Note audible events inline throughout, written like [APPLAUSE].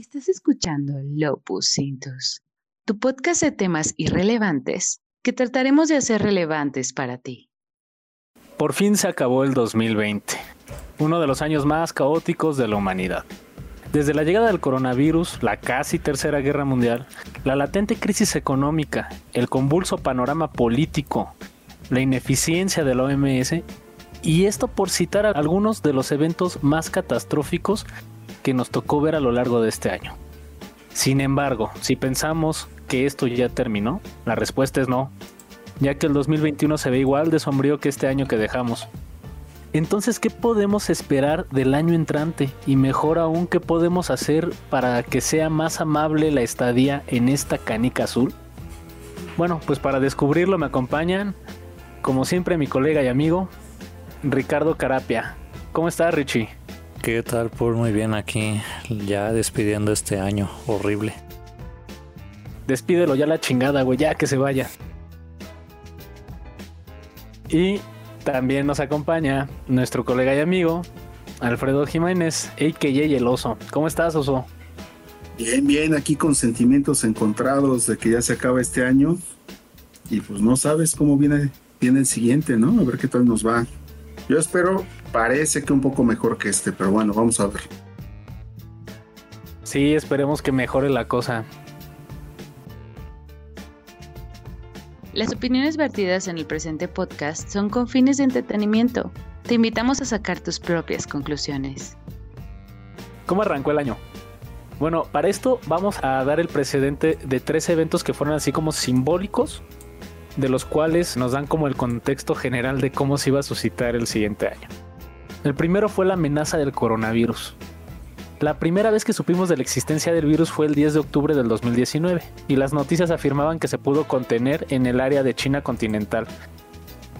Estás escuchando Lopus Cintus, tu podcast de temas irrelevantes que trataremos de hacer relevantes para ti. Por fin se acabó el 2020, uno de los años más caóticos de la humanidad. Desde la llegada del coronavirus, la casi tercera guerra mundial, la latente crisis económica, el convulso panorama político, la ineficiencia de la OMS, y esto por citar algunos de los eventos más catastróficos que nos tocó ver a lo largo de este año. Sin embargo, si pensamos que esto ya terminó, la respuesta es no, ya que el 2021 se ve igual de sombrío que este año que dejamos. Entonces, ¿qué podemos esperar del año entrante? Y mejor aún, ¿qué podemos hacer para que sea más amable la estadía en esta canica azul? Bueno, pues para descubrirlo me acompañan, como siempre, mi colega y amigo, Ricardo Carapia. ¿Cómo estás, Richie? ¿Qué tal? Por muy bien aquí, ya despidiendo este año horrible. Despídelo ya la chingada, güey, ya que se vaya. Y también nos acompaña nuestro colega y amigo, Alfredo Jiménez, a.k.a. El Oso. ¿Cómo estás, Oso? Bien, bien, aquí con sentimientos encontrados de que ya se acaba este año. Y pues no sabes cómo viene, viene el siguiente, ¿no? A ver qué tal nos va. Yo espero, parece que un poco mejor que este, pero bueno, vamos a ver. Sí, esperemos que mejore la cosa. Las opiniones vertidas en el presente podcast son con fines de entretenimiento. Te invitamos a sacar tus propias conclusiones. ¿Cómo arrancó el año? Bueno, para esto vamos a dar el precedente de tres eventos que fueron así como simbólicos, de los cuales nos dan como el contexto general de cómo se iba a suscitar el siguiente año. El primero fue la amenaza del coronavirus. La primera vez que supimos de la existencia del virus fue el 10 de octubre del 2019, y las noticias afirmaban que se pudo contener en el área de China continental.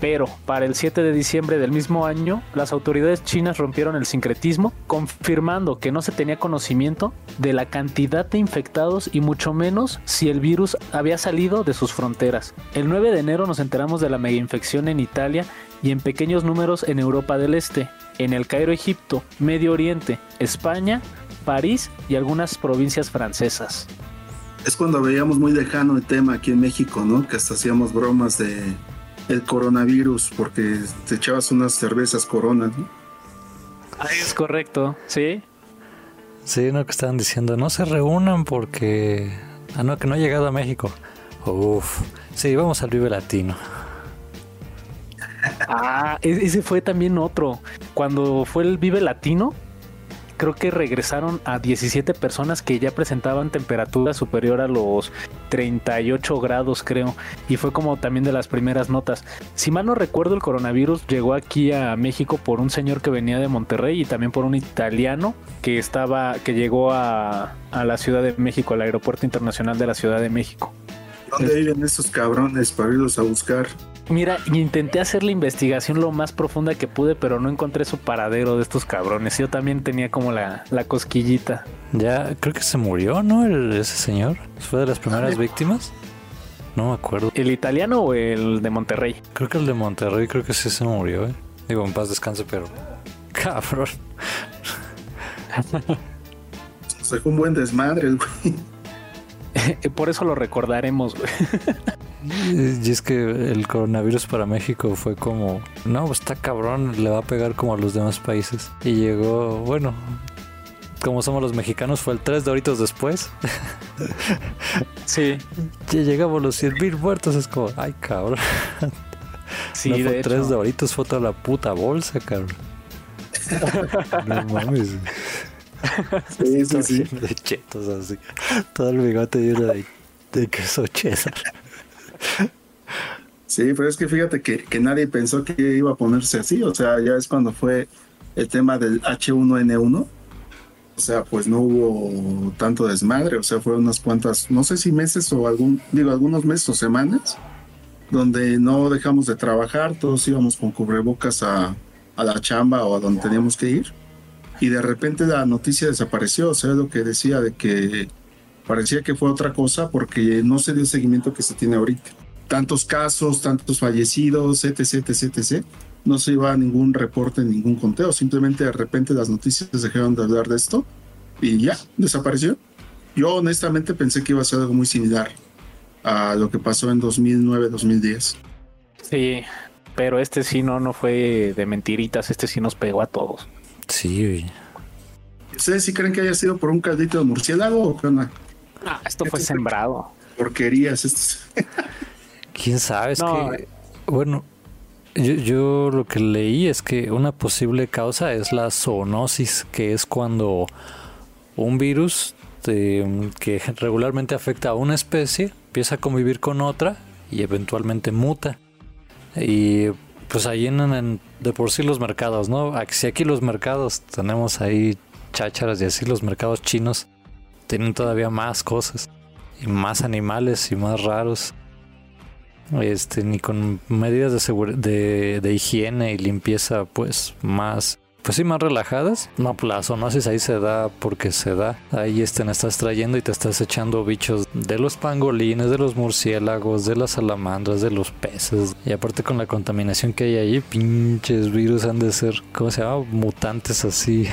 Pero para el 7 de diciembre del mismo año, las autoridades chinas rompieron el sincretismo, confirmando que no se tenía conocimiento de la cantidad de infectados y mucho menos si el virus había salido de sus fronteras. El 9 de enero nos enteramos de la mega infección en Italia y en pequeños números en Europa del Este, en el Cairo, Egipto, Medio Oriente, España, París y algunas provincias francesas. Es cuando veíamos muy lejano el tema aquí en México, ¿no? Que hasta hacíamos bromas de el coronavirus porque te echabas unas cervezas corona, ¿no? Ahí es correcto, ¿sí? Sí, no que estaban diciendo, no se reúnan porque... Ah, no, que no ha llegado a México. Uf, sí, vamos al Vive Latino. Ah, e-, ese fue también otro. Cuando fue el Vive Latino, creo que regresaron a 17 personas que ya presentaban temperatura superior a los 38 grados, creo. Y fue como también de las primeras notas. Si mal no recuerdo, el coronavirus llegó aquí a México por un señor que venía de Monterrey y también por un italiano que estaba, que llegó a, la Ciudad de México, al aeropuerto internacional de la Ciudad de México. ¿Dónde viven esos cabrones para irlos a buscar? Mira, intenté hacer la investigación lo más profunda que pude, pero no encontré su paradero de estos cabrones. Yo también tenía como la, la cosquillita. Ya, creo que se murió, ¿no? El- ese señor. ¿Fue de las primeras víctimas? No me acuerdo. ¿El italiano o el de Monterrey? Creo que el de Monterrey, creo que sí se murió, ¿eh? Digo, en paz descanse, pero... [LAUGHS] Cabrón. [LAUGHS] Se fue un buen desmadre, güey. [LAUGHS] Por eso lo recordaremos, güey. [LAUGHS] Y es que el coronavirus para México fue como, no, pues está cabrón, le va a pegar como a los demás países. Y llegó, bueno, como somos los mexicanos, fue el 3 doritos después. [LAUGHS] Sí, Ya llegamos los 100 mil muertos, es como, ay cabrón. sí, no de fue hecho. 3 doritos, fue toda la puta bolsa, cabrón. no mames. Sí, sí, sí. De chetos así. Todo el bigote lleno de, de queso cheddar. Sí, pero es que fíjate que, que nadie pensó que iba a ponerse así. O sea, ya es cuando fue el tema del H1N1. O sea, pues no hubo tanto desmadre. O sea, fueron unas cuantas, no sé si meses o algún, digo, algunos meses o semanas, donde no dejamos de trabajar. Todos íbamos con cubrebocas a, a la chamba o a donde teníamos que ir. Y de repente la noticia desapareció. O sea, lo que decía de que parecía que fue otra cosa porque no se dio el seguimiento que se tiene ahorita tantos casos, tantos fallecidos, etc, etc, etc. No se iba a ningún reporte, ningún conteo. Simplemente de repente las noticias dejaron de hablar de esto y ya, desapareció. Yo honestamente pensé que iba a ser algo muy similar a lo que pasó en 2009-2010. Sí, pero este sí no, no fue de mentiritas, este sí nos pegó a todos. Sí, güey. ¿Ustedes sí creen que haya sido por un caldito de murciélago o qué onda? Ah, esto fue sembrado. Porquerías. estos. [LAUGHS] ¿Quién sabe? Es No, que, bueno, yo, yo lo que leí es que una posible causa es la zoonosis, que es cuando un virus eh, que regularmente afecta a una especie empieza a convivir con otra y eventualmente muta. Y pues ahí en, de por sí los mercados, ¿no? Si aquí los mercados tenemos ahí chácharas y así los mercados chinos tienen todavía más cosas y más animales y más raros. Este, ni con medidas de, de, de higiene y limpieza, pues más, pues sí, más relajadas. No, la zoonosis ahí se da porque se da. Ahí este, estás trayendo y te estás echando bichos de los pangolines, de los murciélagos, de las salamandras, de los peces. Y aparte con la contaminación que hay ahí, pinches virus han de ser, ¿cómo se llama? Mutantes así.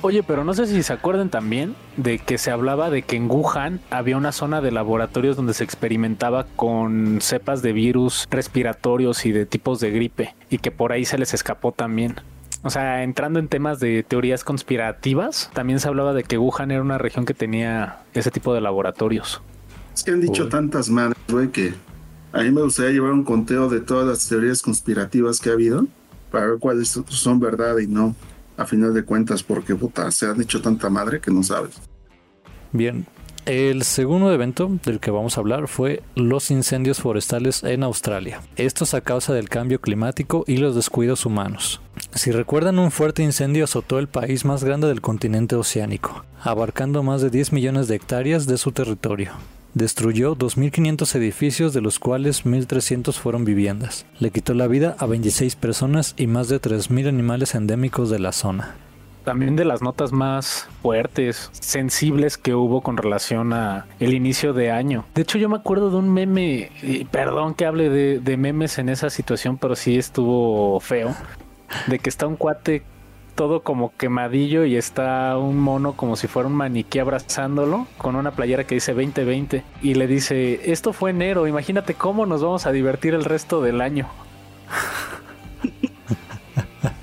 Oye, pero no sé si se acuerdan también de que se hablaba de que en Wuhan había una zona de laboratorios donde se experimentaba con cepas de virus respiratorios y de tipos de gripe y que por ahí se les escapó también. O sea, entrando en temas de teorías conspirativas, también se hablaba de que Wuhan era una región que tenía ese tipo de laboratorios. Es que han dicho Uy. tantas madres, güey, que a mí me gustaría llevar un conteo de todas las teorías conspirativas que ha habido para ver cuáles son verdad y no, a final de cuentas, porque puta, se han dicho tanta madre que no sabes. Bien, el segundo evento del que vamos a hablar fue los incendios forestales en Australia. Estos a causa del cambio climático y los descuidos humanos. Si recuerdan, un fuerte incendio azotó el país más grande del continente oceánico, abarcando más de 10 millones de hectáreas de su territorio. Destruyó 2.500 edificios, de los cuales 1.300 fueron viviendas. Le quitó la vida a 26 personas y más de 3.000 animales endémicos de la zona. También de las notas más fuertes, sensibles que hubo con relación a el inicio de año. De hecho, yo me acuerdo de un meme, y perdón que hable de, memes en esa situación, pero sí estuvo feo, de que está un cuate todo como quemadillo y está un mono como si fuera un maniquí abrazándolo con una playera que dice 2020 y le dice, esto fue enero, imagínate cómo nos vamos a divertir el resto del año.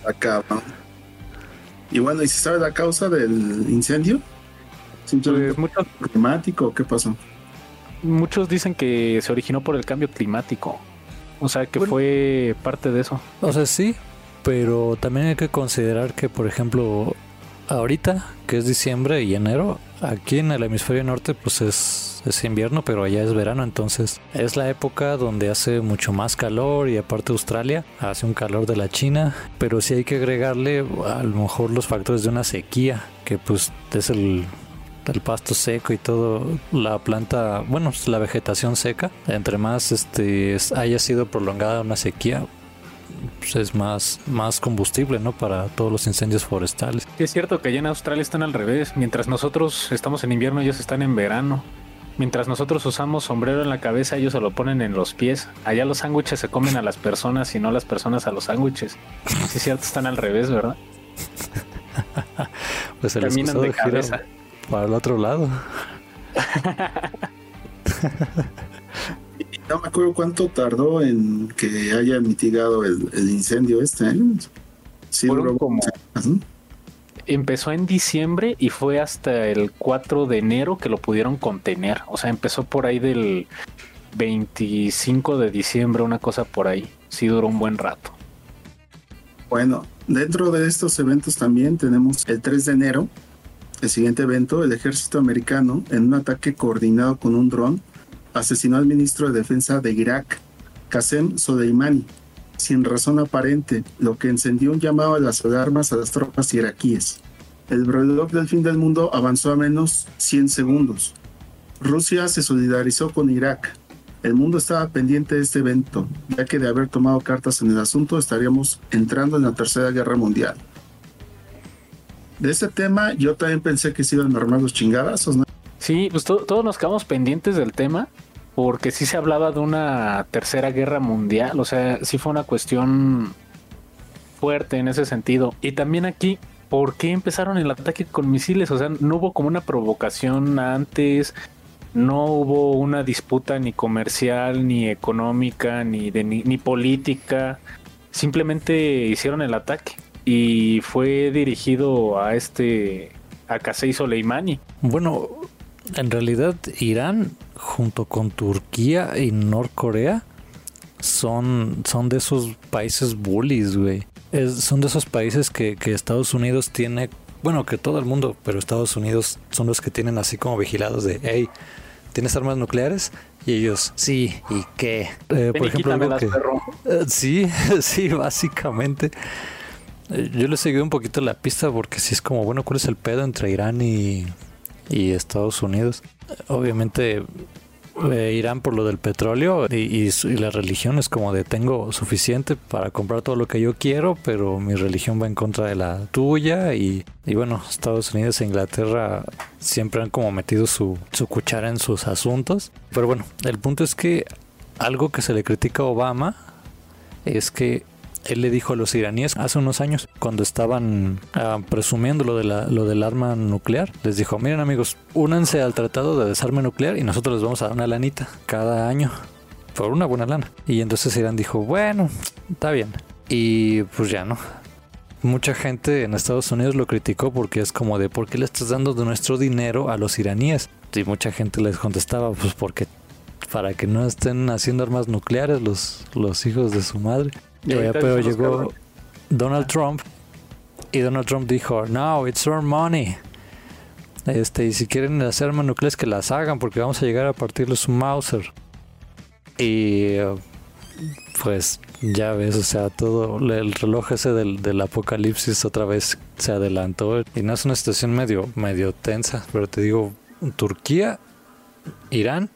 Acá, ¿no? Y bueno, ¿y si sabe la causa del incendio? ¿Simplemente Pues muchos, climático o qué pasó? muchos dicen que se originó por el cambio climático. O sea, que Bueno. fue parte de eso. O sea, sí, pero también hay que considerar que, por ejemplo, ahorita, que es diciembre y enero, aquí en el hemisferio norte, pues es, invierno, pero allá es verano, entonces es la época donde hace mucho más calor y aparte Australia hace un calor de la China, pero sí hay que agregarle a lo mejor los factores de una sequía, que pues es el el pasto seco y todo la planta bueno la vegetación seca entre más este es- haya sido prolongada una sequía pues es más, más combustible, ¿no? Para todos los incendios forestales. Sí, Es cierto que allá en Australia están al revés. Mientras nosotros estamos en invierno, ellos están en verano. Mientras nosotros usamos sombrero en la cabeza, ellos se lo ponen en los pies. Allá los sándwiches se comen a las personas y no las personas a los sándwiches. Sí, es cierto, están al revés, ¿verdad? [LAUGHS] Pues el Caminan de cabeza. para el otro lado. [LAUGHS] [LAUGHS] No me acuerdo cuánto tardó en que haya mitigado el, el incendio este. ¿eh? Sí, duró como-. Empezó en diciembre y fue hasta el 4 de enero que lo pudieron contener. O sea, empezó por ahí del 25 de diciembre, una cosa por ahí. Sí duró un buen rato. Bueno, dentro de estos eventos también tenemos el 3 de enero, el siguiente evento, el ejército americano, en un ataque coordinado con un dron, asesinó al ministro de Defensa de Irak, Qasem Soleimani, sin razón aparente, lo que encendió un llamado a las alarmas a las tropas iraquíes. El reloj del fin del mundo avanzó a menos 100 segundos. Rusia se solidarizó con Irak, el mundo estaba pendiente de este evento, ya que de haber tomado cartas en el asunto estaríamos entrando en la Tercera Guerra Mundial. De ese tema yo también pensé que se iban a armar los chingadazos, ¿no? Sí, pues to- todos nos quedamos pendientes del tema porque sí se hablaba de una tercera guerra mundial, o sea, sí fue una cuestión fuerte en ese sentido. Y también aquí ¿por qué empezaron el ataque con misiles? O sea, no hubo como una provocación antes, no hubo una disputa ni comercial, ni económica, ni, de, ni, política. Simplemente hicieron el ataque y fue dirigido a este a Qasem Soleimani. Bueno, en realidad Irán junto con Turquía y Norcorea son, son de esos países bullies, güey. son de esos países que, que Estados Unidos tiene, bueno, que todo el mundo, pero Estados Unidos son los que tienen así como vigilados de, hey, ¿tienes armas nucleares? Y ellos, sí, ¿y qué? Eh, por ejemplo, algo que, eh, [LAUGHS] sí, [LAUGHS] sí, básicamente. Eh, yo le seguí un poquito la pista porque sí es como, bueno, ¿cuál es el pedo entre Irán y, y Estados Unidos? Obviamente eh, Irán por lo del petróleo y, la religión es como de tengo suficiente para comprar todo lo que yo quiero, pero mi religión va en contra de la tuya y, bueno, Estados Unidos e Inglaterra siempre han como metido su, su cuchara en sus asuntos. Pero bueno, el punto es que algo que se le critica a Obama es que él le dijo a los iraníes hace unos años, cuando estaban ah, presumiendo lo, de la, lo del arma nuclear, les dijo, miren amigos, únanse al tratado de desarme nuclear y nosotros les vamos a dar una lanita cada año, por una buena lana. Y entonces Irán dijo, bueno, está bien. Y pues ya no. Mucha gente en Estados Unidos lo criticó porque es como de, ¿por qué le estás dando de nuestro dinero a los iraníes? Y mucha gente les contestaba, pues porque para que no estén haciendo armas nucleares los, los hijos de su madre pero llegó Donald Trump y Donald Trump dijo, no, it's our money. Este, y si quieren hacer armas nucleares que las hagan porque vamos a llegar a partirles un Mauser. Y pues ya ves, o sea, todo el reloj ese del, del, apocalipsis otra vez se adelantó y no es una situación medio, medio tensa, pero te digo, Turquía, Irán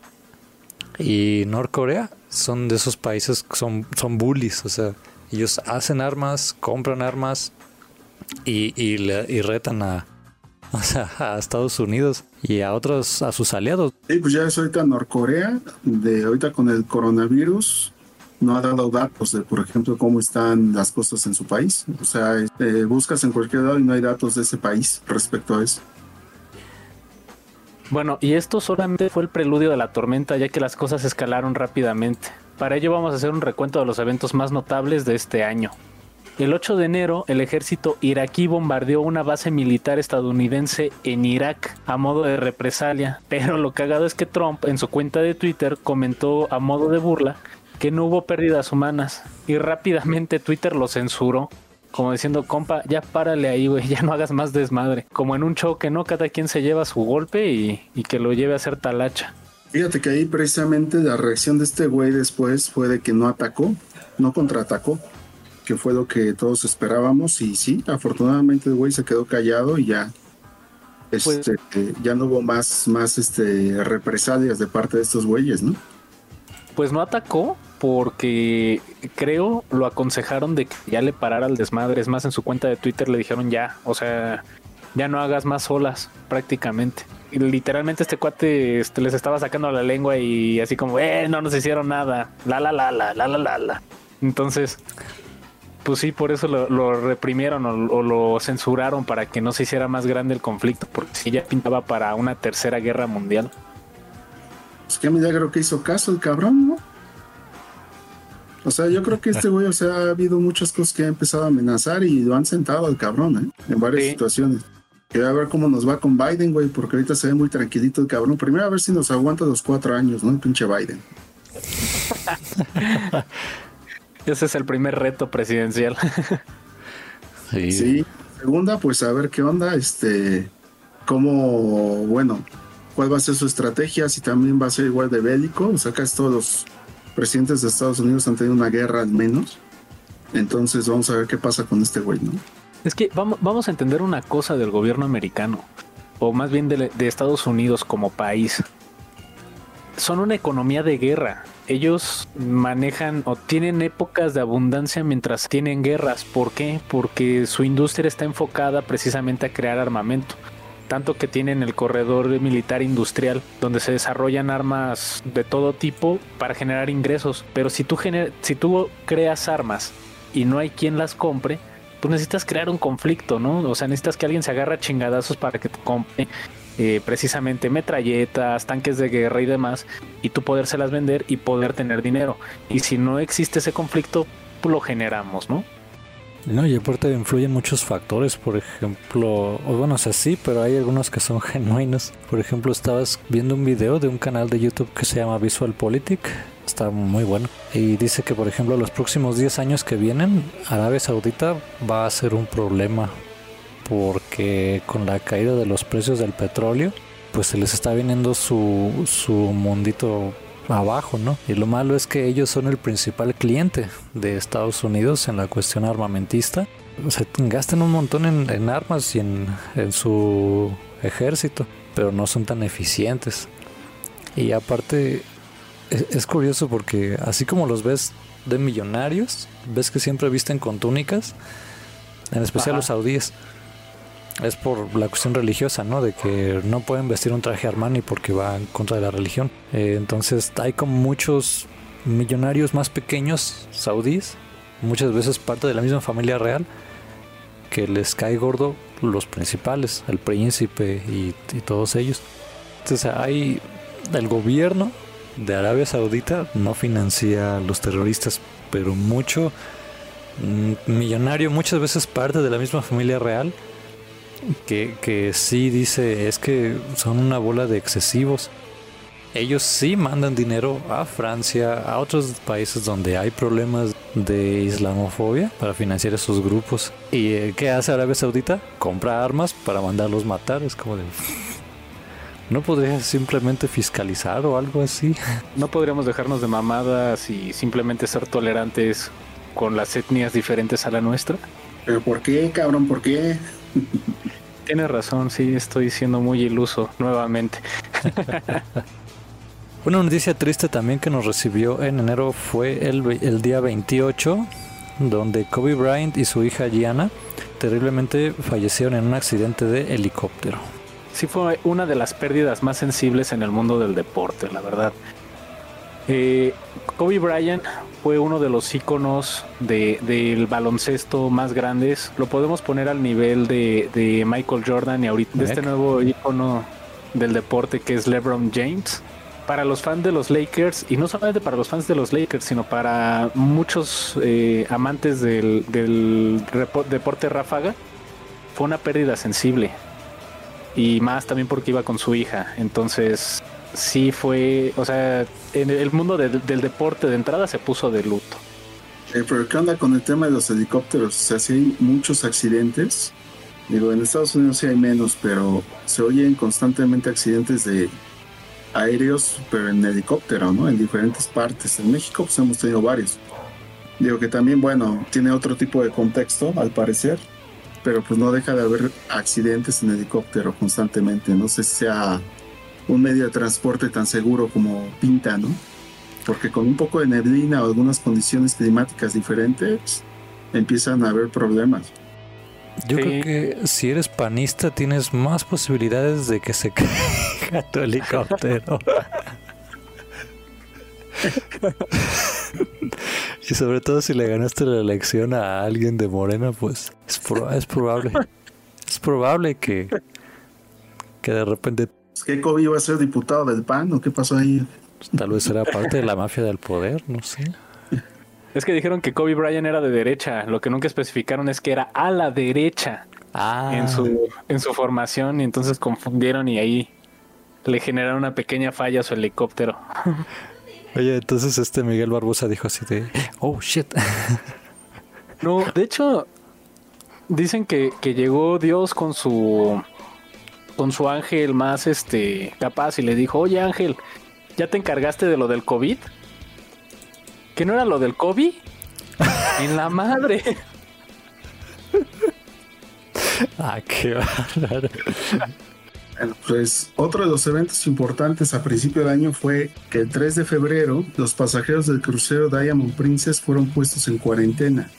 y Norcorea son de esos países que son, son bullies, o sea, ellos hacen armas, compran armas y, y, retan a, [LAUGHS] a Estados Unidos y a otros, a sus aliados. Sí, pues ya es ahorita Norcorea, de ahorita con el coronavirus, no ha dado datos de, por ejemplo, cómo están las cosas en su país. O sea, este, buscas en cualquier lado y no hay datos de ese país respecto a eso. Bueno, y esto solamente fue el preludio de la tormenta, ya que las cosas escalaron rápidamente. Para ello vamos a hacer un recuento de los eventos más notables de este año. El 8 de enero, el ejército iraquí bombardeó una base militar estadounidense en Irak a modo de represalia, pero lo cagado es que Trump en su cuenta de Twitter comentó a modo de burla que no hubo pérdidas humanas y rápidamente Twitter lo censuró como diciendo, compa, ya párale ahí, güey, [LAUGHS] ya no hagas más desmadre. Como en un choque, ¿no? Cada quien se lleva su golpe y, que lo lleve a hacer talacha. Fíjate que ahí precisamente la reacción de este güey después fue de que no atacó, no contraatacó, que fue lo que todos esperábamos. Y sí, afortunadamente el güey se quedó callado y ya. Pues este, ya no hubo más, más este, represalias de parte de estos güeyes, ¿no? Pues no atacó, porque creo lo aconsejaron de que ya le parara al desmadre. Es más, en su cuenta de Twitter le dijeron ya, o sea, ya no hagas más olas prácticamente. Y literalmente este cuate este, les estaba sacando la lengua y así como, eh, no nos hicieron nada. La, la, la, la, la, la, la, la. Entonces, pues sí, por eso lo, reprimieron o, lo censuraron para que no se hiciera más grande el conflicto, porque si ya pintaba para una tercera guerra mundial. Pues qué milagro que hizo caso el cabrón, ¿no? O sea, yo creo que este güey, o sea, ha habido muchas cosas que ha empezado a amenazar y lo han sentado al cabrón, ¿eh? En varias situaciones. Quería ver cómo nos va con Biden, güey, porque ahorita se ve muy tranquilito el cabrón. Primero a ver si nos aguanta los cuatro años, ¿no? El pinche Biden. [LAUGHS] Ese es el primer reto presidencial. [LAUGHS] sí. sí. Segunda, pues a ver qué onda, este, cómo, bueno, cuál va a ser su estrategia, si también va a ser igual de bélico, o sea, acá es todos los presidentes de Estados Unidos han tenido una guerra al menos. Entonces vamos a ver qué pasa con este güey, ¿no? Es que vamos, a entender una cosa del gobierno americano, o más bien de, de Estados Unidos como país. Son una economía de guerra. Ellos manejan o tienen épocas de abundancia mientras tienen guerras. ¿Por qué? Porque su industria está enfocada precisamente a crear armamento tanto que tienen el corredor militar industrial, donde se desarrollan armas de todo tipo para generar ingresos. Pero si tú, si tú creas armas y no hay quien las compre, pues necesitas crear un conflicto, ¿no? O sea, necesitas que alguien se agarre a chingadazos para que te compre eh, precisamente metralletas, tanques de guerra y demás, y tú podérselas vender y poder tener dinero. Y si no existe ese conflicto, pues lo generamos, ¿no? No, y aparte influyen muchos factores, por ejemplo, bueno, o sea, sí, pero hay algunos que son [LAUGHS] genuinos. Por ejemplo, estabas viendo un video de un canal de YouTube que se llama Visual Politic, está muy bueno, y dice que, por ejemplo, los próximos 10 años que vienen, Arabia Saudita va a ser un problema, porque con la caída de los precios del petróleo, pues se les está viniendo su, su mundito abajo, ¿no? Y lo malo es que ellos son el principal cliente de Estados Unidos en la cuestión armamentista. O sea, gastan un montón en, armas y en, su ejército, pero no son tan eficientes. Y aparte, es, curioso porque así como los ves de millonarios, ves que siempre visten con túnicas, en especial los saudíes es por la cuestión religiosa, ¿no? De que no pueden vestir un traje Armani porque va en contra de la religión. Eh, entonces hay como muchos millonarios más pequeños saudíes, muchas veces parte de la misma familia real, que les cae gordo los principales, el príncipe y, y todos ellos. Entonces hay el gobierno de Arabia Saudita no financia a los terroristas, pero mucho mm, millonario, muchas veces parte de la misma familia real que, que sí dice es que son una bola de excesivos. Ellos sí mandan dinero a Francia, a otros países donde hay problemas de islamofobia para financiar esos grupos. ¿Y eh, qué hace Arabia Saudita? Compra armas para mandarlos matar. Es como de... [LAUGHS] ¿No podría simplemente fiscalizar o algo así? [LAUGHS] No podríamos dejarnos de mamadas y simplemente ser tolerantes con las etnias diferentes a la nuestra. ¿Pero por qué, cabrón? ¿Por qué? Tienes razón, sí, estoy siendo muy iluso nuevamente. [LAUGHS] Una noticia triste también que nos recibió en enero fue el, el día 28, donde Kobe Bryant y su hija Gianna terriblemente fallecieron en un accidente de helicóptero. Sí fue una de las pérdidas más sensibles en el mundo del deporte, la verdad. Eh, Kobe Bryant fue uno de los íconos del baloncesto más grandes. Lo podemos poner al nivel de, Michael Jordan y ahorita de este nuevo ícono del deporte que es LeBron James. Para los fans de los Lakers, y no solamente para los fans de los Lakers, sino para muchos eh, amantes del, del deporte ráfaga, fue una pérdida sensible. Y más también porque iba con su hija. Entonces, sí fue, o sea, en el mundo del deporte de entrada se puso de luto. Eh, pero ¿qué onda con el tema de los helicópteros? O sea, sí hay muchos accidentes. Digo, en Estados Unidos sí hay menos, pero se oyen constantemente accidentes de aéreos, pero en helicóptero, ¿no? En diferentes partes. En México pues hemos tenido varios. Digo que también, bueno, tiene otro tipo de contexto, al parecer, pero pues no deja de haber accidentes en helicóptero constantemente. No sé si sea un medio de transporte tan seguro como pinta, ¿no? Porque con un poco de neblina o algunas condiciones climáticas diferentes empiezan a haber problemas. Yo creo que si eres panista tienes más posibilidades de que se [LAUGHS] caiga tu helicóptero. y sobre todo si le ganaste la elección a alguien de Morena, pues es, es probable. Es probable que, que de repente ¿Qué Kobe iba a ser diputado del PAN o qué pasó ahí? Tal vez era parte de la mafia del poder, no sé. Es que dijeron que Kobe Bryant era de derecha. Lo que nunca especificaron es que era a la derecha ah. en, su, en su formación. Y entonces confundieron y ahí le generaron una pequeña falla a su helicóptero. [LAUGHS] Oye, entonces este Miguel Barbosa dijo así de, oh shit. No, de hecho, dicen que, que llegó Dios con su con su ángel más este capaz y le dijo, oye Ángel, ¿ya te encargaste de lo del COVID? ¿Que no era lo del COVID? [LAUGHS] en la madre. ah, qué Pues otro de los eventos importantes a principio del año fue que el 3 de febrero los pasajeros del crucero Diamond Princess fueron puestos en cuarentena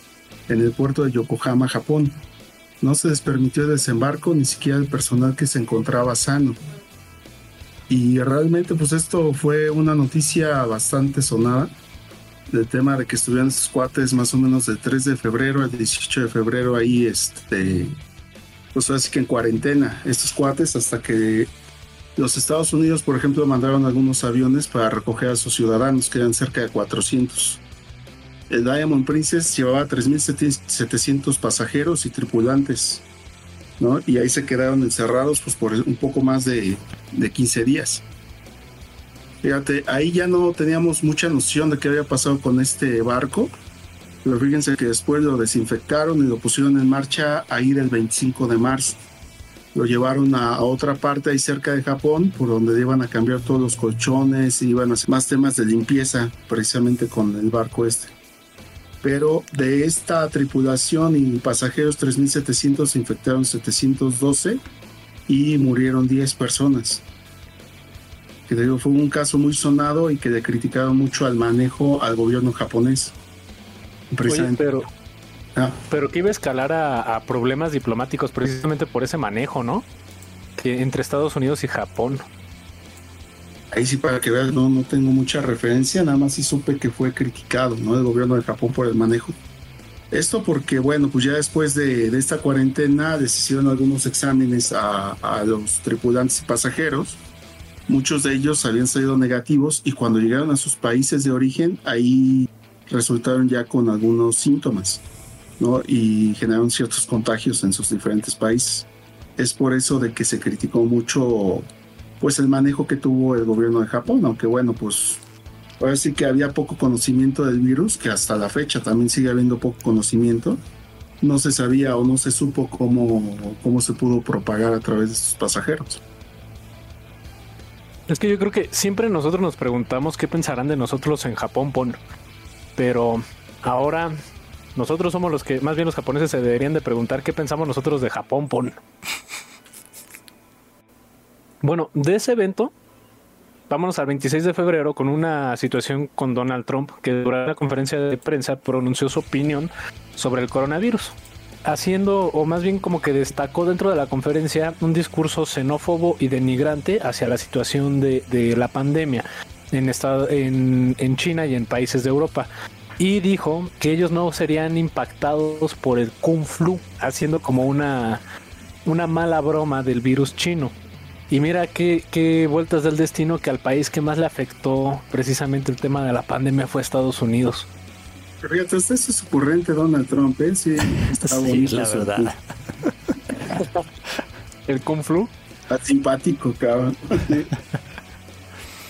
en el puerto de Yokohama, Japón. No se les permitió desembarco ni siquiera el personal que se encontraba sano. Y realmente pues esto fue una noticia bastante sonada del tema de que estuvieron estos cuates más o menos del 3 de febrero al 18 de febrero ahí, este, pues así que en cuarentena, estos cuates hasta que los Estados Unidos, por ejemplo, mandaron algunos aviones para recoger a sus ciudadanos, que eran cerca de 400. El Diamond Princess llevaba 3.700 pasajeros y tripulantes, ¿no? Y ahí se quedaron encerrados pues por un poco más de, de 15 días. Fíjate, ahí ya no teníamos mucha noción de qué había pasado con este barco, pero fíjense que después lo desinfectaron y lo pusieron en marcha ahí del 25 de marzo. Lo llevaron a, otra parte ahí cerca de Japón, por donde iban a cambiar todos los colchones y iban a hacer más temas de limpieza, precisamente con el barco este. Pero de esta tripulación y pasajeros 3.700 se infectaron 712 y murieron 10 personas que digo, fue un caso muy sonado y que le criticaron mucho al manejo al gobierno japonés. pero, ah. pero que iba a escalar a, problemas diplomáticos precisamente por ese manejo, ¿no? Que entre Estados Unidos y Japón. Ahí sí, para que veas, no, no tengo mucha referencia, nada más sí supe que fue criticado, ¿no? El gobierno de Japón por el manejo. Esto porque, bueno, pues ya después de, esta cuarentena decidieron algunos exámenes a, a los tripulantes y pasajeros Muchos de ellos habían salido negativos y cuando llegaron a sus países de origen, ahí resultaron ya con algunos síntomas, ¿no? Y generaron ciertos contagios en sus diferentes países. Es por eso de que se criticó mucho, pues, el manejo que tuvo el gobierno de Japón, aunque bueno, pues, ahora sí que había poco conocimiento del virus, que hasta la fecha también sigue habiendo poco conocimiento. No se sabía o no se supo cómo, cómo se pudo propagar a través de estos pasajeros. Es que yo creo que siempre nosotros nos preguntamos qué pensarán de nosotros en Japón, pon. Pero ahora nosotros somos los que, más bien los japoneses se deberían de preguntar qué pensamos nosotros de Japón, pon. Bueno, de ese evento, vámonos al 26 de febrero con una situación con Donald Trump, que durante la conferencia de prensa pronunció su opinión sobre el coronavirus haciendo, o más bien como que destacó dentro de la conferencia, un discurso xenófobo y denigrante hacia la situación de, la pandemia en, en China y en países de Europa y dijo que ellos no serían impactados por el Kung Flu, haciendo como una, una mala broma del virus chino. Y mira qué, qué, vueltas del destino que al país que más le afectó precisamente el tema de la pandemia fue Estados Unidos. Fíjate, este es ocurrente Donald Trump, ¿eh? Sí, está bonito. la verdad. ¿El Kung Flu? Está simpático, cabrón.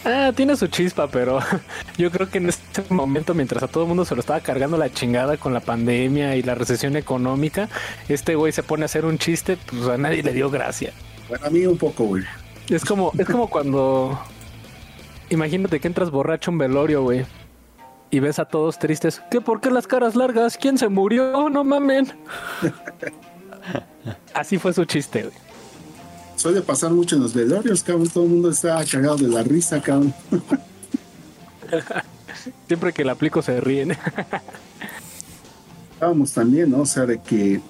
Ah, tiene su chispa, pero [LAUGHS] yo creo que en este momento, mientras a todo el mundo se lo estaba cargando la chingada con la pandemia y la recesión económica, este güey se pone a hacer un chiste, pues a nadie le dio gracia. Bueno, a mí un poco, güey. Es como, es como cuando. Imagínate que entras borracho a un velorio, güey y ves a todos tristes. ¿Qué? ¿Por qué las caras largas? ¿Quién se murió? No mamen. [LAUGHS] Así fue su chiste, güey. Suele pasar mucho en los velorios, cabrón. Todo el mundo está cagado de la risa, cabrón. [LAUGHS] Siempre que la aplico se ríen. [LAUGHS] Estábamos también, ¿no? O sea, de que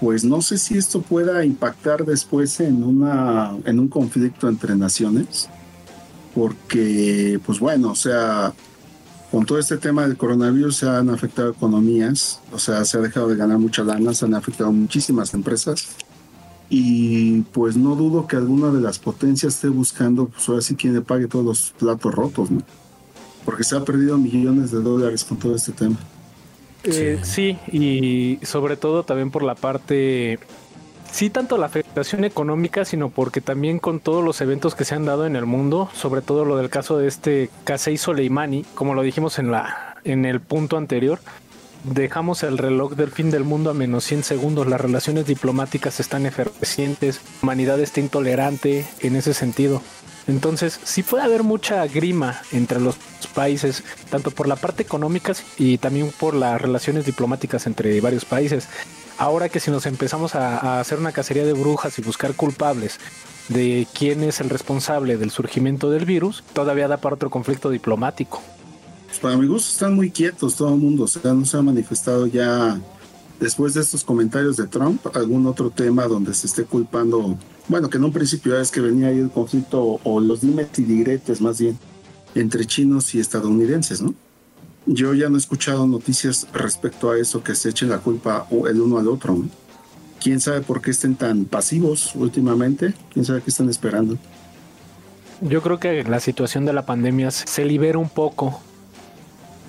pues no sé si esto pueda impactar después en una en un conflicto entre naciones porque pues bueno o sea con todo este tema del coronavirus se han afectado economías, o sea, se ha dejado de ganar mucha lana, se han afectado muchísimas empresas y pues no dudo que alguna de las potencias esté buscando, pues ahora sí quien le pague todos los platos rotos, ¿no? Porque se ha perdido millones de dólares con todo este tema. Eh, sí, y sobre todo también por la parte sí tanto la afectación económica, sino porque también con todos los eventos que se han dado en el mundo, sobre todo lo del caso de este Kasei Soleimani, como lo dijimos en la en el punto anterior, dejamos el reloj del fin del mundo a menos 100 segundos, las relaciones diplomáticas están efervescientes, la humanidad está intolerante en ese sentido. Entonces, sí puede haber mucha grima entre los países, tanto por la parte económica y también por las relaciones diplomáticas entre varios países. Ahora que si nos empezamos a, hacer una cacería de brujas y buscar culpables de quién es el responsable del surgimiento del virus, todavía da para otro conflicto diplomático. Pues para mi gusto están muy quietos todo el mundo, o sea, no se ha manifestado ya después de estos comentarios de Trump algún otro tema donde se esté culpando, bueno, que en un principio es que venía ahí el conflicto o los dimes y diretes más bien entre chinos y estadounidenses, ¿no? yo ya no he escuchado noticias respecto a eso que se echen la culpa el uno al otro. ¿Quién sabe por qué estén tan pasivos últimamente? ¿Quién sabe qué están esperando? Yo creo que la situación de la pandemia se libera un poco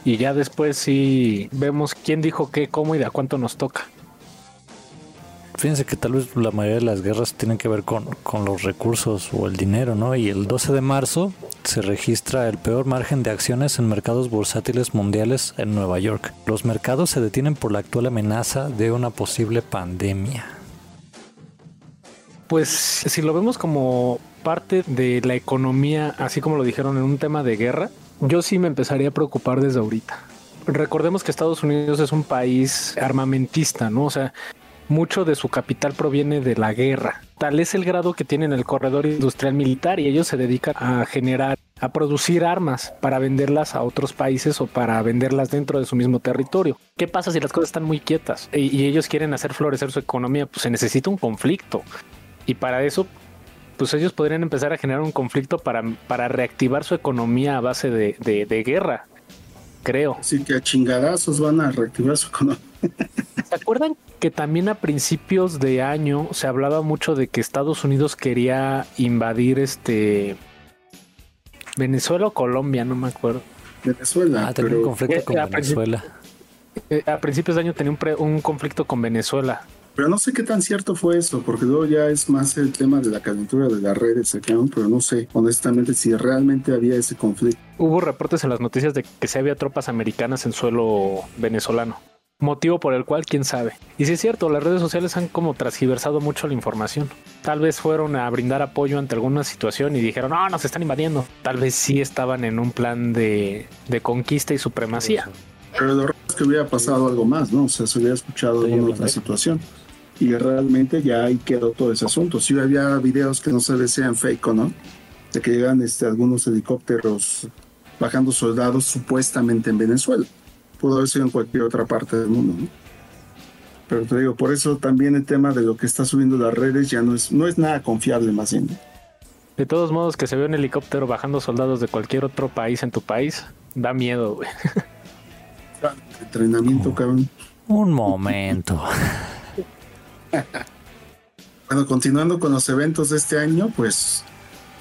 y ya después sí vemos quién dijo qué, cómo y de a cuánto nos toca. Fíjense que tal vez la mayoría de las guerras tienen que ver con, con, los recursos o el dinero, ¿no? Y el 12 de marzo se registra el peor margen de acciones en mercados bursátiles mundiales en Nueva York. Los mercados se detienen por la actual amenaza de una posible pandemia. Pues si lo vemos como parte de la economía, así como lo dijeron en un tema de guerra, yo sí me empezaría a preocupar desde ahorita. Recordemos que Estados Unidos es un país armamentista, ¿no? O sea, mucho de su capital proviene de la guerra. Tal es el grado que tienen el corredor industrial militar y ellos se dedican a generar, a producir armas para venderlas a otros países o para venderlas dentro de su mismo territorio. ¿Qué pasa si las cosas están muy quietas y, ellos quieren hacer florecer su economía? Pues se necesita un conflicto. Y para eso, pues ellos podrían empezar a generar un conflicto para, para reactivar su economía a base de, de guerra, creo. Sí, que a chingadazos van a reactivar su economía. ¿Se acuerdan que también a principios de año se hablaba mucho de que Estados Unidos quería invadir este Venezuela o Colombia, no me acuerdo. Venezuela. Ah, tenía un conflicto con Venezuela. Eh, a principios de año tenía un, conflicto con Venezuela. Pero no sé qué tan cierto fue eso, porque luego ya es más el tema de la calentura de las redes, pero no sé honestamente si realmente había ese conflicto. Hubo reportes en las noticias de que se había tropas americanas en suelo venezolano motivo por el cual quién sabe. Y si es cierto, las redes sociales han como transgiversado mucho la información. Tal vez fueron a brindar apoyo ante alguna situación y dijeron, no, nos están invadiendo. Tal vez sí estaban en un plan de, conquista y supremacía. Pero lo raro es que hubiera pasado algo más, ¿no? O sea, se hubiera escuchado alguna otra situación. Y realmente ya ahí quedó todo ese asunto. Si había videos que no se sean fake o no, de que llegan este, algunos helicópteros bajando soldados supuestamente en Venezuela pudo haber sido en cualquier otra parte del mundo. ¿no? Pero te digo, por eso también el tema de lo que está subiendo las redes ya no es, no es nada confiable más bien. De todos modos, que se ve un helicóptero bajando soldados de cualquier otro país en tu país, da miedo, güey. [LAUGHS] Entrenamiento, cabrón. Un momento. [LAUGHS] bueno, continuando con los eventos de este año, pues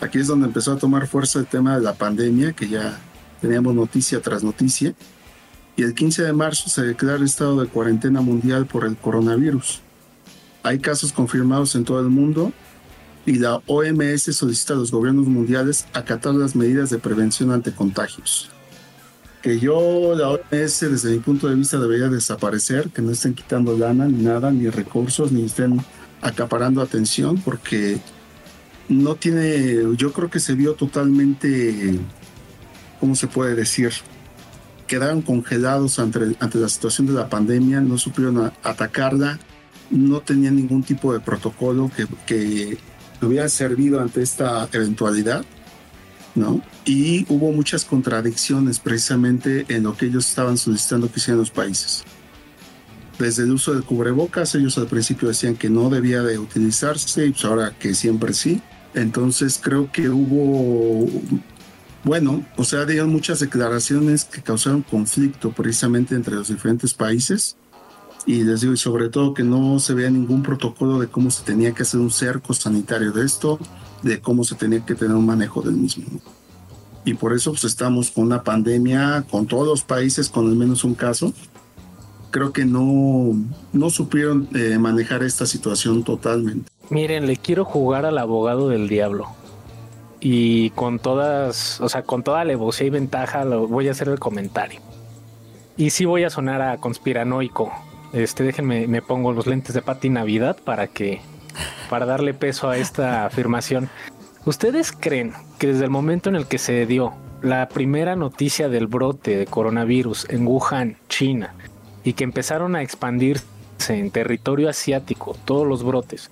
aquí es donde empezó a tomar fuerza el tema de la pandemia, que ya teníamos noticia tras noticia y el 15 de marzo se declara estado de cuarentena mundial por el coronavirus. Hay casos confirmados en todo el mundo y la OMS solicita a los gobiernos mundiales acatar las medidas de prevención ante contagios. Que yo, la OMS, desde mi punto de vista, debería desaparecer, que no estén quitando lana ni nada, ni recursos, ni estén acaparando atención, porque no tiene, yo creo que se vio totalmente, ¿cómo se puede decir? Quedaron congelados ante, ante la situación de la pandemia, no supieron atacarla, no tenían ningún tipo de protocolo que, que hubiera servido ante esta eventualidad, ¿no? Y hubo muchas contradicciones precisamente en lo que ellos estaban solicitando que hicieran los países. Desde el uso del cubrebocas, ellos al principio decían que no debía de utilizarse y pues ahora que siempre sí. Entonces creo que hubo bueno, o sea, dieron muchas declaraciones que causaron conflicto precisamente entre los diferentes países. Y les digo, y sobre todo que no se vea ningún protocolo de cómo se tenía que hacer un cerco sanitario de esto, de cómo se tenía que tener un manejo del mismo. Y por eso pues, estamos con una pandemia, con todos los países con al menos un caso. Creo que no, no supieron eh, manejar esta situación totalmente. Miren, le quiero jugar al abogado del diablo y con todas, o sea, con toda alevosía y ventaja lo voy a hacer el comentario. Y sí voy a sonar a conspiranoico. Este, déjenme, me pongo los lentes de Pati Navidad para que, para darle peso a esta [LAUGHS] afirmación. ¿Ustedes creen que desde el momento en el que se dio la primera noticia del brote de coronavirus en Wuhan, China, y que empezaron a expandirse en territorio asiático, todos los brotes,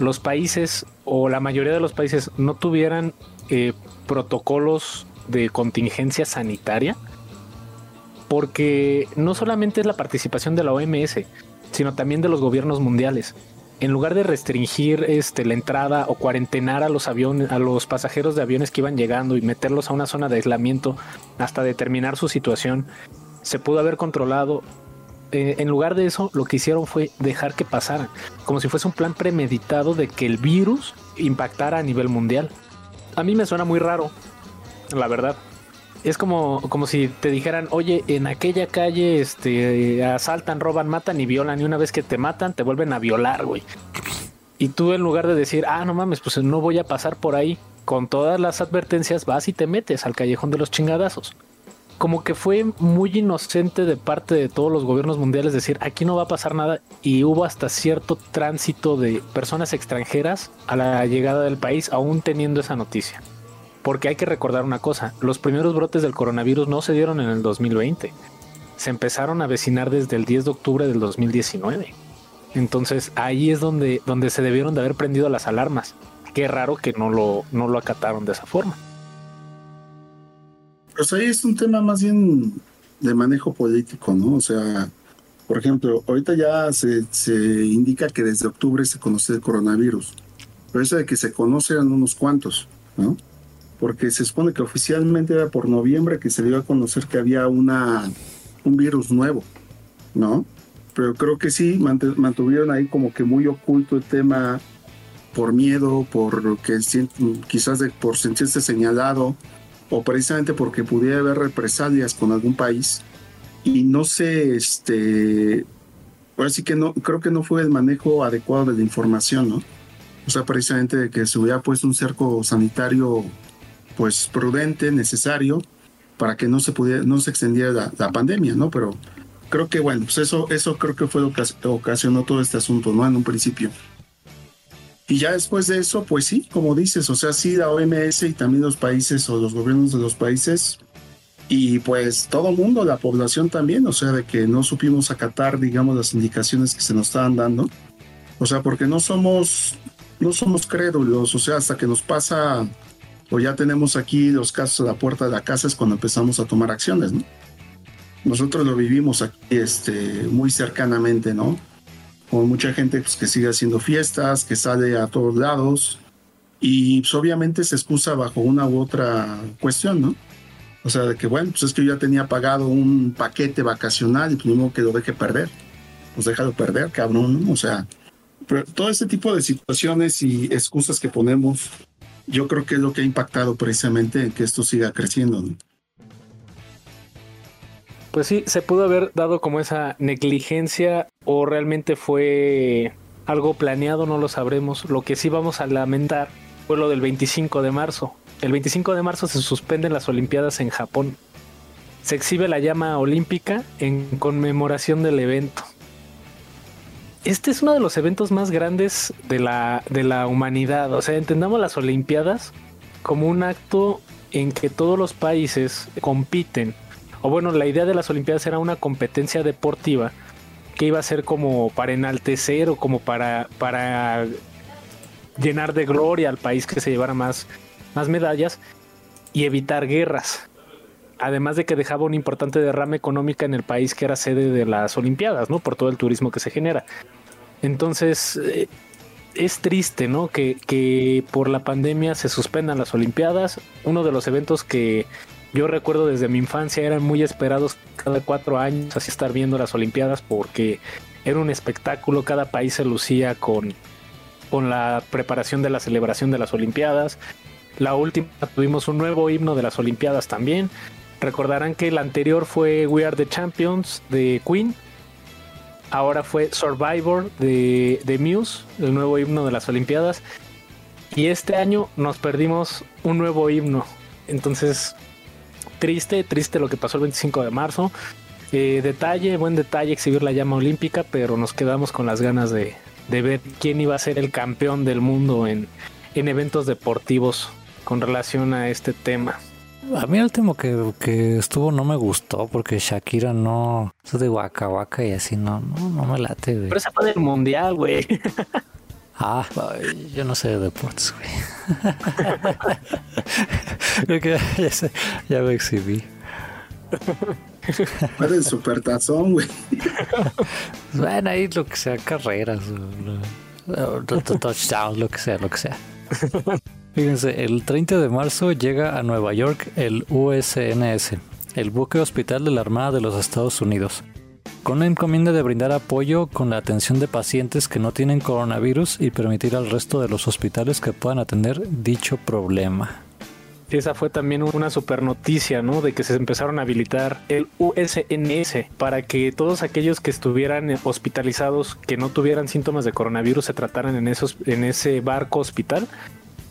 los países o la mayoría de los países no tuvieran eh, protocolos de contingencia sanitaria, porque no solamente es la participación de la OMS, sino también de los gobiernos mundiales. En lugar de restringir este, la entrada o cuarentenar a los aviones, a los pasajeros de aviones que iban llegando y meterlos a una zona de aislamiento hasta determinar su situación, se pudo haber controlado. Eh, en lugar de eso, lo que hicieron fue dejar que pasaran, como si fuese un plan premeditado de que el virus impactara a nivel mundial. A mí me suena muy raro, la verdad. Es como, como si te dijeran, oye, en aquella calle este, asaltan, roban, matan y violan, y una vez que te matan, te vuelven a violar, güey. Y tú en lugar de decir, ah, no mames, pues no voy a pasar por ahí, con todas las advertencias vas y te metes al callejón de los chingadazos. Como que fue muy inocente de parte de todos los gobiernos mundiales decir, aquí no va a pasar nada y hubo hasta cierto tránsito de personas extranjeras a la llegada del país aún teniendo esa noticia. Porque hay que recordar una cosa, los primeros brotes del coronavirus no se dieron en el 2020, se empezaron a vecinar desde el 10 de octubre del 2019. Entonces ahí es donde, donde se debieron de haber prendido las alarmas. Qué raro que no lo, no lo acataron de esa forma. Pues ahí es un tema más bien de manejo político, ¿no? O sea, por ejemplo, ahorita ya se, se indica que desde octubre se conoce el coronavirus. Pero eso de que se conoce eran unos cuantos, ¿no? porque se supone que oficialmente era por noviembre que se dio a conocer que había una, un virus nuevo, ¿no? Pero creo que sí, mantuvieron ahí como que muy oculto el tema por miedo, por que quizás de, por sentirse señalado, o precisamente porque pudiera haber represalias con algún país. Y no sé, este, ahora que no, creo que no fue el manejo adecuado de la información, ¿no? O sea, precisamente de que se hubiera puesto un cerco sanitario pues prudente, necesario, para que no se pudiera, no se extendiera la, pandemia, ¿no? Pero creo que bueno, pues eso, eso creo que fue lo que ocasionó todo este asunto, ¿no? En un principio. Y ya después de eso, pues sí, como dices, o sea, sí, la OMS y también los países o los gobiernos de los países y pues todo el mundo, la población también, o sea, de que no supimos acatar, digamos, las indicaciones que se nos estaban dando. O sea, porque no somos, no somos crédulos, o sea, hasta que nos pasa o ya tenemos aquí los casos a la puerta de la casa es cuando empezamos a tomar acciones, ¿no? Nosotros lo vivimos aquí este, muy cercanamente, ¿no? Con mucha gente pues, que sigue haciendo fiestas, que sale a todos lados y pues, obviamente se excusa bajo una u otra cuestión, ¿no? O sea, de que bueno, pues es que yo ya tenía pagado un paquete vacacional y pues que lo deje perder. Pues déjalo perder, cabrón, ¿no? O sea, pero todo este tipo de situaciones y excusas que ponemos yo creo que es lo que ha impactado precisamente en que esto siga creciendo. Pues sí, se pudo haber dado como esa negligencia o realmente fue algo planeado, no lo sabremos. Lo que sí vamos a lamentar fue lo del 25 de marzo. El 25 de marzo se suspenden las Olimpiadas en Japón. Se exhibe la llama olímpica en conmemoración del evento este es uno de los eventos más grandes de la, de la humanidad. O sea, entendamos las Olimpiadas como un acto en que todos los países compiten. O bueno, la idea de las Olimpiadas era una competencia deportiva que iba a ser como para enaltecer o como para, para llenar de gloria al país que se llevara más, más medallas y evitar guerras. Además de que dejaba un importante derrame económica en el país que era sede de las Olimpiadas, ¿no? Por todo el turismo que se genera. Entonces, eh, es triste, ¿no? Que, que por la pandemia se suspendan las Olimpiadas. Uno de los eventos que yo recuerdo desde mi infancia eran muy esperados cada cuatro años, así estar viendo las Olimpiadas, porque era un espectáculo, cada país se lucía con, con la preparación de la celebración de las Olimpiadas. La última tuvimos un nuevo himno de las Olimpiadas también. Recordarán que el anterior fue We Are the Champions de Queen. Ahora fue Survivor de, de Muse, el nuevo himno de las Olimpiadas. Y este año nos perdimos un nuevo himno. Entonces, triste, triste lo que pasó el 25 de marzo. Eh, detalle, buen detalle exhibir la llama olímpica, pero nos quedamos con las ganas de, de ver quién iba a ser el campeón del mundo en, en eventos deportivos con relación a este tema. A mí el último que, que, estuvo no me gustó porque Shakira no. Eso de Waka Waka y así no, no, no me late, güey. Pero esa fue del mundial, güey. [LAUGHS] Ah, yo no sé de deportes, güey. [LAUGHS] Creo que ya, sé, ya me exhibí. Fue del supertazón, güey. Bueno, ahí lo que sea, carreras, touchdowns, lo que sea, lo que sea. Fíjense, el 30 de marzo llega a Nueva York el USNS, el buque hospital de la Armada de los Estados Unidos, con la encomienda de brindar apoyo con la atención de pacientes que no tienen coronavirus y permitir al resto de los hospitales que puedan atender dicho problema. Esa fue también una super noticia, ¿no? De que se empezaron a habilitar el USNS para que todos aquellos que estuvieran hospitalizados, que no tuvieran síntomas de coronavirus, se trataran en, esos, en ese barco hospital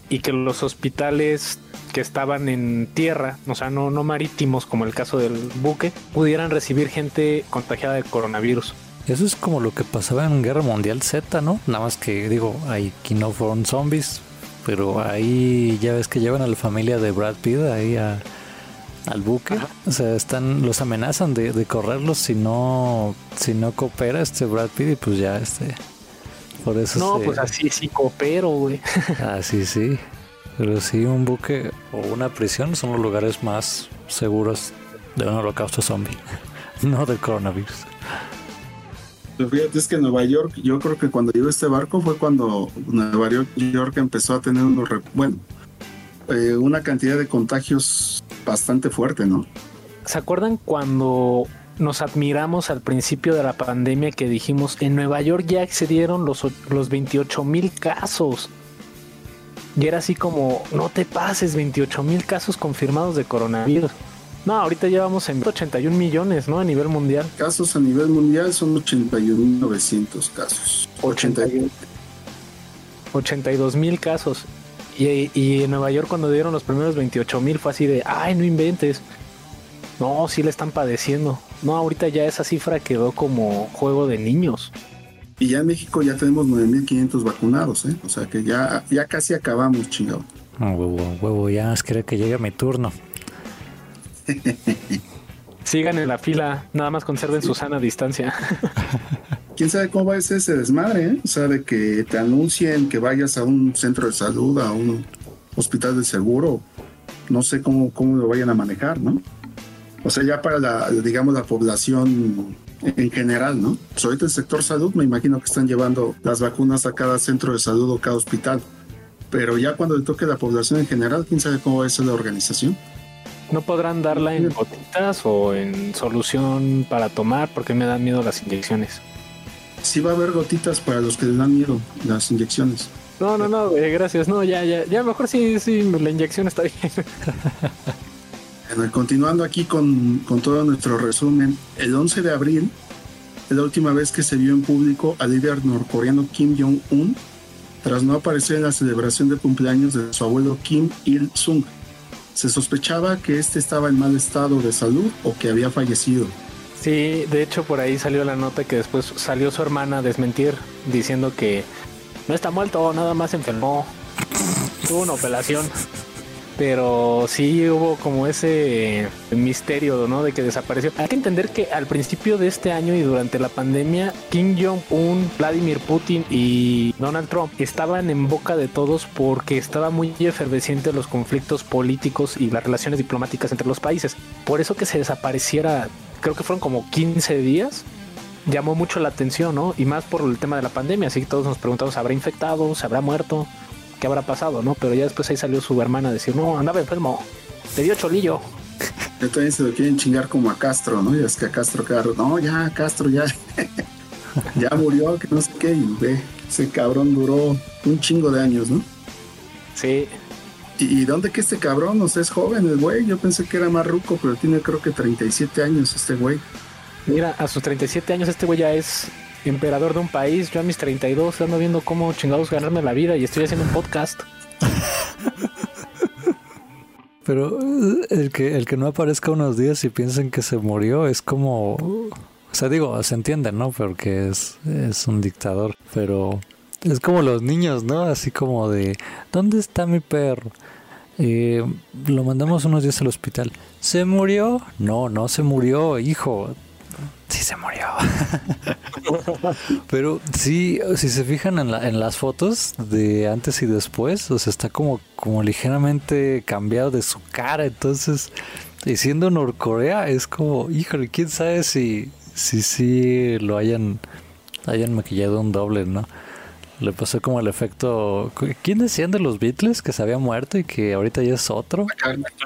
y que los hospitales que estaban en tierra, o sea, no, no marítimos como el caso del buque, pudieran recibir gente contagiada de coronavirus. Eso es como lo que pasaba en Guerra Mundial Z, ¿no? Nada más que digo, aquí no fueron zombies, pero ahí ya ves que llevan a la familia de Brad Pitt ahí al buque. O sea, están, los amenazan de, de, correrlos si no, si no coopera este Brad Pitt y pues ya este. Por eso No, pues así sí coopero, güey. [LAUGHS] Así sí. Pero sí, un buque o una prisión son los lugares más seguros de un holocausto zombie, [LAUGHS] no del coronavirus. Pero fíjate, es que Nueva York, yo creo que cuando llegó este barco fue cuando Nueva York empezó a tener unos, bueno, eh, una cantidad de contagios bastante fuerte, ¿no? ¿Se acuerdan cuando nos admiramos al principio de la pandemia que dijimos en Nueva York ya excedieron los, los 28 mil casos? Y era así como, no te pases, 28 mil casos confirmados de coronavirus. No, ahorita llevamos en 81 millones, ¿no? A nivel mundial. Casos a nivel mundial son 81.900 casos. 81. 82 mil casos. Y, y, en Nueva York cuando dieron los primeros 28 mil fue así de, ay, no inventes. No, sí le están padeciendo. No, ahorita ya esa cifra quedó como juego de niños. Y ya en México ya tenemos 9.500 vacunados, ¿eh? O sea que ya, ya casi acabamos, chingado. Oh, huevo, huevo, ya creo que llegue mi turno. [LAUGHS] Sigan en la fila, nada más conserven su sana distancia. [LAUGHS] ¿Quién sabe cómo va a ser ese desmadre? Eh? O sea, de que te anuncien que vayas a un centro de salud, a un hospital de seguro. No sé cómo, cómo lo vayan a manejar, ¿no? O sea, ya para la, digamos, la población en general, ¿no? Pues ahorita el sector salud me imagino que están llevando las vacunas a cada centro de salud o cada hospital. Pero ya cuando le toque la población en general, quién sabe cómo va a ser la organización. ¿No podrán darla en gotitas o en solución para tomar? Porque me dan miedo las inyecciones. Sí va a haber gotitas para los que les dan miedo las inyecciones. No, no, no, eh, gracias. No, ya, ya, ya mejor sí, sí, la inyección está bien. [LAUGHS] Bueno, continuando aquí con, con, todo nuestro resumen, el 11 de abril es la última vez que se vio en público al líder norcoreano Kim Jong-un tras no aparecer en la celebración de cumpleaños de su abuelo Kim Il-sung. Se sospechaba que este estaba en mal estado de salud o que había fallecido. Sí, de hecho por ahí salió la nota que después salió su hermana a desmentir diciendo que no está muerto, nada más enfermó. Tuvo una operación pero sí hubo como ese misterio, ¿no? De que desapareció. Hay que entender que al principio de este año y durante la pandemia, Kim Jong-un, Vladimir Putin y Donald Trump estaban en boca de todos porque estaba muy efervesciente los conflictos políticos y las relaciones diplomáticas entre los países. Por eso que se desapareciera, creo que fueron como 15 días, llamó mucho la atención, ¿no? Y más por el tema de la pandemia, así que todos nos preguntamos, ¿se habrá infectado? ¿Se habrá muerto? Qué habrá pasado, ¿no? Pero ya después ahí salió su hermana a decir, no, andaba enfermo, te dio cholillo. Ya también se lo quieren chingar como a Castro, ¿no? Y es que a Castro, claro, no, ya, Castro, ya, [LAUGHS] ya murió, que no sé qué, y ve, ese cabrón duró un chingo de años, ¿no? Sí. ¿Y, dónde que este cabrón? O sea, es joven el güey, yo pensé que era más ruco, pero tiene creo que 37 años este güey. Mira, a sus 37 años este güey ya es emperador de un país. Yo a mis 32 ando viendo cómo chingados ganarme la vida y estoy haciendo un podcast. [LAUGHS] Pero eh, el que, el que no aparezca unos días y piensen que se murió es como... O sea, digo, se entiende, ¿no? Porque es, es un dictador. Pero es como los niños, ¿no? Así como de... ¿Dónde está mi perro? Eh, lo mandamos unos días al hospital. ¿Se murió? No, no se murió, hijo sí se murió. [LAUGHS] Pero sí, si se fijan en, la, en, las fotos de antes y después, o sea, está como, como ligeramente cambiado de su cara. Entonces, y siendo Norcorea, es como, híjole, quién sabe si sí si, lo hayan, hayan maquillado un doble, ¿no? Le pasó como el efecto. ¿Quién decían de los Beatles que se había muerto y que ahorita ya es otro?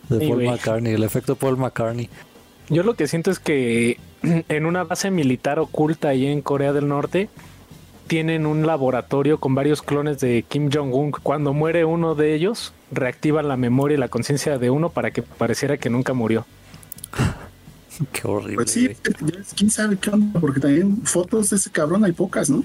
De Paul McCartney, el efecto Paul McCartney. Yo lo que siento es que [CLEARS THROAT] en una base militar oculta ahí en Corea del Norte tienen un laboratorio con varios clones de Kim Jong-un. Cuando muere uno de ellos, reactivan la memoria y la conciencia de uno para que pareciera que nunca murió. [LAUGHS] Qué horrible. Pues sí, quién sabe qué onda, porque también fotos de ese cabrón hay pocas, ¿no?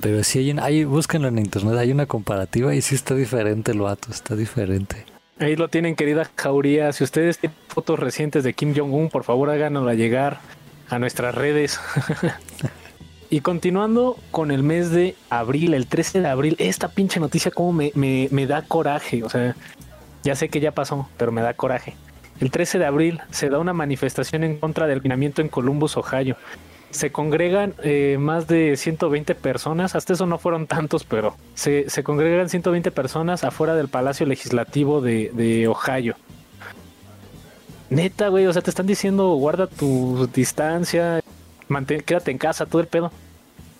Pero sí hay, un- hay búsquenlo en internet, hay una comparativa y sí está diferente el vato, está diferente. Ahí lo tienen, querida Jauría. Si ustedes tienen fotos recientes de Kim Jong-un, por favor háganosla llegar a nuestras redes. [LAUGHS] y continuando con el mes de abril, el 13 de abril, esta pinche noticia como me, me, me da coraje. O sea, ya sé que ya pasó, pero me da coraje. El 13 de abril se da una manifestación en contra del confinamiento en Columbus, Ohio. Se congregan eh, más de 120 personas, hasta eso no fueron tantos, pero se, se congregan 120 personas afuera del Palacio Legislativo de, de Ohio. Neta, güey, o sea, te están diciendo guarda tu distancia, mantén, quédate en casa, todo el pedo.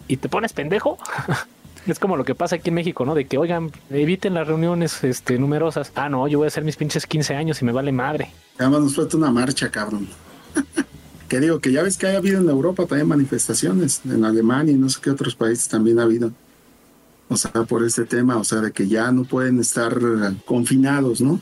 Y te pones pendejo. [LAUGHS] es como lo que pasa aquí en México, ¿no? De que, oigan, eviten las reuniones este, numerosas. Ah, no, yo voy a hacer mis pinches 15 años y me vale madre. Además nos falta una marcha, cabrón. [LAUGHS] que digo que ya ves que ha habido en Europa también manifestaciones, en Alemania y no sé qué otros países también ha habido. O sea, por este tema, o sea, de que ya no pueden estar confinados, ¿no?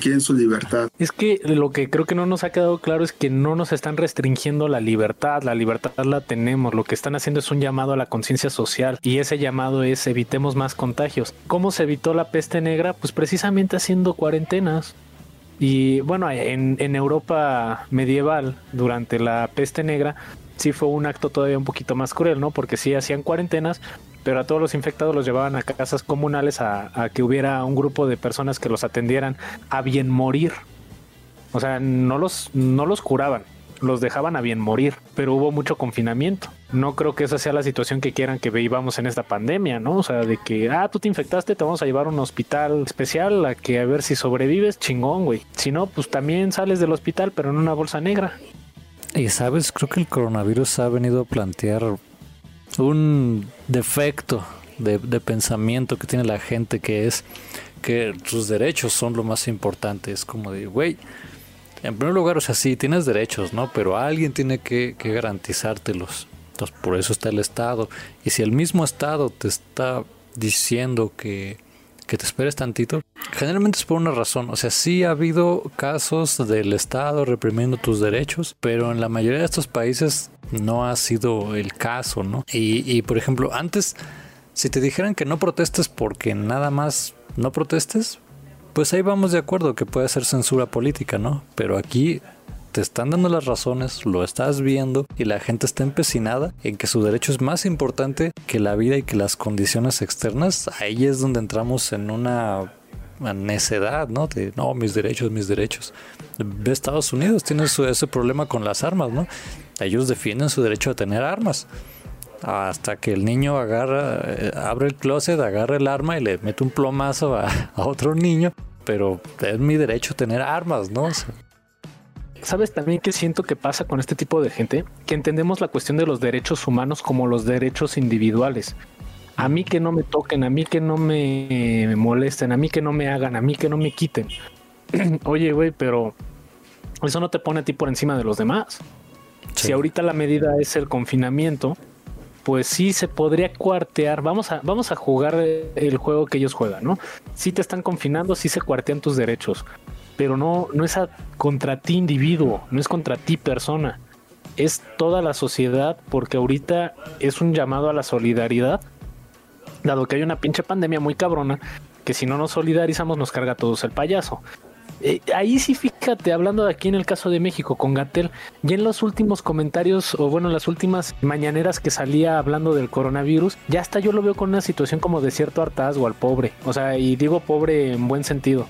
Quieren su libertad. Es que lo que creo que no nos ha quedado claro es que no nos están restringiendo la libertad, la libertad la tenemos, lo que están haciendo es un llamado a la conciencia social y ese llamado es evitemos más contagios. ¿Cómo se evitó la peste negra? Pues precisamente haciendo cuarentenas. Y bueno, en, en Europa medieval, durante la peste negra, sí fue un acto todavía un poquito más cruel, ¿no? Porque sí hacían cuarentenas, pero a todos los infectados los llevaban a casas comunales a, que hubiera un grupo de personas que los atendieran a bien morir. O sea, no los, no los curaban, los dejaban a bien morir, pero hubo mucho confinamiento. No creo que esa sea la situación que quieran que vivamos en esta pandemia, ¿no? O sea, de que, ah, tú te infectaste, te vamos a llevar a un hospital especial a que a ver si sobrevives, chingón, güey. Si no, pues también sales del hospital, pero en una bolsa negra. Y sabes, creo que el coronavirus ha venido a plantear un defecto de, pensamiento que tiene la gente que es que sus derechos son lo más importante. Es como de, güey, en primer lugar, o sea, sí, tienes derechos, ¿no? Pero alguien tiene que, que garantizártelos. Entonces, por eso está el Estado. Y si el mismo Estado te está diciendo que, que te esperes tantito, generalmente es por una razón. O sea, sí ha habido casos del Estado reprimiendo tus derechos, pero en la mayoría de estos países no ha sido el caso, ¿no? Y, y por ejemplo, antes, si te dijeran que no protestes porque nada más no protestes, pues ahí vamos de acuerdo que puede ser censura política, ¿no? Pero aquí te están dando las razones, lo estás viendo y la gente está empecinada en que su derecho es más importante que la vida y que las condiciones externas. Ahí es donde entramos en una necedad, ¿no? De, no, mis derechos, mis derechos. Ve Estados Unidos, tiene su- ese problema con las armas, ¿no? Ellos defienden su derecho a tener armas. Hasta que el niño agarra, eh, abre el closet, agarra el arma y le mete un plomazo a, otro niño. Pero es mi derecho tener armas, ¿no? ¿Sabes también qué siento que pasa con este tipo de gente? Que entendemos la cuestión de los derechos humanos como los derechos individuales. A mí que no me toquen, a mí que no me molesten, a mí que no me hagan, a mí que no me quiten. [CLEARS THROAT] Oye, güey, pero eso no te pone a ti por encima de los demás. Sí. Si ahorita la medida es el confinamiento, pues sí se podría cuartear. Vamos a, vamos a jugar el juego que ellos juegan, ¿no? Si te están confinando, sí se cuartean tus derechos, pero no, no es a- contra ti individuo, no es contra ti persona, es toda la sociedad, porque ahorita es un llamado a la solidaridad, dado que hay una pinche pandemia muy cabrona, que si no nos solidarizamos nos carga a todos el payaso. Eh, ahí sí, fíjate, hablando de aquí en el caso de México con Gatel, ya en los últimos comentarios, o bueno, en las últimas mañaneras que salía hablando del coronavirus, ya hasta yo lo veo con una situación como de cierto hartazgo al pobre. O sea, y digo pobre en buen sentido,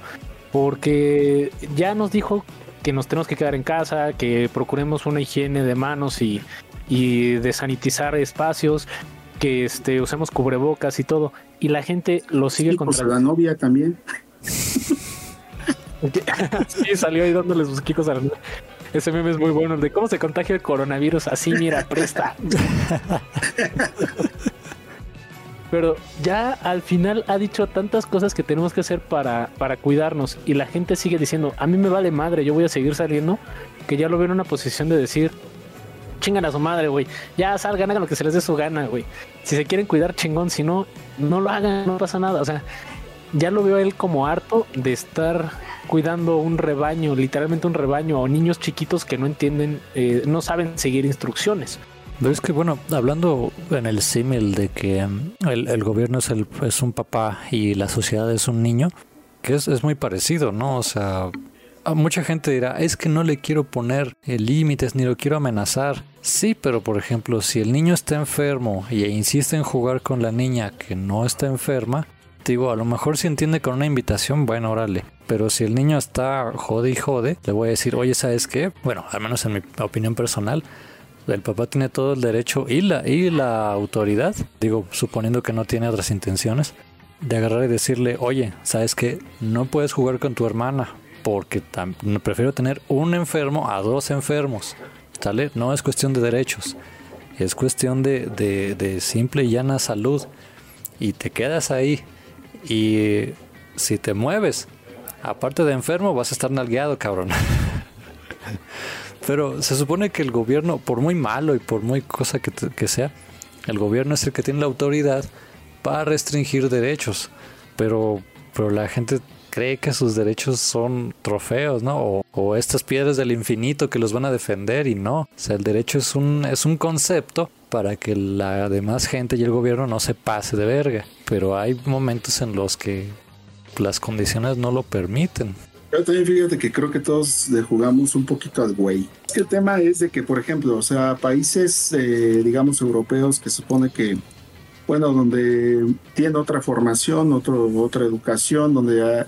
porque ya nos dijo que nos tenemos que quedar en casa, que procuremos una higiene de manos y, y de sanitizar espacios, que este, usemos cubrebocas y todo. Y la gente lo sigue pues a contra la novia también. [LAUGHS] Sí, salió ahí dándole sus quicos a la Ese meme es muy bueno, el de cómo se contagia el coronavirus. Así, mira, presta. [LAUGHS] Pero ya al final ha dicho tantas cosas que tenemos que hacer para, para cuidarnos y la gente sigue diciendo, a mí me vale madre, yo voy a seguir saliendo, que ya lo veo en una posición de decir, chingan a su madre, güey, ya salgan, hagan lo que se les dé su gana, güey. Si se quieren cuidar, chingón, si no, no lo hagan, no pasa nada. O sea, ya lo veo él como harto de estar cuidando un rebaño, literalmente un rebaño, o niños chiquitos que no entienden, eh, no saben seguir instrucciones. Pero es que, bueno, hablando en el símil de que um, el, gobierno es, el, es un papá y la sociedad es un niño, que es, muy parecido, ¿no? O sea, mucha gente dirá, es que no le quiero poner eh, límites ni lo quiero amenazar. Sí, pero por ejemplo, si el niño está enfermo y insiste en jugar con la niña que no está enferma, digo, a lo mejor si entiende con una invitación, bueno, órale. Pero si el niño está jode y jode, le voy a decir, oye, ¿sabes qué? Bueno, al menos en mi opinión personal, el papá tiene todo el derecho y la, y la autoridad, digo, suponiendo que no tiene otras intenciones, de agarrar y decirle, oye, ¿sabes qué? No puedes jugar con tu hermana porque prefiero tener un enfermo a dos enfermos. No es cuestión de derechos, es cuestión de, de, simple y llana salud. Y te quedas ahí y si te mueves, aparte de enfermo, vas a estar nalgueado, cabrón. [LAUGHS] Pero se supone que el gobierno, por muy malo y por muy cosa que, sea, el gobierno es el que tiene la autoridad para restringir derechos. Pero, pero la gente cree que sus derechos son trofeos, ¿no? O, estas piedras del infinito que los van a defender y no. O sea, el derecho es un, es un concepto para que la demás gente y el gobierno no se pase de verga. Pero hay momentos en los que las condiciones no lo permiten. Yo también fíjate que creo que todos le jugamos un poquito al güey. El tema es de que, por ejemplo, o sea, países, eh, digamos, europeos que supone que, bueno, donde tienen otra formación, otro, otra educación, donde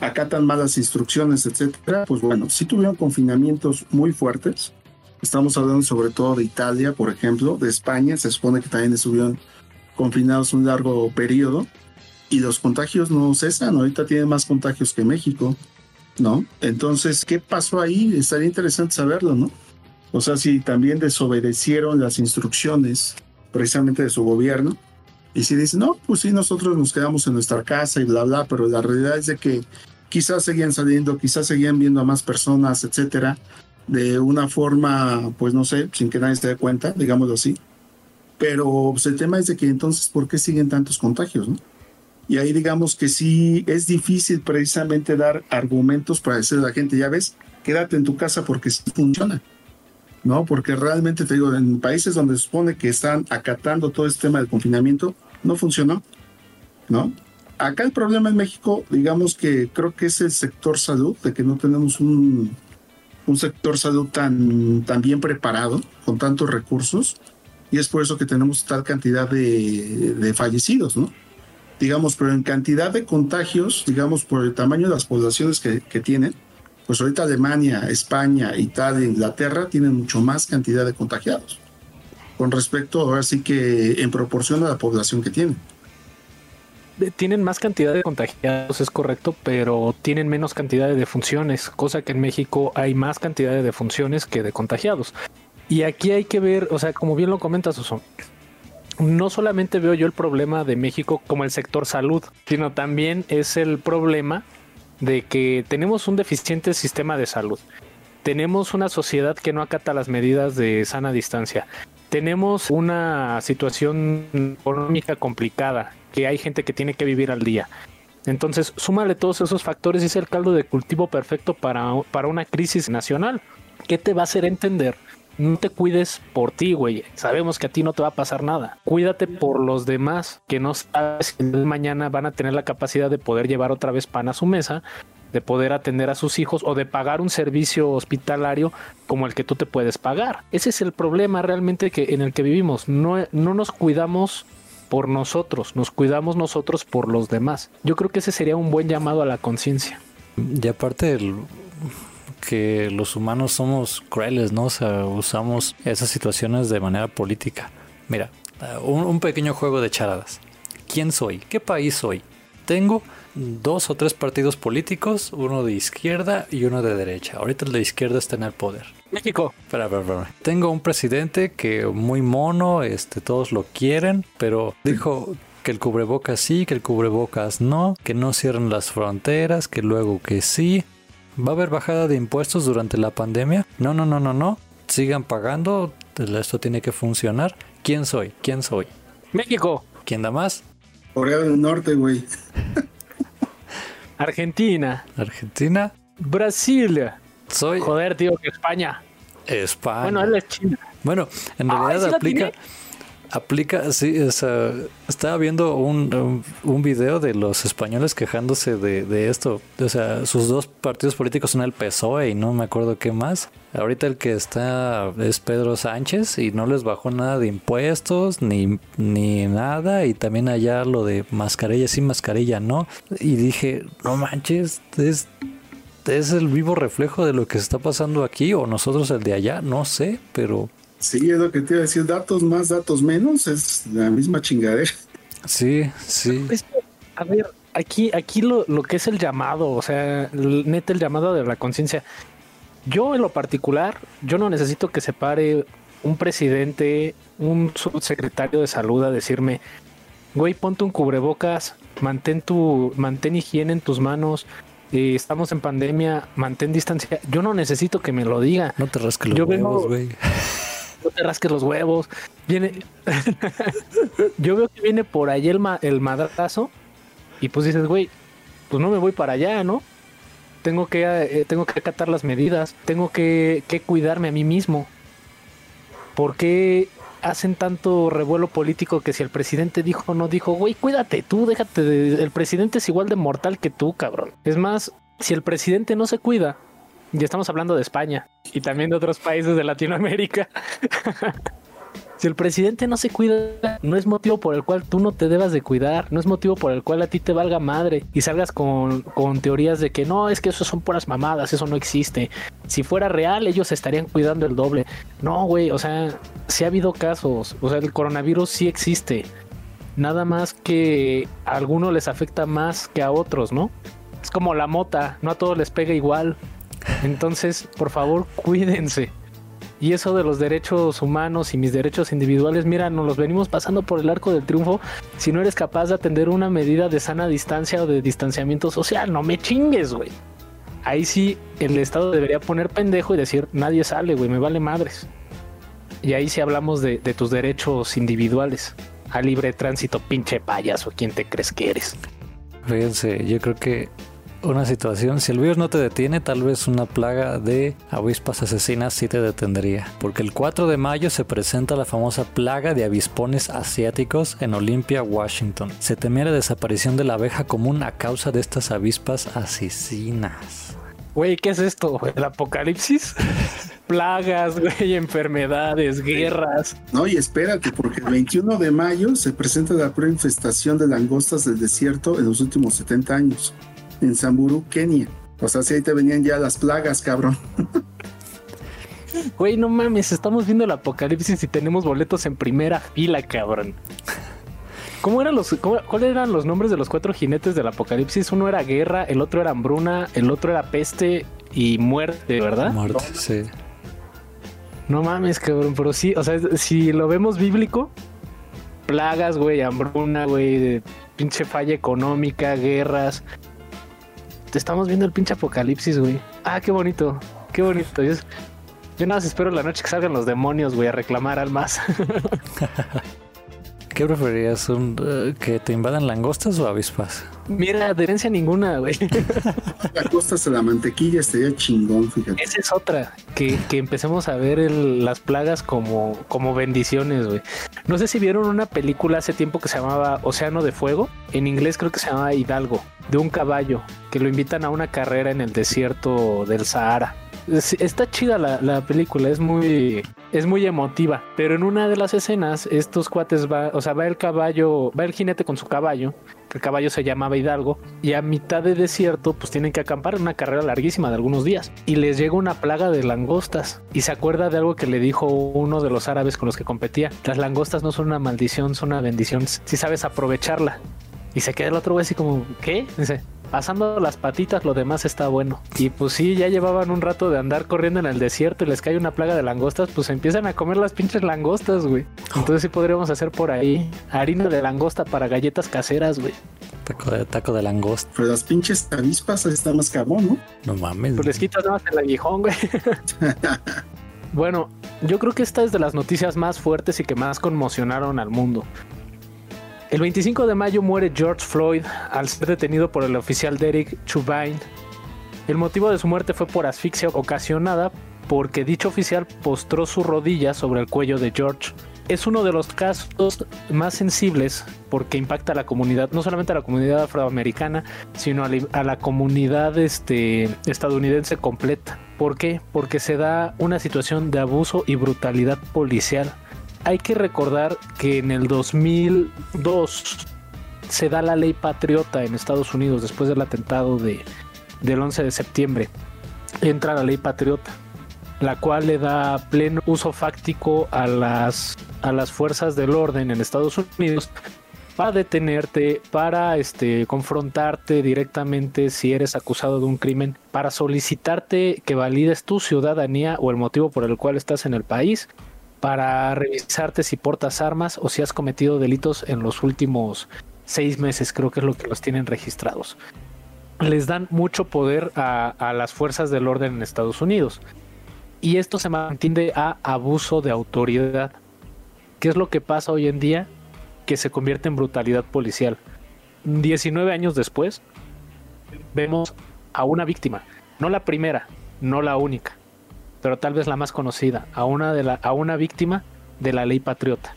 acatan malas instrucciones, etcétera, pues bueno, sí tuvieron confinamientos muy fuertes. Estamos hablando sobre todo de Italia, por ejemplo, de España, se supone que también estuvieron confinados un largo periodo y los contagios no cesan, ahorita tienen más contagios que México. ¿no? Entonces, ¿qué pasó ahí? Estaría interesante saberlo, ¿no? O sea, si también desobedecieron las instrucciones precisamente de su gobierno. Y si dicen, no, pues sí, nosotros nos quedamos en nuestra casa y bla, bla, pero la realidad es de que quizás seguían saliendo, quizás seguían viendo a más personas, etcétera, de una forma, pues no sé, sin que nadie se dé cuenta, digámoslo así. Pero pues, el tema es de que entonces, ¿por qué siguen tantos contagios, no? Y ahí digamos que sí es difícil precisamente dar argumentos para decirle a la gente, ya ves, quédate en tu casa porque sí funciona. ¿No? Porque realmente te digo, en países donde se supone que están acatando todo este tema del confinamiento, no funcionó. ¿No? Acá el problema en México, digamos que creo que es el sector salud, de que no tenemos un, un sector salud tan, tan bien preparado, con tantos recursos, y es por eso que tenemos tal cantidad de, de fallecidos, ¿no? digamos, pero en cantidad de contagios, digamos, por el tamaño de las poblaciones que, tienen, pues ahorita Alemania, España, Italia, Inglaterra tienen mucho más cantidad de contagiados, con respecto ahora sí que en proporción a la población que tienen. Tienen más cantidad de contagiados, es correcto, pero tienen menos cantidad de defunciones, cosa que en México hay más cantidad de defunciones que de contagiados. Y aquí hay que ver, o sea, como bien lo comenta Susan, no solamente veo yo el problema de México como el sector salud, sino también es el problema de que tenemos un deficiente sistema de salud. Tenemos una sociedad que no acata las medidas de sana distancia. Tenemos una situación económica complicada, que hay gente que tiene que vivir al día. Entonces, súmale todos esos factores y es el caldo de cultivo perfecto para, para una crisis nacional. ¿Qué te va a hacer entender no te cuides por ti, güey. Sabemos que a ti no te va a pasar nada. Cuídate por los demás, que no sabes si mañana van a tener la capacidad de poder llevar otra vez pan a su mesa, de poder atender a sus hijos o de pagar un servicio hospitalario como el que tú te puedes pagar. Ese es el problema realmente que en el que vivimos. No, no nos cuidamos por nosotros, nos cuidamos nosotros por los demás. Yo creo que ese sería un buen llamado a la conciencia. Y aparte, el, que los humanos somos crueles, ¿no? O sea, usamos esas situaciones de manera política. Mira, un, pequeño juego de charadas. ¿Quién soy? ¿Qué país soy? Tengo dos o tres partidos políticos, uno de izquierda y uno de derecha. Ahorita el de izquierda está en el poder. México. Espera, espera, espera. Tengo un presidente que muy mono, este, todos lo quieren, pero dijo, que el cubrebocas sí, que el cubrebocas no, que no cierren las fronteras, que luego que sí. ¿Va a haber bajada de impuestos durante la pandemia? No, no, no, no, no. Sigan pagando, esto tiene que funcionar. ¿Quién soy? ¿Quién soy? México, ¿Quién da más? Corea del Norte, güey. [LAUGHS] Argentina, Argentina. Brasil. Soy Joder, tío, que España. España. Bueno, él es China. Bueno, en realidad ¿sí la aplica, tiene? Aplica, sí, o sea, estaba viendo un, un, video de los españoles quejándose de, de esto. O sea, sus dos partidos políticos son el PSOE y no me acuerdo qué más. Ahorita el que está es Pedro Sánchez y no les bajó nada de impuestos ni, ni nada. Y también allá lo de mascarilla sí, mascarilla no. Y dije, no manches, es es el vivo reflejo de lo que está pasando aquí o nosotros el de allá, no sé, pero Sí, es lo que te iba a decir. Datos más, datos menos. Es la misma chingadera. sí, sí. Es que, a ver, aquí, aquí lo, lo que es el llamado, o sea, el- neta el llamado de la conciencia. Yo en lo particular, yo no necesito que se pare un presidente, un subsecretario de salud a decirme, güey, ponte un cubrebocas, mantén tu, mantén higiene en tus manos, eh, estamos en pandemia, mantén distancia. Yo no necesito que me lo diga. No te rasques los Yo huevos, güey. No te rasques los huevos. Viene. [LAUGHS] Yo veo que viene por ahí el, ma- el madrazo. Y pues dices, güey, pues no me voy para allá, ¿no? Tengo que, eh, tengo que acatar las medidas. Tengo que, cuidarme a mí mismo. ¿Por qué hacen tanto revuelo político que si el presidente dijo no dijo, güey, cuídate tú, déjate de... El presidente es igual de mortal que tú, cabrón. Es más, si el presidente no se cuida, ya estamos hablando de España y también de otros países de Latinoamérica. [LAUGHS] si el presidente no se cuida, no es motivo por el cual tú no te debas de cuidar, no es motivo por el cual a ti te valga madre y salgas con, con teorías de que no, es que eso son puras mamadas, eso no existe. Si fuera real, ellos estarían cuidando el doble. No, güey, o sea, sí ha habido casos, o sea, el coronavirus sí existe. Nada más que a algunos les afecta más que a otros, ¿no? Es como la mota, no a todos les pega igual. Entonces, por favor, cuídense. Y eso de los derechos humanos y mis derechos individuales, mira, nos los venimos pasando por el arco del triunfo. Si no eres capaz de atender una medida de sana distancia o de distanciamiento social, no me chingues, güey. Ahí sí el Estado debería poner pendejo y decir, nadie sale, güey, me vale madres. Y ahí sí hablamos de, tus derechos individuales. A libre tránsito, pinche payaso, ¿quién te crees que eres? Fíjense, yo creo que una situación, si el virus no te detiene, tal vez una plaga de avispas asesinas sí te detendría. Porque el 4 de mayo se presenta la famosa plaga de avispones asiáticos en Olympia, Washington. Se temía la desaparición de la abeja común a causa de estas avispas asesinas. Güey, ¿qué es esto? ¿El apocalipsis? [LAUGHS] Plagas, güey, enfermedades, guerras. No, y espérate, porque el 21 de mayo se presenta la primera infestación de langostas del desierto en los últimos 70 años, en Samburu, Kenia. O sea, si ahí te venían ya las plagas, cabrón. Güey, no mames, estamos viendo el apocalipsis y tenemos boletos en primera fila, cabrón. ¿Cómo eran los, cómo- ¿Cuáles eran los nombres de los cuatro jinetes del apocalipsis? Uno era guerra, el otro era hambruna, el otro era peste y muerte, ¿verdad? Muerte, sí. No mames, cabrón, pero sí, o sea, si lo vemos bíblico, plagas, güey, hambruna, güey, pinche falla económica, guerras. Te estamos viendo el pinche apocalipsis, güey. Ah, qué bonito, qué bonito. Yo, nada más espero la noche que salgan los demonios, güey, a reclamar almas. [LAUGHS] ¿Qué preferirías? Un, eh, ¿Que te invadan langostas o avispas? Mira, adherencia ninguna, güey. [LAUGHS] Langostas a la mantequilla estaría chingón, fíjate. Esa es otra, que, que empecemos a ver el- las plagas como, como bendiciones, güey. No sé si vieron una película hace tiempo que se llamaba Océano de Fuego. En inglés creo que se llamaba Hidalgo, de un caballo, que lo invitan a una carrera en el desierto del Sahara. Es- Está chida la, la película, es muy, es muy emotiva. Pero en una de las escenas, estos cuates va, o sea, va el caballo, va el jinete con su caballo, que el caballo se llamaba Hidalgo, y a mitad de desierto, pues tienen que acampar en una carrera larguísima de algunos días. Y les llega una plaga de langostas. Y se acuerda de algo que le dijo uno de los árabes con los que competía. Las langostas no son una maldición, son una bendición si sabes aprovecharla. Y se queda el otro güey así como, ¿qué? Dice, pasando las patitas, lo demás está bueno. Y pues sí, ya llevaban un rato de andar corriendo en el desierto y les cae una plaga de langostas, pues empiezan a comer las pinches langostas, güey. Entonces sí podríamos hacer por ahí harina de langosta para galletas caseras, güey. Taco de, taco de langosta. Pero las pinches avispas está más cabrón, ¿no? No mames. Pues les quitas nada más el aguijón, güey. [LAUGHS] bueno, yo creo que esta es de las noticias más fuertes y que más conmocionaron al mundo. El 25 de mayo muere George Floyd al ser detenido por el oficial Derek Chauvin. El motivo de su muerte fue por asfixia ocasionada porque dicho oficial postró su rodilla sobre el cuello de George. Es uno de los casos más sensibles porque impacta a la comunidad, no solamente a la comunidad afroamericana, sino a la, comunidad este, estadounidense completa. ¿Por qué? Porque se da una situación de abuso y brutalidad policial hay que recordar que en el 2002 se da la ley patriota en Estados Unidos después del atentado de, del 11 de septiembre. Entra la ley patriota, la cual le da pleno uso fáctico a las, a las fuerzas del orden en Estados Unidos para detenerte, para este, confrontarte directamente si eres acusado de un crimen, para solicitarte que valides tu ciudadanía o el motivo por el cual estás en el país para revisarte si portas armas o si has cometido delitos en los últimos seis meses, creo que es lo que los tienen registrados. Les dan mucho poder a, las fuerzas del orden en Estados Unidos. Y esto se mantiene a abuso de autoridad. ¿Qué es lo que pasa hoy en día? Que se convierte en brutalidad policial. 19 años después, vemos a una víctima. No la primera, no la única pero tal vez la más conocida, a una, de la, a una víctima de la ley patriota.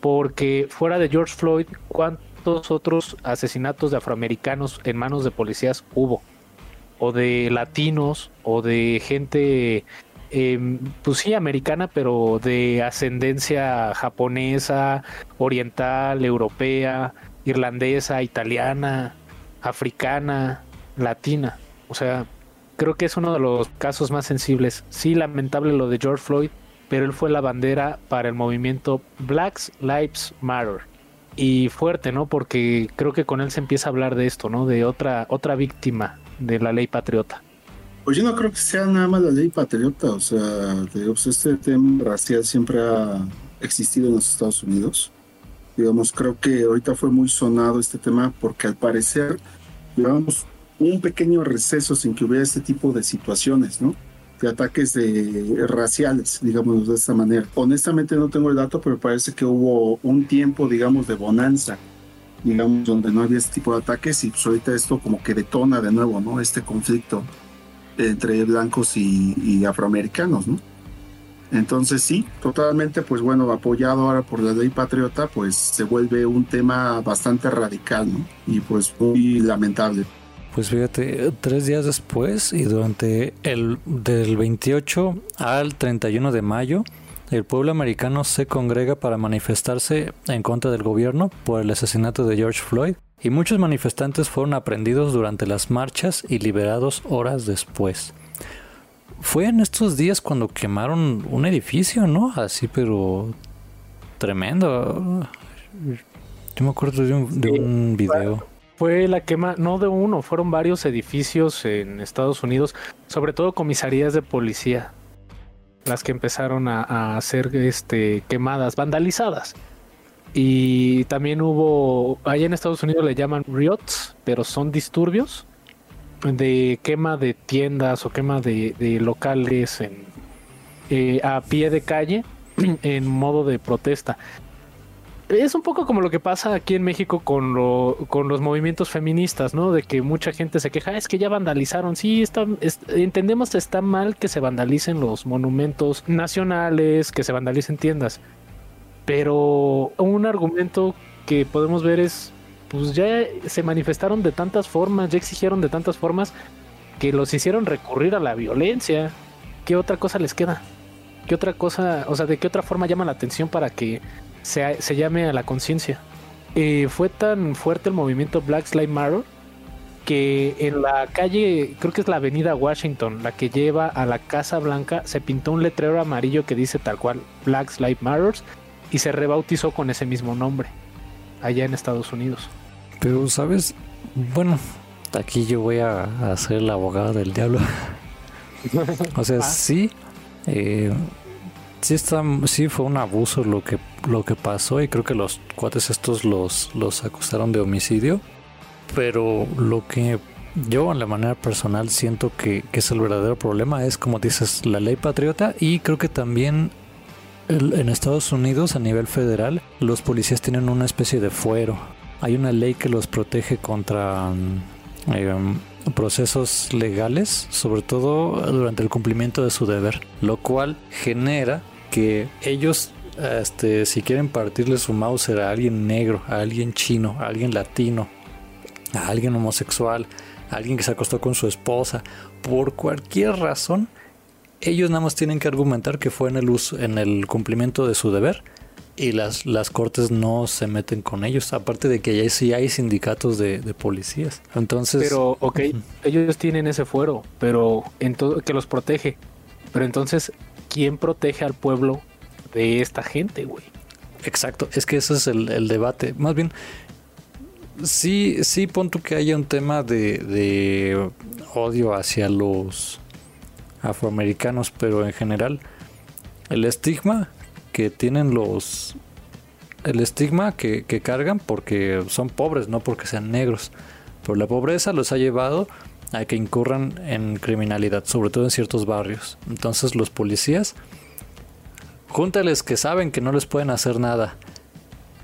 Porque fuera de George Floyd, ¿cuántos otros asesinatos de afroamericanos en manos de policías hubo? O de latinos, o de gente, em, pues sí, americana, pero de ascendencia japonesa, oriental, europea, irlandesa, italiana, africana, latina. O sea, creo que es uno de los casos más sensibles. Sí, lamentable lo de George Floyd, pero él fue la bandera para el movimiento Black Lives Matter. Y fuerte, ¿no? Porque creo que con él se empieza a hablar de esto, ¿no? De otra, otra víctima de la ley patriota. Pues yo no creo que sea nada más la ley patriota, o sea, pues este tema racial siempre ha existido en los Estados Unidos. Digamos, creo que ahorita fue muy sonado este tema porque al parecer llevamos un pequeño receso sin que hubiera este tipo de situaciones, ¿no? De ataques de, raciales, digamos de esta manera. Honestamente no tengo el dato, pero parece que hubo un tiempo, digamos, de bonanza, digamos, donde no había este tipo de ataques y pues ahorita esto como que detona de nuevo, ¿no? Este conflicto entre blancos y, y afroamericanos, ¿no? Entonces sí, totalmente, pues bueno, apoyado ahora por la ley patriota, pues se vuelve un tema bastante radical, ¿no? Y pues muy lamentable. Pues fíjate, tres días después y durante el del 28 al 31 de mayo, el pueblo americano se congrega para manifestarse en contra del gobierno por el asesinato de George Floyd y muchos manifestantes fueron aprendidos durante las marchas y liberados horas después. Fue en estos días cuando quemaron un edificio, ¿no? Así, pero tremendo. Yo me acuerdo de un, de un video fue la quema, no de uno, fueron varios edificios en Estados Unidos, sobre todo comisarías de policía, las que empezaron a, a ser este, quemadas, vandalizadas. Y también hubo, allá en Estados Unidos le llaman riots, pero son disturbios de quema de tiendas o quema de, locales eh, a pie de calle [CLEARS THROAT] en modo de protesta es un poco como lo que pasa aquí en México con, con los movimientos feministas, ¿no? De que mucha gente se queja, es que ya vandalizaron. Sí, está, entendemos que está mal que se vandalicen los monumentos nacionales, que se vandalicen tiendas. Pero un argumento que podemos ver es, pues ya se manifestaron de tantas formas, ya exigieron de tantas formas que los hicieron recurrir a la violencia. ¿Qué otra cosa les queda? ¿Qué otra cosa, o sea, de qué otra forma llama la atención para que se, llame a la conciencia. Eh, fue tan fuerte el movimiento Black Lives Matter que en la calle, creo que es la avenida Washington, la que lleva a la Casa Blanca, se pintó un letrero amarillo que dice tal cual Black Lives Matter y se rebautizó con ese mismo nombre allá en Estados Unidos. Pero, ¿sabes? Bueno, aquí yo voy a, a ser el abogado del diablo. [LAUGHS] o sea, sí, eh, sí, está, sí fue un abuso lo que, lo que pasó y creo que los cuates estos los, los acusaron de homicidio. Pero lo que yo en la manera personal siento que, que, es el verdadero problema es como dices la ley patriota y creo que también en Estados Unidos a nivel federal los policías tienen una especie de fuero hay una ley que los protege contra mm, eh, procesos legales, sobre todo durante el cumplimiento de su deber, lo cual genera que ellos, este, si quieren partirle su mouse a alguien negro, a alguien chino, a alguien latino, a alguien homosexual, a alguien que se acostó con su esposa, por cualquier razón, ellos nada más tienen que argumentar que fue en el uso, en el cumplimiento de su deber y las, las cortes no se meten con ellos. Aparte de que ya sí hay sindicatos de, policías. Entonces. Pero, ok, ellos tienen ese fuero, pero que los protege. Pero entonces, ¿quién protege al pueblo de esta gente, güey? Exacto, es que ese es el, debate. Más bien, sí, sí, pon que haya un tema de, de odio hacia los afroamericanos, pero en general, el estigma que tienen los el estigma que, cargan porque son pobres, no porque sean negros. Pero la pobreza los ha llevado a que incurran en criminalidad, sobre todo en ciertos barrios. Entonces los policías, júntales que saben que no les pueden hacer nada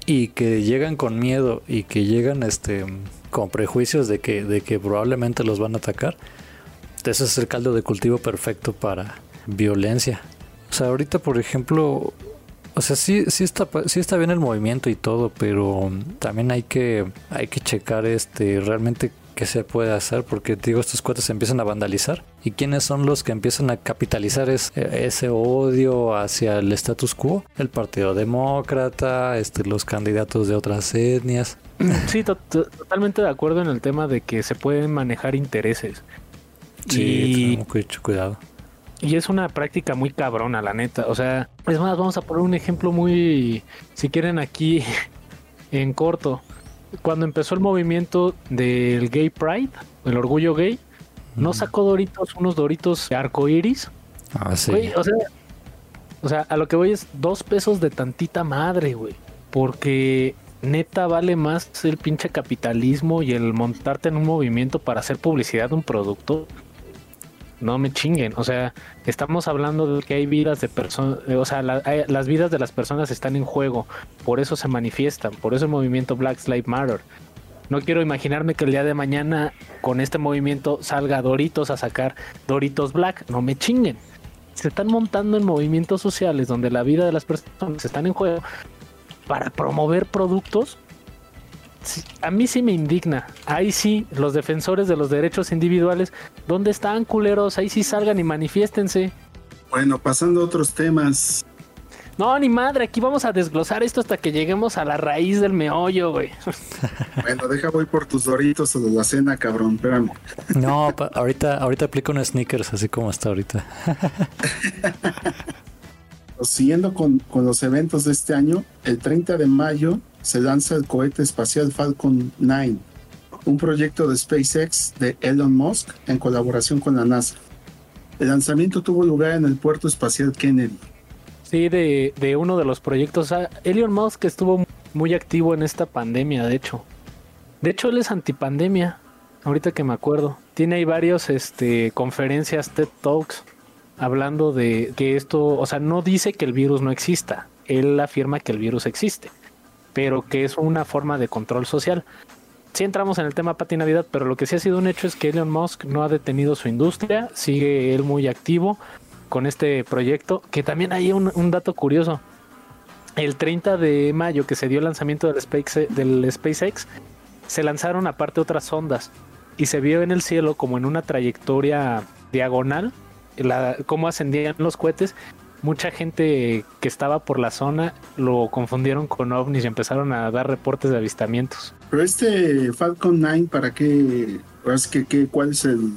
y que llegan con miedo y que llegan este con prejuicios de que, de que probablemente los van a atacar. Ese es el caldo de cultivo perfecto para violencia. O sea, ahorita, por ejemplo, o sea, sí, sí está, sí está bien el movimiento y todo, pero también hay que, hay que checar este realmente qué se puede hacer, porque digo, estos cuates se empiezan a vandalizar. ¿Y quiénes son los que empiezan a capitalizar ese odio hacia el status quo? El Partido Demócrata, este, los candidatos de otras etnias. [CLEARS THROAT] Sí, totalmente de acuerdo en el tema de que se pueden manejar intereses. Sí, y... mucho cuidado. Y es una práctica muy cabrona, la neta. O sea, es más, vamos a poner un ejemplo muy, si quieren aquí, [LAUGHS] en corto. Cuando empezó el movimiento del Gay Pride, el orgullo gay, ¿no sacó Doritos, unos Doritos arcoiris? Ah, sí. o, sea, o sea, a lo que voy es dos pesos de tantita madre, güey. Porque neta vale más el pinche capitalismo y el montarte en un movimiento para hacer publicidad de un producto no me chinguen. O sea, estamos hablando de que hay vidas de personas, eh, o sea, las vidas de las personas están en juego, por eso se manifiestan, por eso el movimiento Black Lives Matter. No quiero imaginarme que el día de mañana con este movimiento salga Doritos a sacar Doritos Black, no me chinguen. Se están montando en movimientos sociales donde la vida de las personas están en juego para promover productos a mí sí me indigna. Ahí sí, los defensores de los derechos individuales, ¿dónde están culeros? Ahí sí salgan y manifiéstense. Bueno, pasando a otros temas. No, ni madre, aquí vamos a desglosar esto hasta que lleguemos a la raíz del meollo, güey. [LAUGHS] Bueno, deja voy por tus doritos o de la cena, cabrón, espérame. No, ahorita, ahorita aplico un sneakers así como está ahorita. [LAUGHS] Siguiendo con, con los eventos de este año, el 30 de mayo se lanza el cohete espacial Falcon 9, un proyecto de SpaceX de Elon Musk en colaboración con la NASA. El lanzamiento tuvo lugar en el puerto espacial Kennedy. Sí, de, de uno de los proyectos. Ah, Elon Musk estuvo muy activo en esta pandemia, de hecho. De hecho, él es antipandemia, ahorita que me acuerdo. Tiene ahí varios este, conferencias, TED Talks, hablando de que esto, o sea, no dice que el virus no exista. Él afirma que el virus existe pero que es una forma de control social. Sí entramos en el tema Pati Navidad, pero lo que sí ha sido un hecho es que Elon Musk no ha detenido su industria, sigue él muy activo con este proyecto, que también hay un, dato curioso. El 30 de mayo que se dio el lanzamiento del, Space, del SpaceX, se lanzaron aparte otras ondas y se vio en el cielo como en una trayectoria diagonal cómo ascendían los cohetes mucha gente que estaba por la zona lo confundieron con ovnis y empezaron a dar reportes de avistamientos. Pero este Falcon 9, ¿para qué? que, ¿Cuál es el,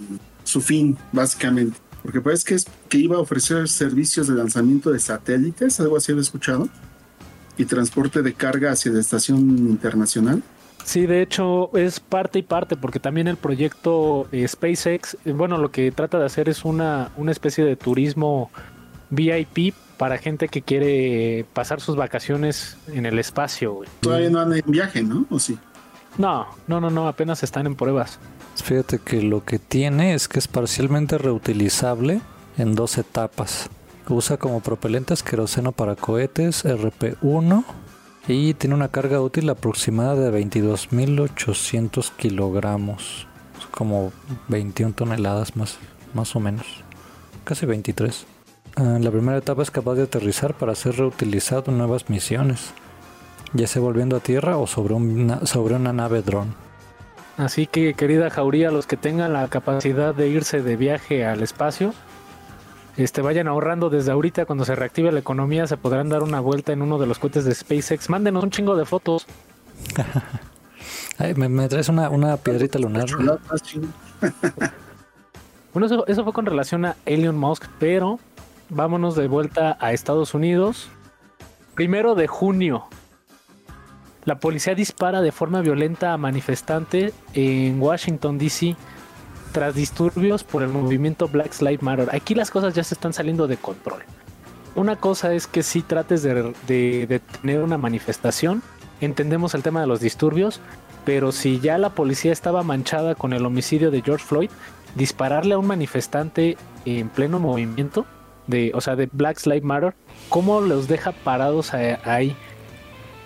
su fin, básicamente? Porque parece que, es, que iba a ofrecer servicios de lanzamiento de satélites, algo así he escuchado, y transporte de carga hacia la estación internacional. Sí, de hecho es parte y parte, porque también el proyecto eh, SpaceX, eh, bueno, lo que trata de hacer es una, una especie de turismo VIP para gente que quiere pasar sus vacaciones en el espacio. güey. Todavía no andan en viaje, ¿no? ¿O sí? No, no, no, no, apenas están en pruebas. Fíjate que lo que tiene es que es parcialmente reutilizable en dos etapas. Usa como propelentes queroseno para cohetes RP1 y tiene una carga útil aproximada de 22.800 kilogramos. Es como 21 toneladas más, más o menos. Casi 23. Ah, la primera etapa es capaz de aterrizar para ser reutilizado en nuevas misiones, ya sea volviendo a tierra o sobre una, sobre una nave dron. Así que, querida Jauría, los que tengan la capacidad de irse de viaje al espacio, este, vayan ahorrando desde ahorita. Cuando se reactive la economía, se podrán dar una vuelta en uno de los cohetes de SpaceX. Mándenos un chingo de fotos. [LAUGHS] Ay, me, me traes una, una piedrita lunar. Bueno, eso, eso fue con relación a Elon Musk, pero vámonos de vuelta a Estados Unidos. Primero de junio. La policía dispara de forma violenta a manifestantes en Washington, D.C. tras disturbios por el movimiento Black Lives Matter. Aquí las cosas ya se están saliendo de control. Una cosa es que si trates de, de- de tener una manifestación, entendemos el tema de los disturbios, pero si ya la policía estaba manchada con el homicidio de George Floyd, dispararle a un manifestante en pleno movimiento, de, o sea, de Black Lives Matter, ¿cómo los deja parados ahí?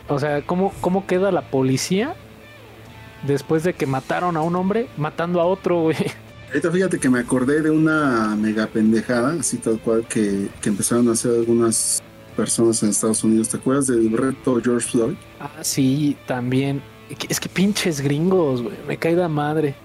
O sea, ¿cómo, ¿cómo queda la policía después de que mataron a un hombre matando a otro, güey? Ahorita fíjate que me acordé de una mega pendejada, así tal cual, que, que empezaron a hacer algunas personas en Estados Unidos. ¿Te acuerdas del reto George Floyd? Ah, sí, también. Es que pinches gringos, güey. Me cae la madre.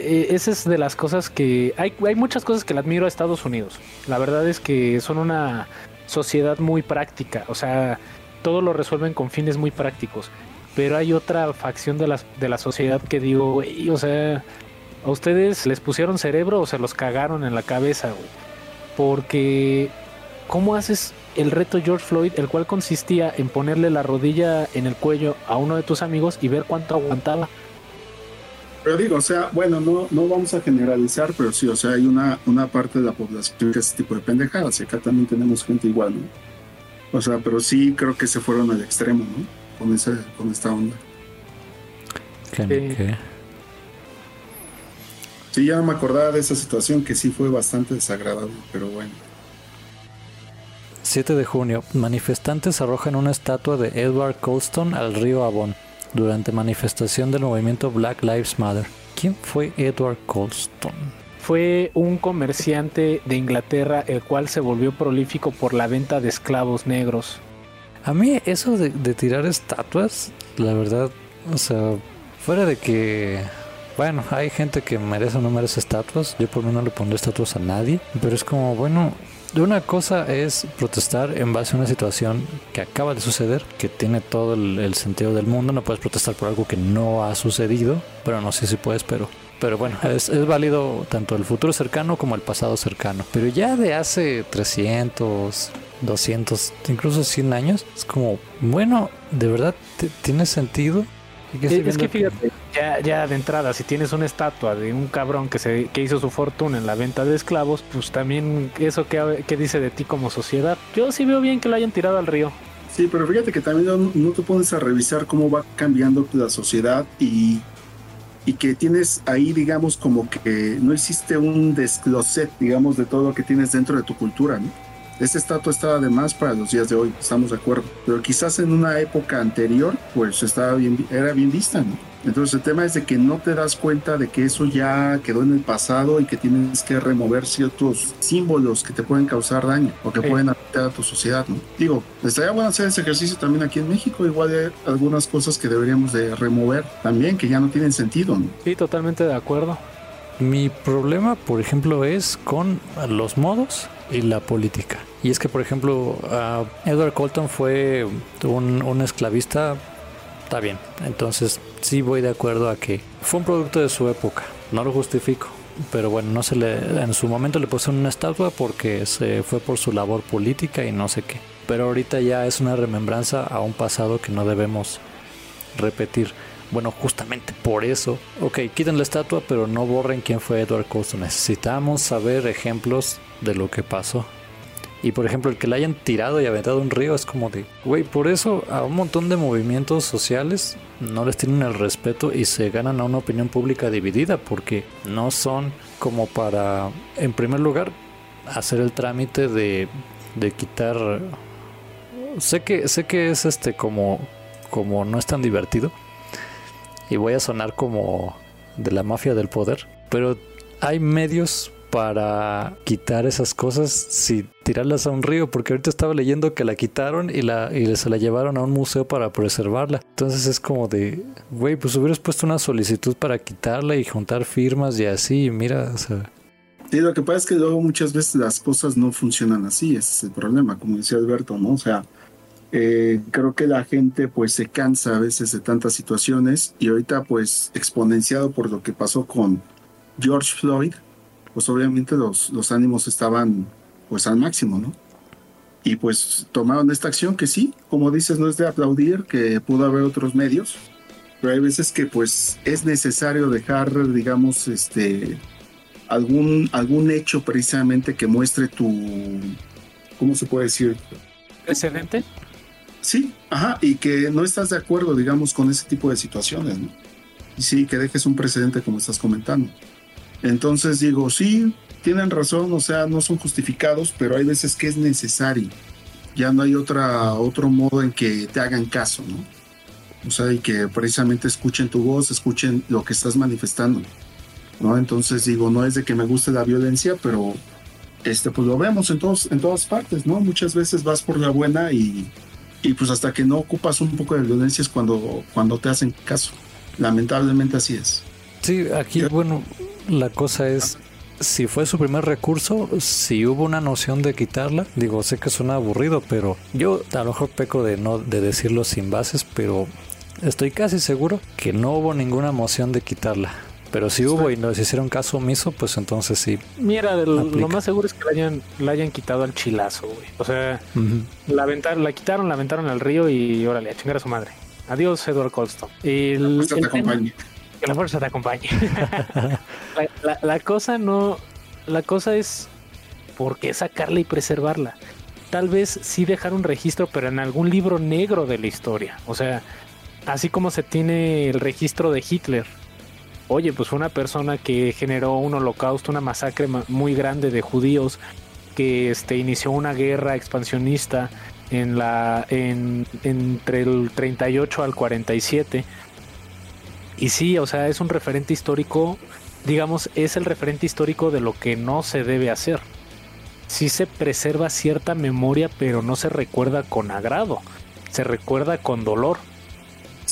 Eh, esa es de las cosas que... Hay, hay muchas cosas que le admiro a Estados Unidos. La verdad es que son una sociedad muy práctica. O sea, todo lo resuelven con fines muy prácticos. Pero hay otra facción de la, de la sociedad que digo, güey, o sea, a ustedes les pusieron cerebro o se los cagaron en la cabeza, güey. Porque, ¿cómo haces el reto George Floyd, el cual consistía en ponerle la rodilla en el cuello a uno de tus amigos y ver cuánto aguantaba? Pero digo, o sea, bueno, no, no vamos a generalizar, pero sí, o sea, hay una, una parte de la población que hace ese tipo de pendejadas y acá también tenemos gente igual, ¿no? O sea, pero sí creo que se fueron al extremo, ¿no? Con, esa, con esta onda. Sí. qué. Sí, ya no me acordaba de esa situación que sí fue bastante desagradable, pero bueno. 7 de junio. Manifestantes arrojan una estatua de Edward Colston al río Avon durante manifestación del movimiento Black Lives Matter. ¿Quién fue Edward Colston? Fue un comerciante de Inglaterra el cual se volvió prolífico por la venta de esclavos negros. A mí eso de, de tirar estatuas, la verdad, o sea, fuera de que, bueno, hay gente que merece o no merece estatuas, yo por mí no le pondré estatuas a nadie, pero es como, bueno, una cosa es protestar en base a una situación que acaba de suceder, que tiene todo el, sentido del mundo, no puedes protestar por algo que no ha sucedido, pero no sé si puedes, pero... Pero bueno, [LAUGHS] es, es válido tanto el futuro cercano como el pasado cercano. Pero ya de hace 300, 200, incluso 100 años, es como, bueno, ¿de verdad tiene sentido? ¿Y qué estoy Es que fíjate, ya, ya de entrada, si tienes una estatua de un cabrón que, se, que hizo su fortuna en la venta de esclavos, pues también eso que, que dice de ti como sociedad. Yo sí veo bien que lo hayan tirado al río. Sí, pero fíjate que también no, no te pones a revisar cómo va cambiando la sociedad y, y que tienes ahí, digamos, como que no existe un descloset, digamos, de todo lo que tienes dentro de tu cultura, ¿no? Esta estatua estaba de más para los días de hoy, estamos de acuerdo. Pero quizás en una época anterior, pues estaba bien, era bien vista, ¿no? Entonces el tema es de que no te das cuenta de que eso ya quedó en el pasado y que tienes que remover ciertos símbolos que te pueden causar daño o que Sí. pueden afectar a tu sociedad, ¿no? Digo, estaría bueno hacer ese ejercicio también aquí en México, igual hay algunas cosas que deberíamos de remover también, que ya no tienen sentido, ¿no? Sí, totalmente de acuerdo. Mi problema, por ejemplo, es con los modos y la política. Y es que, por ejemplo, ah, Edward Colton fue un, un esclavista, está bien. Entonces, sí voy de acuerdo a que fue un producto de su época. No lo justifico. Pero bueno, no se le, en su momento le pusieron una estatua porque se fue por su labor política y no sé qué. Pero ahorita ya es una remembranza a un pasado que no debemos repetir. Bueno, justamente por eso, ok, quiten la estatua, pero no borren quién fue Edward Colston. Necesitamos saber ejemplos de lo que pasó. Y por ejemplo, el que le hayan tirado y aventado un río es como de, güey, por eso a un montón de movimientos sociales no les tienen el respeto y se ganan a una opinión pública dividida porque no son como para, en primer lugar, hacer el trámite de, de quitar... Sé que, sé que es este como, como no es tan divertido y voy a sonar como de la mafia del poder, pero hay medios para quitar esas cosas si tirarlas a un río, porque ahorita estaba leyendo que la quitaron y, la, y se la llevaron a un museo para preservarla. Entonces es como de, güey, pues hubieras puesto una solicitud para quitarla y juntar firmas y así, mira, o sea... Sí, lo que pasa es que luego muchas veces las cosas no funcionan así, es el problema, como decía Alberto, ¿no? O sea, eh, creo que la gente pues se cansa a veces de tantas situaciones y ahorita pues exponenciado por lo que pasó con George Floyd, pues obviamente los, los ánimos estaban pues al máximo, ¿no? Y pues tomaron esta acción que sí, como dices, no es de aplaudir, que pudo haber otros medios, pero hay veces que pues es necesario dejar, digamos, este, algún, algún hecho precisamente que muestre tu, ¿cómo se puede decir? ¿Precedente? Sí, ajá, y que no estás de acuerdo, digamos, con ese tipo de situaciones, ¿no? Y sí, que dejes un precedente como estás comentando. Entonces digo, sí, tienen razón, o sea, no son justificados, pero hay veces que es necesario. Ya no hay otra, otro modo en que te hagan caso, ¿no? O sea, y que precisamente escuchen tu voz, escuchen lo que estás manifestando, ¿no? Entonces digo, no es de que me guste la violencia, pero este, pues lo vemos en, todos, en todas partes, ¿no? Muchas veces vas por la buena y, y pues hasta que no ocupas un poco de violencia es cuando, cuando te hacen caso. Lamentablemente así es. Sí, aquí, bueno, la cosa es, si fue su primer recurso, si hubo una noción de quitarla, digo, sé que suena aburrido, pero yo a lo mejor peco de no de decirlo sin bases, pero estoy casi seguro que no hubo ninguna moción de quitarla. Pero si hubo y nos hicieron caso omiso, pues entonces sí. Mira, lo más seguro es que la hayan, la hayan quitado al chilazo, güey. O sea, la, aventaron, la quitaron, la aventaron al río y órale, a chingar a su madre. Adiós, Edward Colston. Y el, que la fuerza te acompañe. [LAUGHS] la, cosa no. La cosa es. ¿Por qué sacarla y preservarla? Tal vez sí dejar un registro, pero en algún libro negro de la historia. O sea, así como se tiene el registro de Hitler. Oye, pues fue una persona que generó un holocausto, una masacre muy grande de judíos, que este, inició una guerra expansionista entre el 38 al 47 y sí, o sea, es un referente histórico, digamos, es el referente histórico de lo que no se debe hacer. Sí se preserva cierta memoria, pero no se recuerda con agrado, se recuerda con dolor.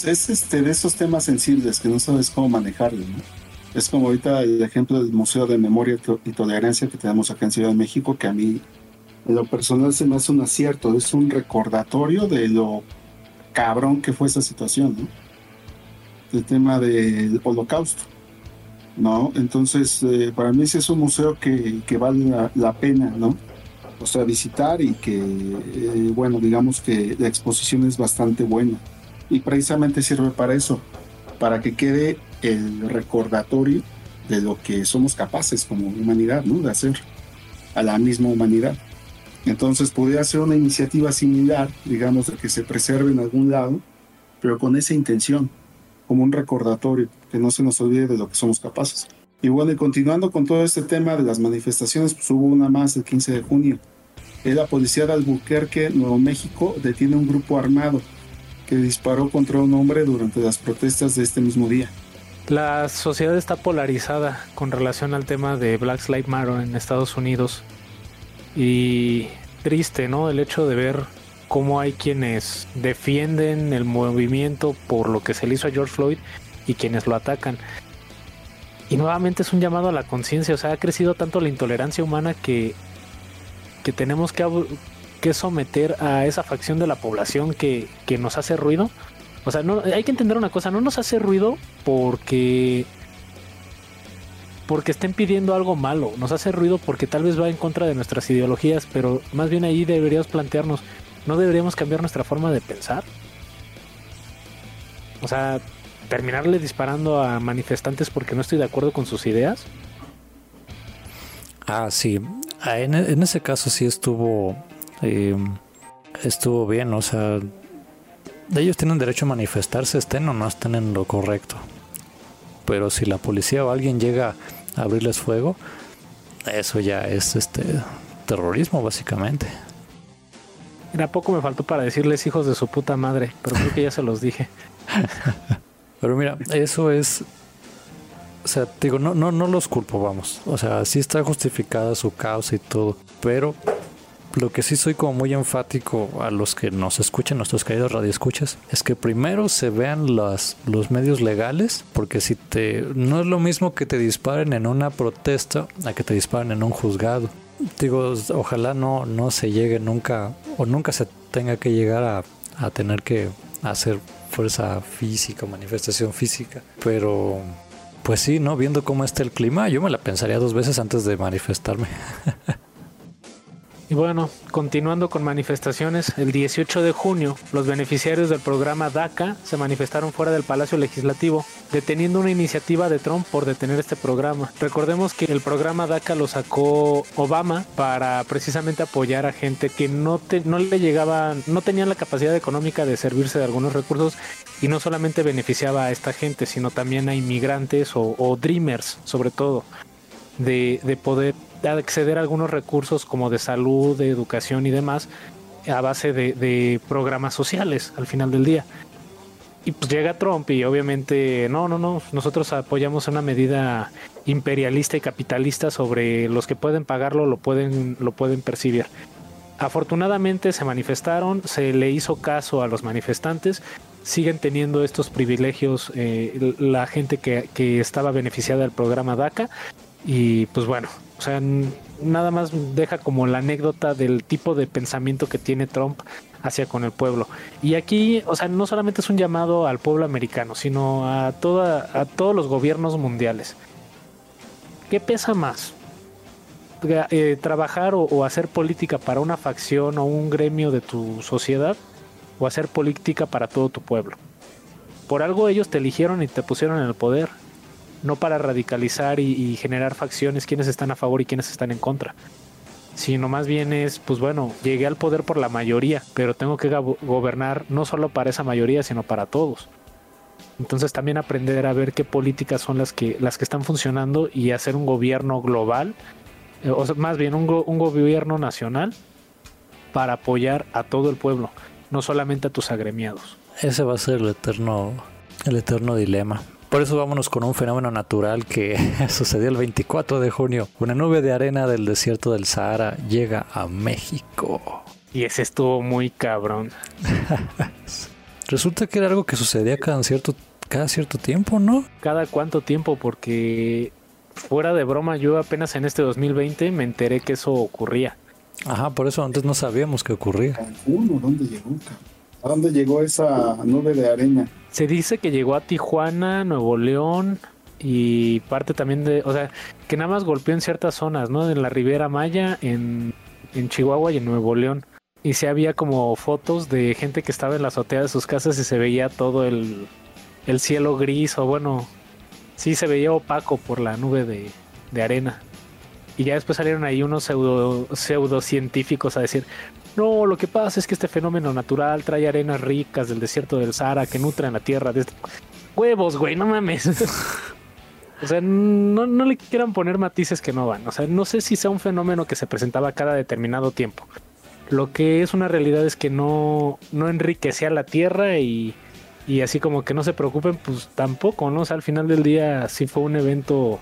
Es este de esos temas sensibles que no sabes cómo manejarlo, ¿no? Es como ahorita el ejemplo del Museo de Memoria y Tolerancia que tenemos acá en Ciudad de México, que a mí en lo personal se me hace un acierto, es un recordatorio de lo cabrón que fue esa situación, ¿no? el tema del holocausto. ¿no? Entonces, eh, para mí ese es un museo que, que vale la, pena, ¿no? O sea, visitar y que, eh, bueno, digamos que la exposición es bastante buena. Y precisamente sirve para eso, para que quede el recordatorio de lo que somos capaces como humanidad, ¿no? De hacer a la misma humanidad. Entonces, podría ser una iniciativa similar, digamos, de que se preserve en algún lado, pero con esa intención, como un recordatorio, que no se nos olvide de lo que somos capaces. Y bueno, y continuando con todo este tema de las manifestaciones, pues hubo una más el 15 de junio. La policía de Albuquerque, Nuevo México, detiene un grupo armado que disparó contra un hombre durante las protestas de este mismo día. La sociedad está polarizada con relación al tema de Black Lives Matter en Estados Unidos. Y triste, ¿no? El hecho de ver cómo hay quienes defienden el movimiento por lo que se le hizo a George Floyd y quienes lo atacan. Y nuevamente es un llamado a la conciencia, o sea, ha crecido tanto la intolerancia humana que, que tenemos que, que someter a esa facción de la población que, que nos hace ruido. O sea, no, hay que entender una cosa, no nos hace ruido porque porque estén pidiendo algo malo, nos hace ruido porque tal vez va en contra de nuestras ideologías, pero más bien ahí deberíamos plantearnos, ¿no deberíamos cambiar nuestra forma de pensar? O sea, terminarle disparando a manifestantes porque no estoy de acuerdo con sus ideas. Ah, sí. Ah, en, en ese caso sí estuvo. Eh, estuvo bien, o sea. Ellos tienen derecho a manifestarse, estén o no estén en lo correcto. Pero si la policía o alguien llega a abrirles fuego, eso ya es este terrorismo, básicamente. Era poco me faltó para decirles hijos de su puta madre, pero creo que ya se los dije. [LAUGHS] Pero mira, eso es. O sea, digo, no, no, no los culpo, vamos. O sea, sí está justificada su causa y todo. Pero lo que sí soy como muy enfático a los que nos escuchan, nuestros queridos radioescuchas, es que primero se vean las, los medios legales, porque si te. No es lo mismo que te disparen en una protesta a que te disparen en un juzgado. Digo, ojalá no, no se llegue nunca, o nunca se tenga que llegar a, a tener que hacer fuerza física, manifestación física. Pero, pues sí, ¿no? Viendo cómo está el clima, yo me la pensaría dos veces antes de manifestarme. [LAUGHS] Y bueno, continuando con manifestaciones, el 18 de junio, los beneficiarios del programa DACA se manifestaron fuera del Palacio Legislativo, deteniendo una iniciativa de Trump por detener este programa. Recordemos que el programa DACA lo sacó Obama para precisamente apoyar a gente que no, te- no le llegaban, no tenían la capacidad económica de servirse de algunos recursos y no solamente beneficiaba a esta gente, sino también a inmigrantes o, o dreamers, sobre todo de, de poder acceder a algunos recursos como de salud, de educación y demás a base de, programas sociales al final del día. Y pues llega Trump y obviamente no, no, no, nosotros apoyamos una medida imperialista y capitalista sobre los que pueden pagarlo, lo pueden, lo pueden percibir. Afortunadamente se manifestaron, se le hizo caso a los manifestantes, siguen teniendo estos privilegios eh, la gente que, que estaba beneficiada del programa DACA y pues bueno, o sea, nada más deja como la anécdota del tipo de pensamiento que tiene Trump hacia con el pueblo. Y aquí, o sea, no solamente es un llamado al pueblo americano, sino a toda a todos los gobiernos mundiales. ¿Qué pesa más? Eh, trabajar o, o hacer política para una facción o un gremio de tu sociedad o hacer política para todo tu pueblo. Por algo ellos te eligieron y te pusieron en el poder no para radicalizar y, generar facciones, quienes están a favor y quienes están en contra. Sino más bien es, pues bueno, llegué al poder por la mayoría, pero tengo que go- gobernar no solo para esa mayoría, sino para todos. Entonces también aprender a ver qué políticas son las que, las que están funcionando y hacer un gobierno global, eh, o sea, más bien un, un gobierno nacional para apoyar a todo el pueblo, no solamente a tus agremiados. Ese va a ser el eterno, el eterno dilema. Por eso vámonos con un fenómeno natural que [LAUGHS] sucedió el 24 de junio. Una nube de arena del desierto del Sahara llega a México. Y ese estuvo muy cabrón. [LAUGHS] Resulta que era algo que sucedía cada cierto, cada cierto tiempo, ¿no? cada cuánto tiempo, porque fuera de broma, yo apenas en este 2020 me enteré que eso ocurría. Ajá, por eso antes no sabíamos qué ocurría. Cancún, ¿o dónde llegó? cabrón? ¿A dónde llegó esa nube de arena? Se dice que llegó a Tijuana, Nuevo León y parte también de, o sea, que nada más golpeó en ciertas zonas, ¿no? En la Ribera Maya, en, en Chihuahua y en Nuevo León. Y se había como fotos de gente que estaba en la azotea de sus casas y se veía todo el, el cielo gris o bueno, sí se veía opaco por la nube de, de arena. Y ya después salieron ahí unos pseudo, pseudocientíficos a decir, no, lo que pasa es que este fenómeno natural trae arenas ricas del desierto del Sahara que nutren la tierra. De Huevos, güey, no mames. [LAUGHS] o sea, no, no le quieran poner matices que no van. O sea, no sé si sea un fenómeno que se presentaba cada determinado tiempo. Lo que es una realidad es que no, no enriquecía la tierra y, y así como que no se preocupen, pues tampoco, ¿no? O sea, al final del día sí fue un evento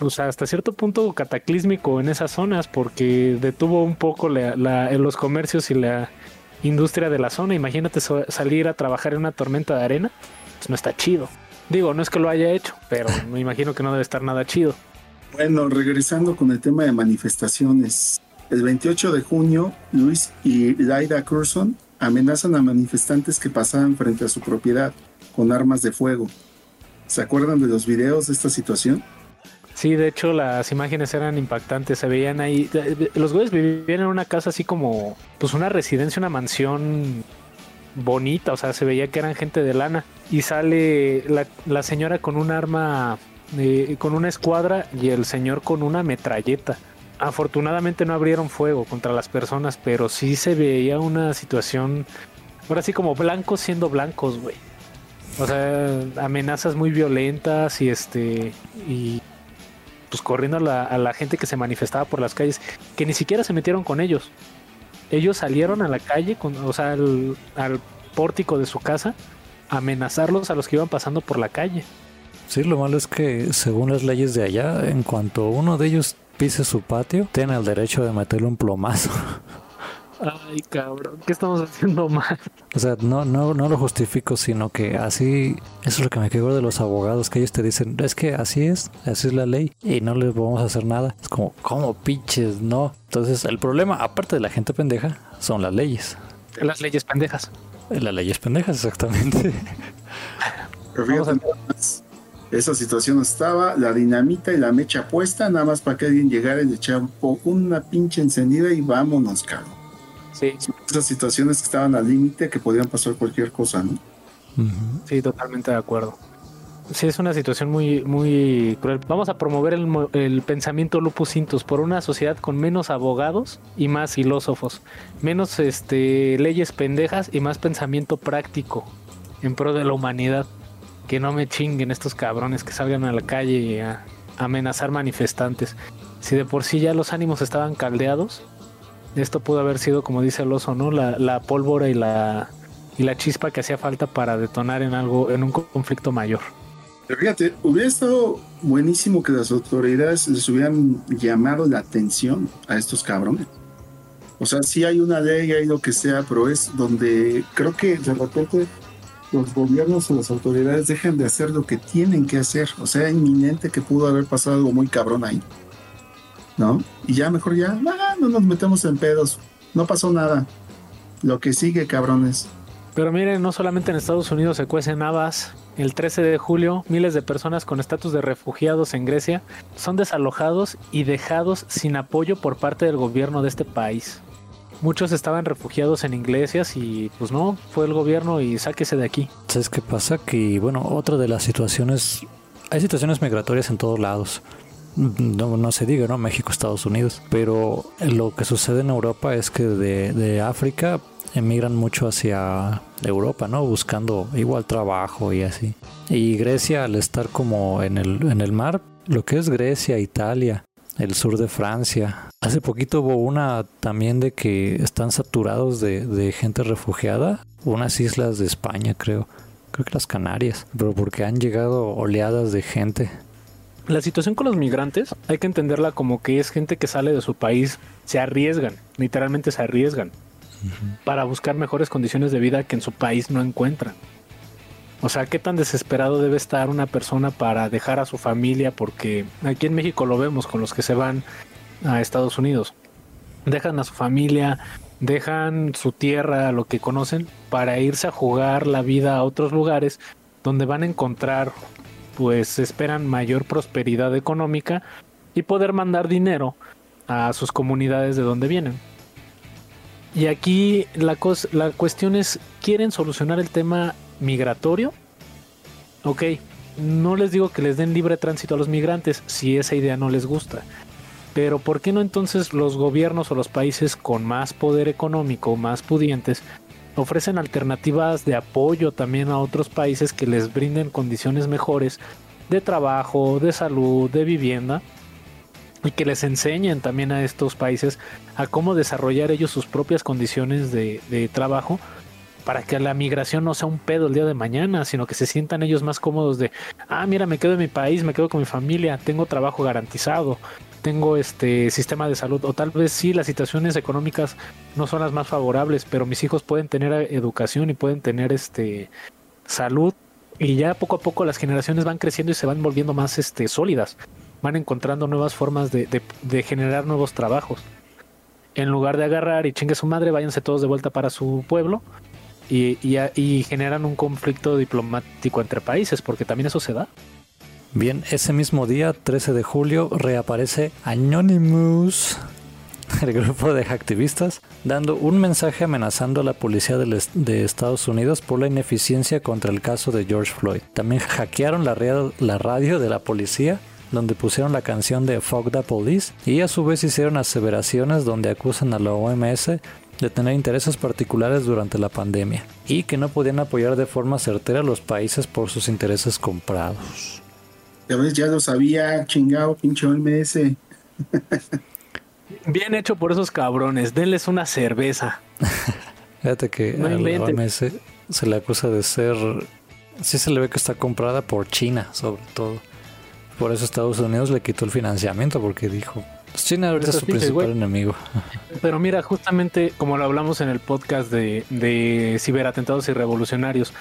pues hasta cierto punto cataclísmico en esas zonas porque detuvo un poco los comercios y la industria de la zona. Imagínate salir a trabajar en una tormenta de arena, pues no está chido. Digo, no es que lo haya hecho, pero me imagino que no debe estar nada chido. Bueno, regresando con el tema de manifestaciones. El 28 de junio, Luis y Laida Curson amenazan a manifestantes que pasaban frente a su propiedad con armas de fuego. ¿Se acuerdan de los videos de esta situación? Sí, de hecho las imágenes eran impactantes, se veían ahí. Los güeyes vivían en una casa así como, pues una residencia, una mansión bonita, o sea, se veía que eran gente de lana. Y sale la, la señora con un arma, eh, con una escuadra y el señor con una metralleta. Afortunadamente no abrieron fuego contra las personas, pero sí se veía una situación, ahora sí como blancos siendo blancos, güey. O sea, amenazas muy violentas y este, y pues corriendo a la, a la gente que se manifestaba por las calles, que ni siquiera se metieron con ellos. Ellos salieron a la calle, con, o sea, al, al pórtico de su casa, amenazarlos a los que iban pasando por la calle. Sí, lo malo es que según las leyes de allá, en cuanto uno de ellos pise su patio, tiene el derecho de meterle un plomazo. [LAUGHS] Ay, cabrón, ¿qué estamos haciendo mal? O sea, no, no, no lo justifico, sino que así, eso es lo que me quedó de los abogados, que ellos te dicen, es que así es, así es la ley, y no les vamos a hacer nada. Es como, ¿cómo pinches? No. Entonces, el problema, aparte de la gente pendeja, son las leyes. Las leyes pendejas. Las leyes pendejas, exactamente. Pero fíjate, esa situación estaba, la dinamita y la mecha puesta, nada más para que alguien llegara y le echara un una pinche encendida y vámonos, cabrón. Sí, Esas situaciones que estaban al límite, que podían pasar cualquier cosa, ¿no? Sí, totalmente de acuerdo. Sí, es una situación muy, muy cruel. Vamos a promover el, el pensamiento lupus intus por una sociedad con menos abogados y más filósofos, menos este, leyes pendejas y más pensamiento práctico en pro de la humanidad. Que no me chinguen estos cabrones que salgan a la calle a amenazar manifestantes. Si de por sí ya los ánimos estaban caldeados, esto pudo haber sido, como dice el oso, ¿no? La, la pólvora y la, y la chispa que hacía falta para detonar en algo, en un conflicto mayor. Fíjate, hubiera estado buenísimo que las autoridades les hubieran llamado la atención a estos cabrones. O sea, sí hay una ley, hay lo que sea, pero es donde creo que de repente los gobiernos o las autoridades dejan de hacer lo que tienen que hacer. O sea, inminente que pudo haber pasado algo muy cabrón ahí. ¿No? Y ya mejor ya, ah, no nos metemos en pedos. No pasó nada. Lo que sigue, cabrones. Pero miren, no solamente en Estados Unidos se cuecen habas. El 13 de julio, miles de personas con estatus de refugiados en Grecia son desalojados y dejados sin apoyo por parte del gobierno de este país. Muchos estaban refugiados en iglesias y pues no, fue el gobierno y sáquese de aquí. ¿Sabes qué pasa? Que, bueno, otra de las situaciones, hay situaciones migratorias en todos lados. No, no se diga, ¿no? México, Estados Unidos. Pero lo que sucede en Europa es que de, de África emigran mucho hacia Europa, ¿no? Buscando igual trabajo y así. Y Grecia, al estar como en el, en el mar, lo que es Grecia, Italia, el sur de Francia. Hace poquito hubo una también de que están saturados de, de gente refugiada. Unas islas de España, creo. Creo que las Canarias. Pero porque han llegado oleadas de gente. La situación con los migrantes hay que entenderla como que es gente que sale de su país, se arriesgan, literalmente se arriesgan, para buscar mejores condiciones de vida que en su país no encuentran. O sea, qué tan desesperado debe estar una persona para dejar a su familia, porque aquí en México lo vemos con los que se van a Estados Unidos. Dejan a su familia, dejan su tierra, lo que conocen, para irse a jugar la vida a otros lugares donde van a encontrar pues esperan mayor prosperidad económica y poder mandar dinero a sus comunidades de donde vienen. Y aquí la, la cuestión es, ¿quieren solucionar el tema migratorio? Ok, no les digo que les den libre tránsito a los migrantes si esa idea no les gusta. Pero ¿por qué no entonces los gobiernos o los países con más poder económico, más pudientes, ofrecen alternativas de apoyo también a otros países que les brinden condiciones mejores de trabajo, de salud, de vivienda y que les enseñen también a estos países a cómo desarrollar ellos sus propias condiciones de, de trabajo para que la migración no sea un pedo el día de mañana, sino que se sientan ellos más cómodos de, ah, mira, me quedo en mi país, me quedo con mi familia, tengo trabajo garantizado, tengo este sistema de salud, o tal vez sí, las situaciones económicas no son las más favorables, pero mis hijos pueden tener eh, educación y pueden tener este salud y ya poco a poco las generaciones van creciendo y se van volviendo más este sólidas, van encontrando nuevas formas de, generar nuevos trabajos. En lugar de agarrar y chingue su madre, váyanse todos de vuelta para su pueblo y, y a- y generan un conflicto diplomático entre países, porque también eso se da. Bien, ese mismo día, 13 de julio, reaparece Anonymous. [LAUGHS] el grupo de activistas, dando un mensaje amenazando a la policía de Estados Unidos por la ineficiencia contra el caso de George Floyd. También hackearon la, radio de la policía donde pusieron la canción de Fuck the Police y a su vez hicieron aseveraciones donde acusan a la OMS de tener intereses particulares durante la pandemia y que no podían apoyar de forma certera a los países por sus intereses comprados. Ya ves, ya lo sabía, chingado, pinche OMS. Bien hecho por esos cabrones, denles una cerveza. [LAUGHS] Fíjate que a la OMS se le acusa de ser, sí se le ve que está comprada por China, sobre todo. Por eso Estados Unidos le quitó el financiamiento porque dijo, China ahorita es su principal enemigo. [LAUGHS] Pero mira, justamente como lo hablamos en el podcast de, de ciberatentados y revolucionarios,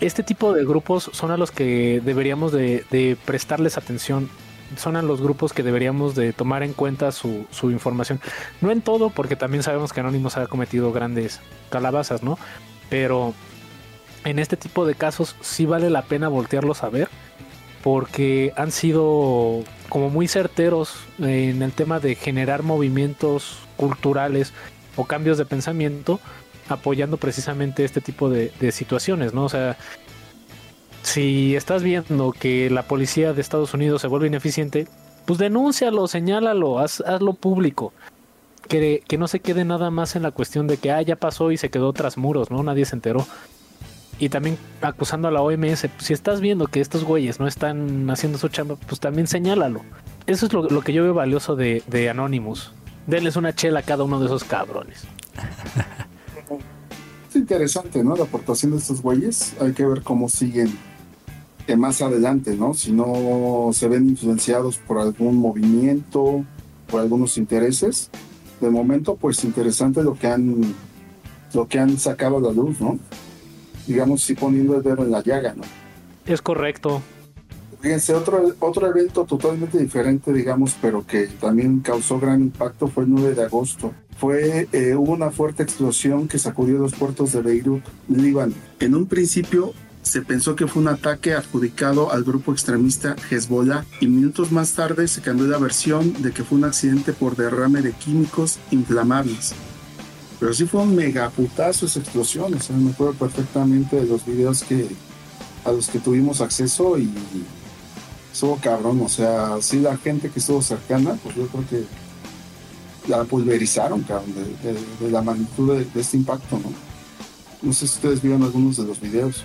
este tipo de grupos son a los que deberíamos de, prestarles atención. Son a los grupos que deberíamos de tomar en cuenta su, su información. No en todo, porque también sabemos que Anonymous ha cometido grandes calabazas, ¿no? Pero en este tipo de casos sí vale la pena voltearlos a ver porque han sido como muy certeros en el tema de generar movimientos culturales o cambios de pensamiento apoyando precisamente este tipo de, situaciones, ¿no? O sea, si estás viendo que la policía de Estados Unidos se vuelve ineficiente, pues denúncialo, señálalo, hazlo público. Que, que, no se quede nada más en la cuestión de que ah, ya pasó y se quedó tras muros, ¿no? Nadie se enteró y también acusando a la OMS, pues, si estás viendo que estos güeyes no están haciendo su chamba, pues también señálalo. Eso es lo, que yo veo valioso de, de, Anonymous. Denles una chela a cada uno de esos cabrones. [LAUGHS] Es interesante, ¿no? La aportación de estos güeyes. Hay que ver cómo siguen más adelante, ¿no? Si no se ven influenciados por algún movimiento, por algunos intereses. De momento, pues interesante lo que han, lo que han sacado a la luz, ¿no? digamos, sí poniendo el dedo en la llaga, ¿no? Es correcto. Fíjense, otro, otro evento totalmente diferente, digamos, pero que también causó gran impacto fue el 9 de agosto. Fue, eh, una fuerte explosión que sacudió los puertos de Beirut, Líbano. En un principio se pensó que fue un ataque adjudicado al grupo extremista Hezbollah y minutos más tarde se cambió la versión de que fue un accidente por derrame de químicos inflamables. Pero sí fue un mega putazo esa explosión, me acuerdo perfectamente de los videos que a los que tuvimos acceso y estuvo cabrón, o sea, sí la gente que estuvo cercana, pues yo creo que la pulverizaron, cabrón, de, la magnitud de, este impacto, ¿no? No sé si ustedes vieron algunos de los videos.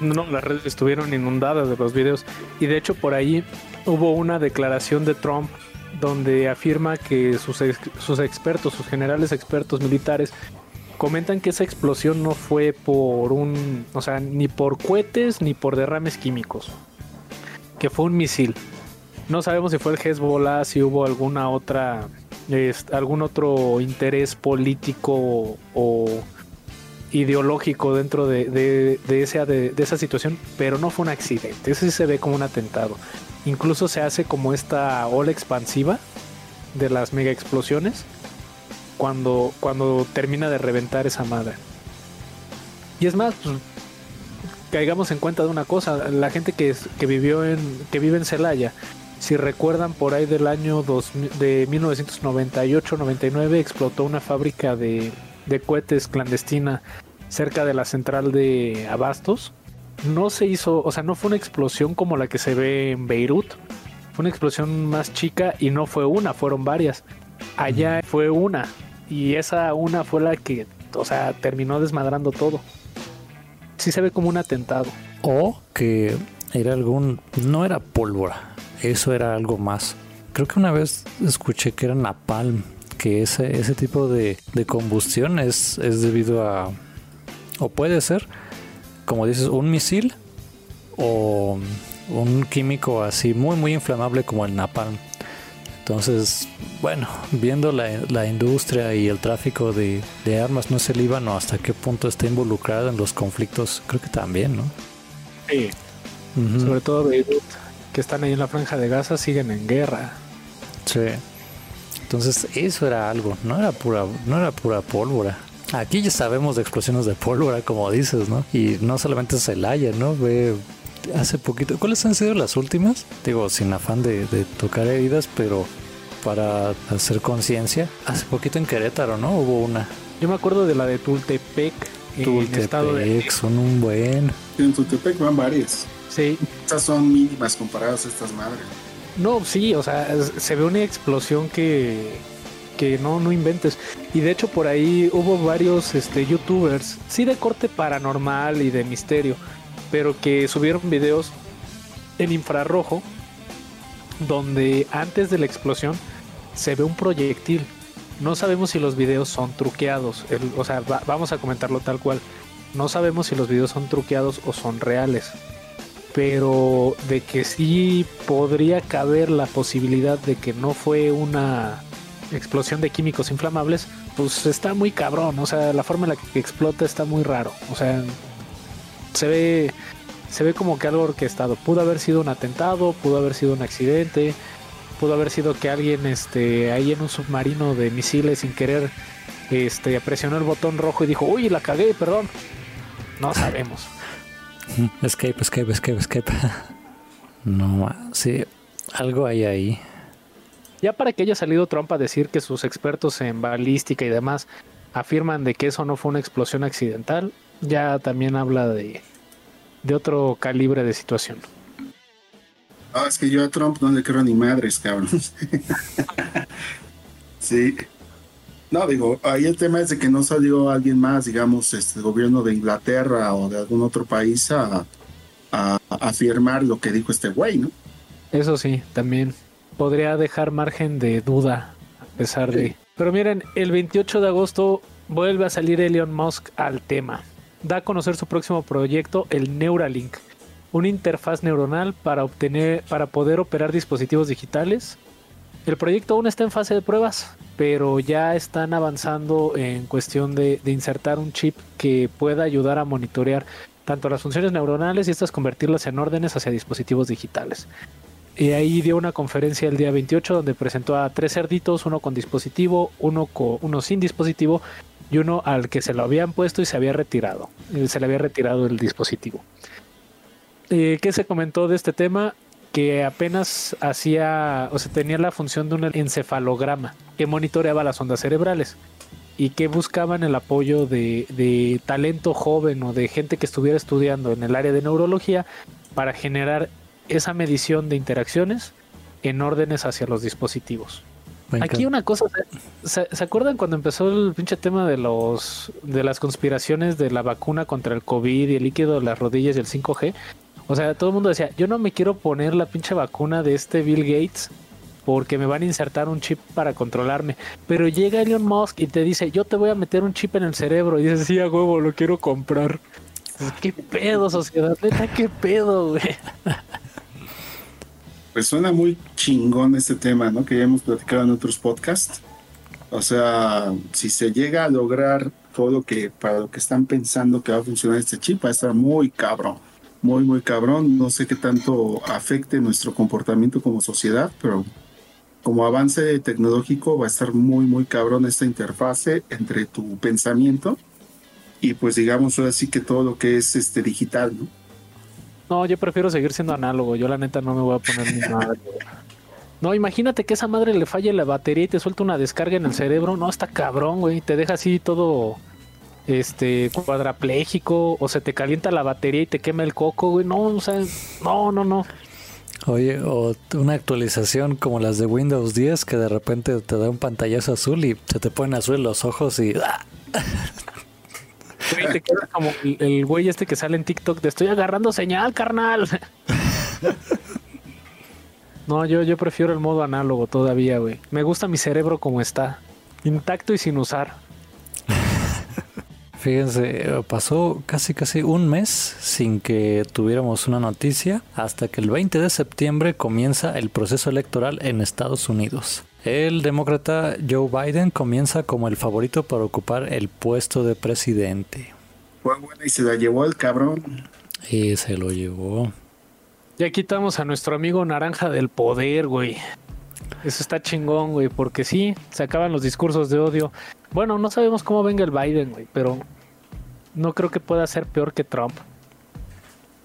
No, las redes estuvieron inundadas de los videos y de hecho por ahí hubo una declaración de Trump donde afirma que sus, sus expertos, sus generales expertos militares, comentan que esa explosión no fue por un, o sea, ni por cohetes ni por derrames químicos, que fue un misil. No sabemos si fue el Hezbollah, si hubo alguna otra, algún otro interés político o ideológico dentro de, de, esa, de, esa situación, pero no fue un accidente. Ese se ve como un atentado. Incluso se hace como esta ola expansiva de las mega explosiones cuando, cuando termina de reventar esa madre. Y es más, pues, caigamos en cuenta de una cosa, la gente que, que vivió en, que vive en Celaya, si recuerdan por ahí del año dos, de 1998-99 explotó una fábrica de, de cohetes clandestina cerca de la central de Abastos no se hizo, o sea, no fue una explosión como la que se ve en Beirut. Fue una explosión más chica y no fue una, fueron varias. Allá fue una y esa una fue la que, o sea, terminó desmadrando todo. Sí se ve como un atentado. O que era algún, no era pólvora, eso era algo más. Creo que una vez escuché que era napalm, que ese, ese tipo de, de combustión es, es debido a, o puede ser, como dices, un misil o un químico así muy muy inflamable como el napalm. Entonces, bueno, viendo la, industria y el tráfico de, armas, no sé el Líbano hasta qué punto está involucrado en los conflictos, creo que también, ¿no? Sí. Sobre todo Beirut, que están ahí en la franja de Gaza, siguen en guerra. Sí. Entonces, eso era algo, no era pura, no era pura pólvora. Aquí ya sabemos de explosiones de pólvora, como dices, ¿no? Y no solamente Celaya, ¿no? Ve hace poquito. ¿Cuáles han sido las últimas? Digo, sin afán de, tocar heridas, pero para hacer conciencia. Hace poquito en Querétaro, ¿no? Hubo una. Yo me acuerdo de la de Tultepec. en estado de... Tultepec, son un buen. En Tultepec van varias. Sí. Estas son mínimas comparadas a estas madres. No, sí, o sea, se ve una explosión que, que no, no inventes. Y de hecho por ahí hubo varios este, youtubers, sí de corte paranormal y de misterio, pero que subieron videos en infrarrojo donde antes de la explosión se ve un proyectil. No sabemos si los videos son truqueados, el- o sea, va- vamos a comentarlo tal cual. No sabemos si los videos son truqueados o son reales pero de que sí podría caber la posibilidad de que no fue una explosión de químicos inflamables, pues está muy cabrón, o sea, la forma en la que explota está muy raro, o sea, se ve se ve como que algo orquestado, pudo haber sido un atentado, pudo haber sido un accidente, pudo haber sido que alguien este ahí en un submarino de misiles sin querer este presionó el botón rojo y dijo, "Uy, la cagué, perdón." No sabemos. Escape, escape, escape, escape. [LAUGHS] No, sí, algo hay ahí. Ya para que haya salido Trump a decir que sus expertos en balística y demás afirman de que eso no fue una explosión accidental, ya también habla de, de otro calibre de situación. No, es que yo a Trump no le creo ni madres, cabrón. [LAUGHS] sí. No, digo, ahí el tema es de que no salió alguien más, digamos, este el gobierno de Inglaterra o de algún otro país a, a- afirmar lo que dijo este güey, ¿no? Eso sí, también podría dejar margen de duda a pesar de... Pero miren, el 28 de agosto vuelve a salir Elon Musk al tema. Da a conocer su próximo proyecto, el Neuralink, una interfaz neuronal para obtener, para poder operar dispositivos digitales. El proyecto aún está en fase de pruebas, pero ya están avanzando en cuestión de, insertar un chip que pueda ayudar a monitorear tanto las funciones neuronales y estas convertirlas en órdenes hacia dispositivos digitales. Y ahí dio una conferencia el día 28 donde presentó a tres cerditos, uno con dispositivo, uno, co- uno sin dispositivo y uno al que se lo habían puesto y se había retirado. Eh, Se le había retirado el dispositivo. Eh, ¿Qué se comentó de este tema? Que apenas hacía, o sea, tenía la función de un encefalograma que monitoreaba las ondas cerebrales y que buscaban el apoyo de, de talento joven o de gente que estuviera estudiando en el área de neurología para generar esa medición de interacciones en órdenes hacia los dispositivos. Aquí una cosa, ¿se, se acuerdan cuando empezó el pinche tema de los de las conspiraciones de la vacuna contra el COVID y el líquido de las rodillas y el 5G? O sea, todo el mundo decía, yo no me quiero poner la pinche vacuna de este Bill Gates porque me van a insertar un chip para controlarme. Pero llega Elon Musk y te dice, yo te voy a meter un chip en el cerebro. Y dices, sí, a huevo, lo quiero comprar. ¿Qué pedo, sociedad? Neta, qué pedo, güey. Pues suena muy chingón este tema, ¿no? Que ya hemos platicado en otros podcasts. O sea, si se llega a lograr todo lo que para lo que están pensando que va a funcionar este chip, va a estar muy cabrón. Muy, muy cabrón. No sé qué tanto afecte nuestro comportamiento como sociedad, pero como avance tecnológico va a estar muy, muy cabrón esta interfase entre tu pensamiento y pues digamos ahora sí que todo lo que es este digital, ¿no? No, yo prefiero seguir siendo análogo. Yo la neta no me voy a poner ni madre. No, imagínate que esa madre le falle la batería y te suelta una descarga en el cerebro. No, está cabrón, güey. Te deja así todo este cuadrapléjico o se te calienta la batería y te quema el coco, güey. No, o sea, no, no, no. Oye, o una actualización como las de Windows 10 que de repente te da un pantallazo azul y se te ponen azul los ojos y ¡ah! Güey, te quedas como el, el güey este que sale en TikTok. Te estoy agarrando señal, carnal. [LAUGHS] No, yo, yo prefiero el modo análogo todavía, güey. Me gusta mi cerebro como está. Intacto y sin usar. [LAUGHS] Fíjense, eh, pasó casi casi un mes sin que tuviéramos una noticia hasta que el 20 de septiembre comienza el proceso electoral en Estados Unidos. El demócrata Joe Biden comienza como el favorito para ocupar el puesto de presidente. Fue buena y se la llevó el cabrón. Y se lo llevó. Ya quitamos a nuestro amigo naranja del poder, güey. Eso está chingón, güey, porque sí, se acaban los discursos de odio. Bueno, no sabemos cómo venga el Biden, güey, pero no creo que pueda ser peor que Trump.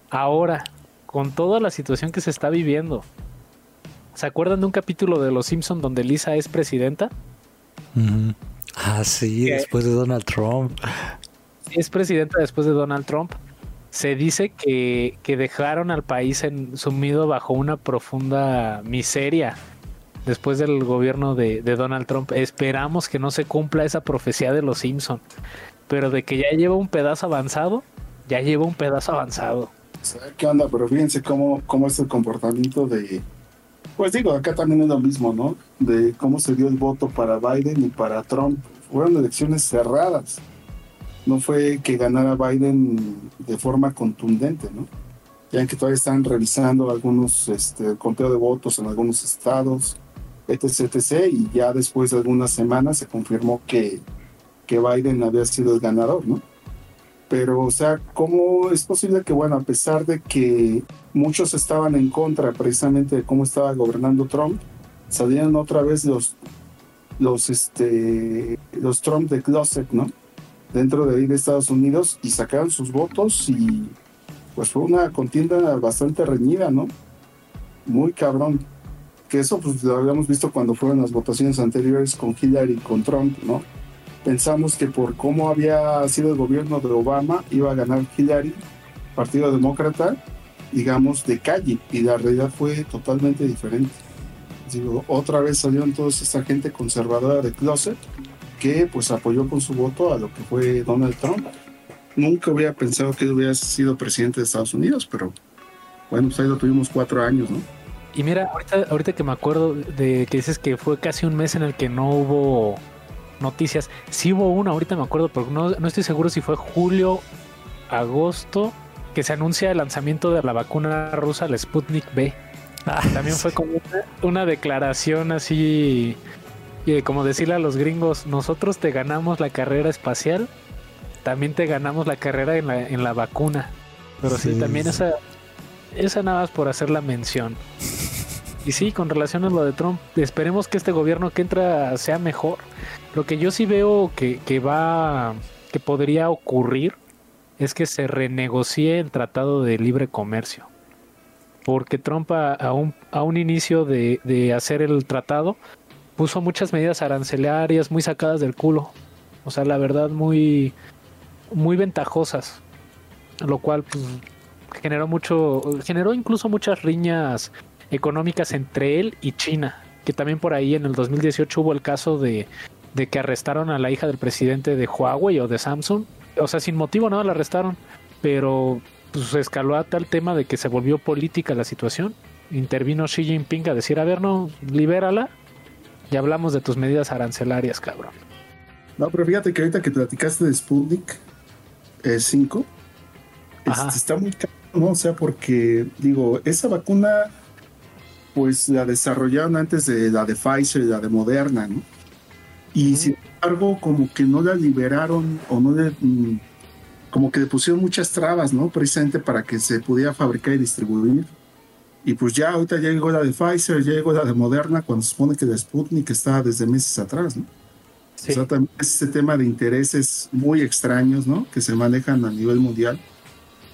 Ahora, con toda la situación que se está viviendo, ¿Se acuerdan de un capítulo de Los Simpson donde Lisa es presidenta? Ah, sí, ¿Qué? después de Donald Trump. Es presidenta después de Donald Trump. Se dice que, que dejaron al país en, sumido bajo una profunda miseria después del gobierno de, de Donald Trump. Esperamos que no se cumpla esa profecía de Los Simpson. Pero de que ya lleva un pedazo avanzado, ya lleva un pedazo avanzado. ¿Qué onda? Pero fíjense cómo, cómo es el comportamiento de... Pues digo, acá también es lo mismo, ¿no? De cómo se dio el voto para Biden y para Trump. Fueron elecciones cerradas. No fue que ganara Biden de forma contundente, ¿no? Ya que todavía están revisando algunos este, conteo de votos en algunos estados, etc, etc. Y ya después de algunas semanas se confirmó que, que Biden había sido el ganador, ¿no? Pero, o sea, ¿cómo es posible que, bueno, a pesar de que muchos estaban en contra precisamente de cómo estaba gobernando Trump, salían otra vez los, los, este, los Trump de closet, ¿no? Dentro de ahí de Estados Unidos y sacaron sus votos y pues fue una contienda bastante reñida, ¿no? Muy cabrón. Que eso pues lo habíamos visto cuando fueron las votaciones anteriores con Hillary y con Trump, ¿no? Pensamos que por cómo había sido el gobierno de Obama iba a ganar Hillary, Partido Demócrata, digamos, de calle, y la realidad fue totalmente diferente. Digo, otra vez salieron toda esta gente conservadora de closet que pues apoyó con su voto a lo que fue Donald Trump. Nunca hubiera pensado que hubiera sido presidente de Estados Unidos, pero bueno, pues ahí lo tuvimos cuatro años, ¿no? Y mira, ahorita, ahorita que me acuerdo de que dices que fue casi un mes en el que no hubo noticias. Sí hubo una, ahorita me acuerdo, pero no, no estoy seguro si fue julio, agosto, que se anuncia el lanzamiento de la vacuna rusa, la Sputnik B. Ah, También fue como una, una declaración así, eh, como decirle a los gringos, nosotros te ganamos la carrera espacial, también te ganamos la carrera en la, en la vacuna. Pero sí, Sí, también sí. esa, esa nada más por hacer la mención. Y sí, con relación a lo de Trump, esperemos que este gobierno que entra sea mejor. Lo que yo sí veo que, que va, que podría ocurrir es que se renegocie el Tratado de Libre Comercio. Porque Trump a, a un, inicio de, de hacer el tratado puso muchas medidas arancelarias muy sacadas del culo. O sea, la verdad, muy, muy ventajosas. Lo cual pues, generó mucho, generó incluso muchas riñas económicas entre él y China. Que también por ahí en el 2018 hubo el caso de, de que arrestaron a la hija del presidente de Huawei o de Samsung. O sea, sin motivo nada la arrestaron. Pero pues escaló a tal tema de que se volvió política la situación. Intervino Xi Jinping a decir, a ver, no, libérala. Y hablamos de tus medidas arancelarias, cabrón. No, pero fíjate que ahorita que platicaste de Sputnik eh, 5, Ajá. este, está muy caro, ¿no? O sea, porque, digo, esa vacuna, pues la desarrollaron antes de la de Pfizer y la de Moderna, ¿no? Y Ujú. sin embargo, como que no la liberaron o no le. mm, como que le pusieron muchas trabas, ¿no? Precisamente para que se pudiera fabricar y distribuir. Y pues ya ahorita ya llegó la de Pfizer, ya llegó la de Moderna, cuando se supone que la Sputnik estaba desde meses atrás, ¿no? Sí. O sea, también es este tema de intereses muy extraños, ¿no? Que se manejan a nivel mundial.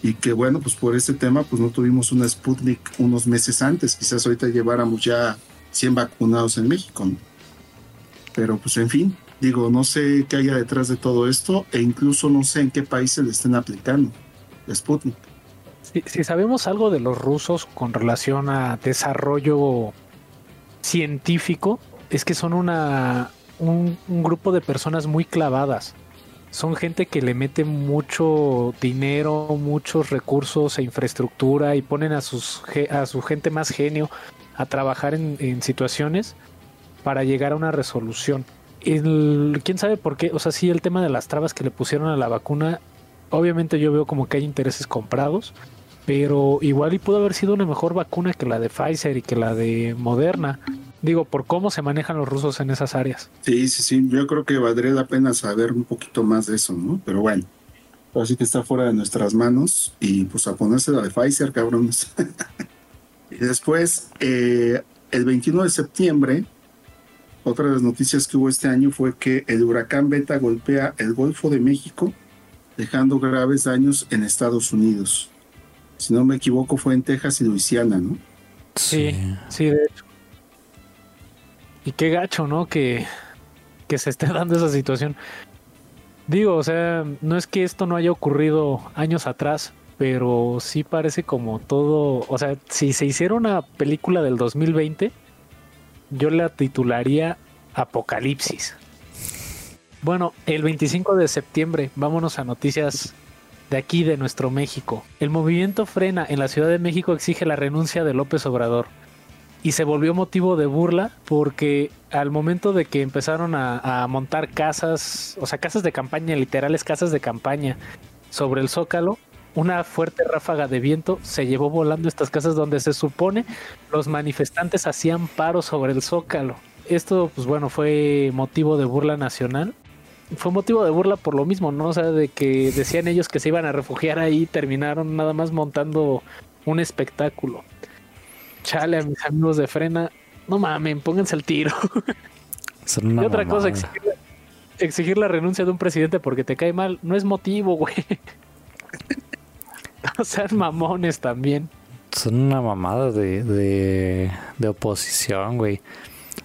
Y que bueno, pues por este tema, pues no tuvimos una Sputnik unos meses antes. Quizás ahorita lleváramos ya 100 vacunados en México, ¿no? Pero pues en fin, digo, no sé qué haya detrás de todo esto e incluso no sé en qué países le estén aplicando Sputnik. Si, sabemos algo de los rusos con relación a desarrollo científico, es que son una, un, grupo de personas muy clavadas. Son gente que le mete mucho dinero, muchos recursos e infraestructura y ponen a, sus, a su gente más genio a trabajar en situaciones para llegar a una resolución. El- ¿Quién sabe por qué? O sea, sí, el tema de las trabas que le pusieron a la vacuna, obviamente yo veo como que hay intereses comprados, pero igual y pudo haber sido una mejor vacuna que la de Pfizer y que la de Moderna. Digo, por cómo se manejan los rusos en esas áreas. Sí, sí, sí, yo creo que valdría la pena saber un poquito más de eso, ¿no? Pero bueno, así que está fuera de nuestras manos y pues a ponerse la de Pfizer, cabrones. [LAUGHS] y después, eh, el 21 de septiembre, otra de las noticias que hubo este año fue que el huracán Beta golpea el Golfo de México, dejando graves daños en Estados Unidos. Si no me equivoco, fue en Texas y Luisiana, ¿no? Sí, sí, de hecho. Y qué gacho, ¿no? Que, que se esté [LAUGHS] dando esa situación. Digo, o sea, no es que esto no haya ocurrido años atrás, pero sí parece como todo, o sea, si se hiciera una película del 2020, yo la titularía Apocalipsis. Bueno, el 25 de septiembre, vámonos a noticias de aquí, de nuestro México. El movimiento Frena en la Ciudad de México exige la renuncia de López Obrador. Y se volvió motivo de burla porque al momento de que empezaron a, montar casas, o sea, casas de campaña, literales casas de campaña, sobre el zócalo, una fuerte ráfaga de viento se llevó volando estas casas donde se supone los manifestantes hacían paro sobre el zócalo. Esto, pues bueno, fue motivo de burla nacional. Fue motivo de burla por lo mismo, ¿no? O sea, de que decían ellos que se iban a refugiar ahí y terminaron nada más montando un espectáculo. Chale a mis amigos de frena. No mamen, pónganse el tiro. [LAUGHS] Y otra cosa, exigir, exigir la renuncia de un presidente porque te cae mal, no es motivo, güey. [LAUGHS] No [LAUGHS] sean mamones también. Son una mamada de, de, de oposición, güey.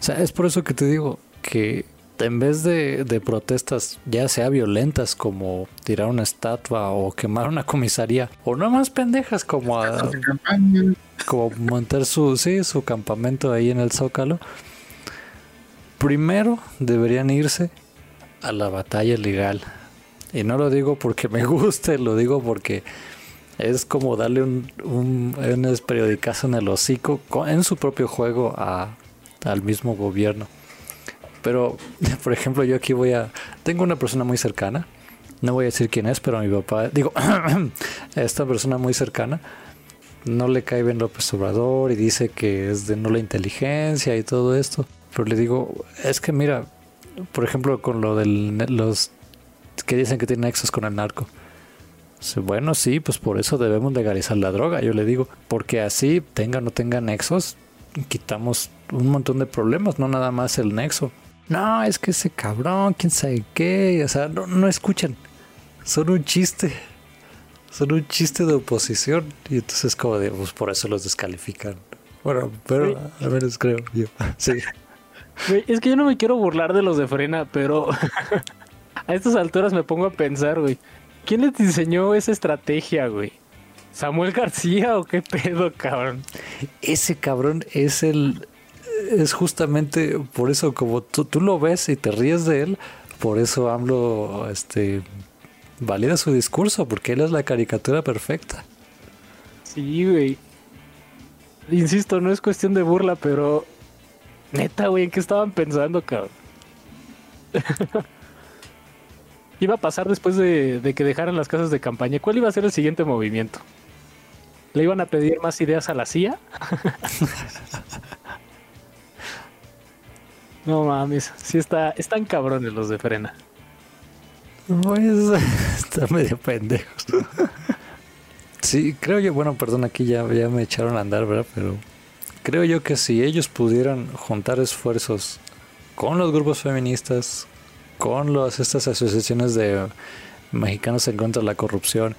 O sea, es por eso que te digo que en vez de, de protestas, ya sea violentas como tirar una estatua o quemar una comisaría, o no más pendejas como, a- como montar su, sí, su campamento ahí en el Zócalo, primero deberían irse a la batalla legal. Y no lo digo porque me [LAUGHS] guste, lo digo porque es como darle un, un, periodicazo en el hocico co- en su propio juego a, al mismo gobierno. Pero, [LAUGHS] por ejemplo, yo aquí voy a... Tengo una persona muy cercana. No voy a decir quién es, pero a mi papá... Digo, [CLEARS THROAT] esta persona muy cercana no le cae bien López Obrador y dice que es de no la inteligencia y todo esto. Pero le digo, es que mira, por ejemplo, con lo de los que dicen que tienen nexos con el narco. Bueno, sí, pues por eso debemos legalizar la droga, yo le digo, porque así tenga o no tenga nexos, quitamos un montón de problemas, no nada más el nexo. No, es que ese cabrón, quién sabe qué, o sea, no, no escuchan, son un chiste, son un chiste de oposición y entonces como de, pues por eso los descalifican. Bueno, pero al menos creo yo, sí. Es que yo no me quiero burlar de los de frena, pero [LAUGHS] a estas alturas me pongo a pensar, güey. ¿Quién les diseñó esa estrategia, güey? ¿Samuel García o qué pedo, cabrón? ese cabrón es el es justamente por eso como tú, tú lo ves y te ríes de él por eso AMLO este valida su discurso porque él es la caricatura perfecta Sí, güey. Insisto, no es cuestión de burla, pero neta, güey, ¿en qué estaban pensando, cabrón? [LAUGHS] iba a pasar después de, que dejaran las casas de campaña? ¿Cuál iba a ser el siguiente movimiento? ¿Le iban a pedir más ideas a la CIA? [LAUGHS] no mames, sí está, están cabrones los de frena. pues [LAUGHS] está medio pendejos sí creo yo bueno perdón aquí ya, ya me echaron a andar verdad pero creo yo que si ellos pudieran juntar esfuerzos con los grupos feministas con las estas asociaciones de mexicanos en contra de la corrupción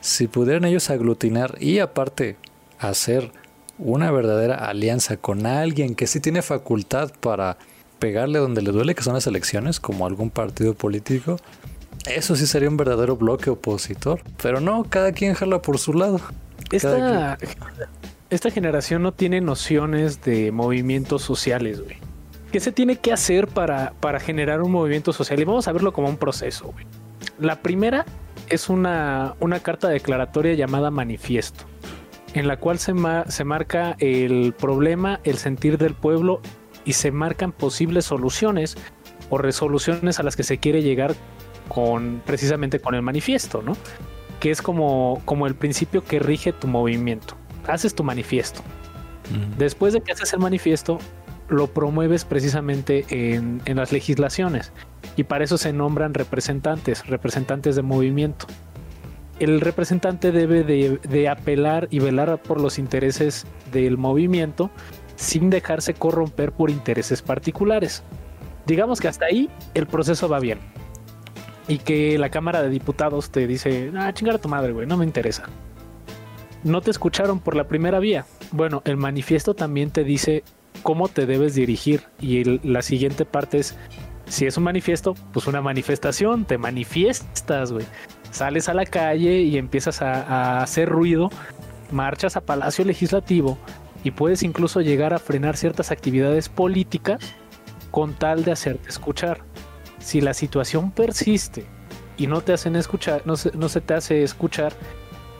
si pudieran ellos aglutinar y aparte hacer una verdadera alianza con alguien que sí tiene facultad para pegarle donde le duele, que son las elecciones, como algún partido político, eso sí sería un verdadero bloque opositor. Pero no, cada quien jala por su lado. Esta, esta generación no tiene nociones de movimientos sociales, güey. ¿Qué se tiene que hacer para, para generar un movimiento social? Y vamos a verlo como un proceso, güey. La primera es una, una carta declaratoria llamada manifiesto, en la cual se, ma- se marca el problema, el sentir del pueblo y se marcan posibles soluciones o resoluciones a las que se quiere llegar con precisamente con el manifiesto, ¿no? Que es como, como el principio que rige tu movimiento. Haces tu manifiesto. Después de que haces el manifiesto, lo promueves precisamente en, en las legislaciones. Y para eso se nombran representantes, representantes de movimiento. El representante debe de, de apelar y velar por los intereses del movimiento sin dejarse corromper por intereses particulares. Digamos que hasta ahí el proceso va bien. Y que la Cámara de Diputados te dice, ah, chingar a tu madre, güey, no me interesa. No te escucharon por la primera vía. Bueno, el manifiesto también te dice cómo te debes dirigir. Y la siguiente parte es, si es un manifiesto, pues una manifestación, te manifiestas, güey. Sales a la calle y empiezas a, hacer ruido, marchas a Palacio Legislativo y puedes incluso llegar a frenar ciertas actividades políticas con tal de hacerte escuchar. Si la situación persiste y no te hacen escuchar, no se te hace escuchar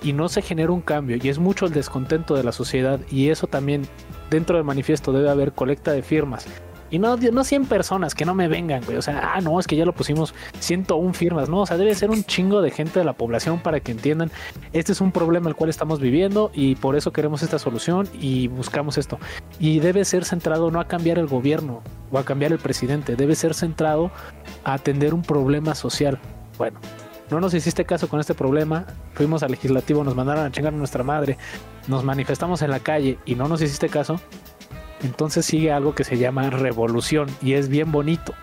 y no se genera un cambio y es mucho el descontento de la sociedad y eso también dentro del manifiesto debe haber colecta de firmas y no, no 100 personas que no me vengan, güey. O sea, ah, no, es que ya lo pusimos 101 firmas, no, o sea, debe ser un chingo de gente de la población para que entiendan este es un problema el cual estamos viviendo y por eso queremos esta solución y buscamos esto. Y debe ser centrado no a cambiar el gobierno o a cambiar el presidente, debe ser centrado a atender un problema social. Bueno, no nos hiciste caso con este problema, fuimos al legislativo, nos mandaron a chingar a nuestra madre, nos manifestamos en la calle y no nos hiciste caso, entonces sigue algo que se llama revolución y es bien bonito.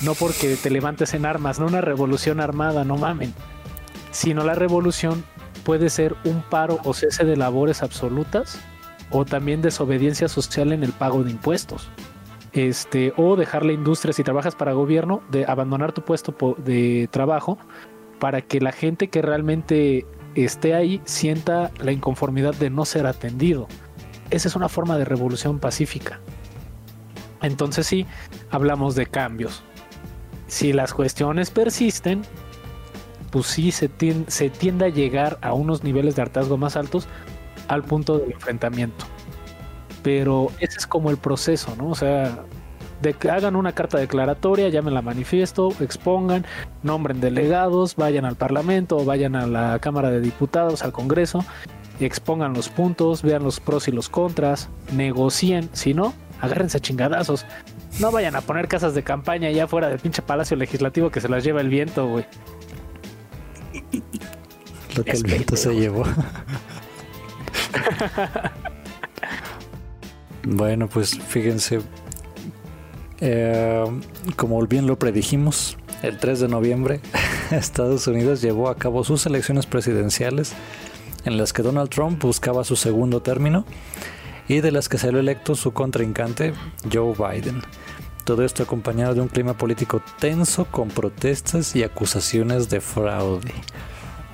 No porque te levantes en armas, no una revolución armada, no mamen, sino la revolución puede ser un paro o cese de labores absolutas o también desobediencia social en el pago de impuestos. Este, o dejar la industria si trabajas para gobierno, de abandonar tu puesto de trabajo para que la gente que realmente esté ahí sienta la inconformidad de no ser atendido. Esa es una forma de revolución pacífica. Entonces sí, hablamos de cambios. Si las cuestiones persisten, pues sí se, tien- se tiende a llegar a unos niveles de hartazgo más altos al punto del enfrentamiento. Pero ese es como el proceso, ¿no? O sea, de hagan una carta declaratoria, llamen la manifiesto, expongan, nombren delegados, vayan al Parlamento o vayan a la Cámara de Diputados, al Congreso, y expongan los puntos, vean los pros y los contras, negocien, si no, agárrense a chingadazos. No vayan a poner casas de campaña allá fuera del pinche Palacio Legislativo que se las lleva el viento, güey. Lo que Es el viento se llevó. [LAUGHS] [LAUGHS] bueno, pues fíjense. Eh, como bien lo predijimos, el 3 de noviembre [LAUGHS] Estados Unidos llevó a cabo sus elecciones presidenciales en las que Donald Trump buscaba su segundo término y de las que salió electo su contrincante Joe Biden. Todo esto acompañado de un clima político tenso con protestas y acusaciones de fraude.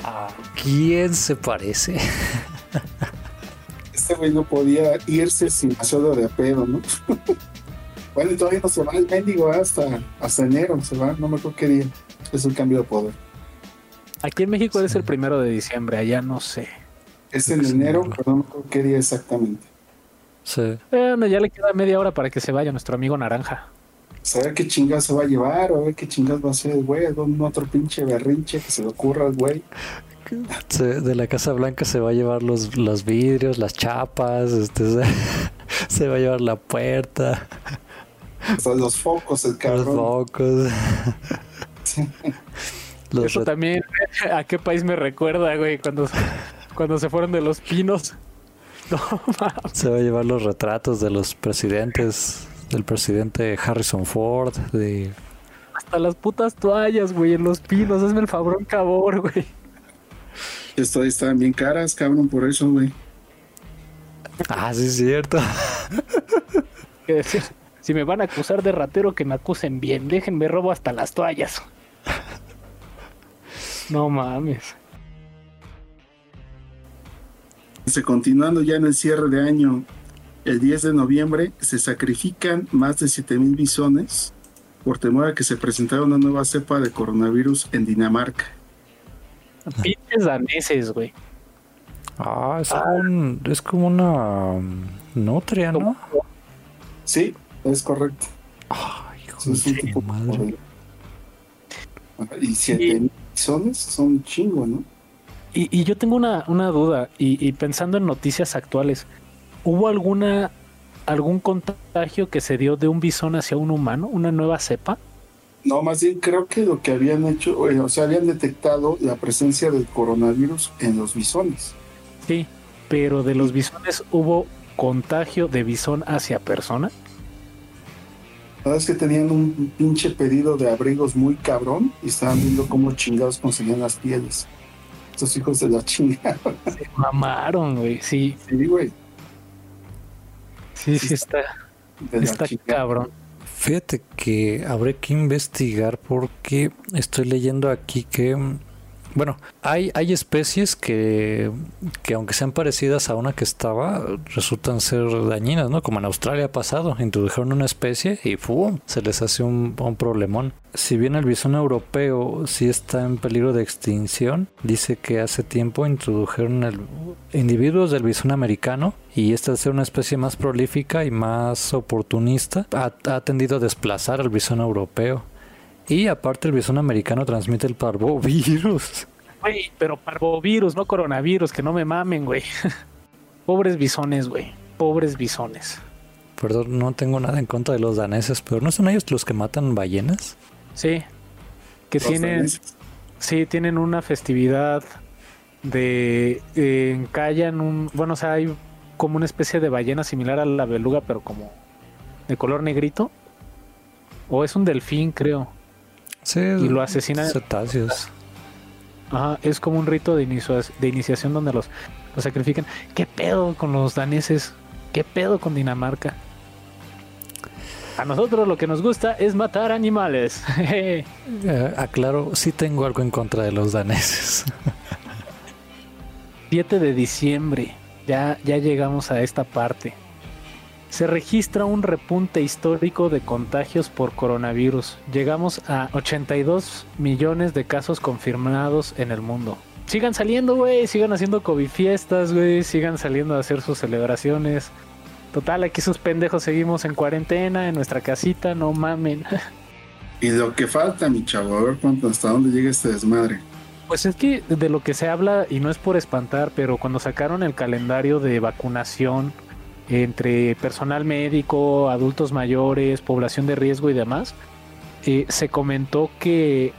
¿A quién se parece? [LAUGHS] Este güey no podía irse sin solo de pedo, ¿no? [LAUGHS] bueno, y todavía no se va el mendigo hasta, hasta enero, se va, no me acuerdo qué día. Es un cambio de poder. Aquí en México es el primero de diciembre, allá no sé. Es en enero, pero no me acuerdo qué día exactamente. Sí. Bueno, ya le queda media hora para que se vaya nuestro amigo Naranja. Saber qué chingas se va a llevar, o a ver qué chingas va a hacer el güey, algún otro pinche berrinche que se le ocurra al güey. [LAUGHS] Se- de la Casa Blanca se va a llevar los, los vidrios, las chapas, este, se, [LAUGHS] se va a llevar la puerta, [LAUGHS] Hasta los focos, el los cabrón. focos. [LAUGHS] Los Eso también, [LAUGHS] ¿a qué país me recuerda, güey? Cuando, cuando se fueron de los pinos. No, mames. se va a llevar los retratos de los presidentes, del presidente Harrison Ford, de hasta las putas toallas, güey, en los pinos. Hazme el favor, cabor, güey. Esto estaban bien caras, cabrón, por eso, güey. Ah, sí es cierto. Si me van a acusar de ratero, que me acusen bien. Déjenme robo hasta las toallas. [LAUGHS] No mames. Continuando ya en el cierre de año, el 10 de noviembre se sacrifican más de 7000 bisones por temor a que se presentara una nueva cepa de coronavirus en Dinamarca. Pinches daneses, güey. Ah, es, como un- es como una um, nutria, ¿no? Sí, es correcto. Ay, hijo es un de madre. Y 7000 bisones son chingo, ¿no? Y, y yo tengo una, una duda, y, y pensando en noticias actuales, ¿hubo alguna algún contagio que se dio de un bisón hacia un humano? ¿Una nueva cepa? No, más bien creo que lo que habían hecho, eh, o sea, habían detectado la presencia del coronavirus en los bisones. Sí, pero de los bisones hubo contagio de bisón hacia persona. La verdad es que tenían un pinche pedido de abrigos muy cabrón y estaban viendo cómo chingados conseguían las pieles. Estos hijos de la chingada. Se mamaron, güey. Sí, Sí, güey. sí, sí está. Está cabrón. Fíjate que habré que investigar porque estoy leyendo aquí que, mm, bueno, hay, hay especies que, que aunque sean parecidas a una que estaba, resultan ser dañinas, ¿no? Como en Australia ha pasado, introdujeron una especie y ¡fum! se les hace un, un problemón. Si bien el bisón europeo sí está en peligro de extinción, dice que hace tiempo introdujeron individuos del bisón americano y esta ser una especie más prolífica y más oportunista, ha, ha tendido a desplazar al bisón europeo. Y aparte el bisón americano transmite el parvovirus. Güey, pero parvovirus, no coronavirus, que no me mamen, güey. [LAUGHS] Pobres bisones, güey. Pobres bisones. Perdón, no tengo nada en contra de los daneses, pero ¿no son ellos los que matan ballenas? Sí. Que Los tienen, daneses. sí, tienen una festividad de eh, encallan un, bueno, o sea, hay como una especie de ballena similar a la beluga, pero como de color negrito. O es un delfín, creo. Sí, Y lo asesinan. cetáceos. Ajá, es como un rito de, inicio- de iniciación donde los, los sacrifican. ¿Qué pedo con los daneses? ¿Qué pedo con Dinamarca? A nosotros lo que nos gusta es matar animales. [LAUGHS] Eh, aclaro, sí tengo algo en contra de los daneses. 7 de diciembre. Ya, ya llegamos a esta parte. Se registra un repunte histórico de contagios por coronavirus. Llegamos a 82 millones de casos confirmados en el mundo. Sigan saliendo, güey. Sigan haciendo COVID fiestas, güey. Sigan saliendo a hacer sus celebraciones. Total, aquí sus pendejos seguimos en cuarentena, en nuestra casita, no mamen. [LAUGHS] Y lo que falta, mi chavo, a ver cuánto, hasta dónde llega este desmadre. Pues es que de lo que se habla, y no es por espantar, pero cuando sacaron el calendario de vacunación entre personal médico, adultos mayores, población de riesgo y demás, eh, se comentó que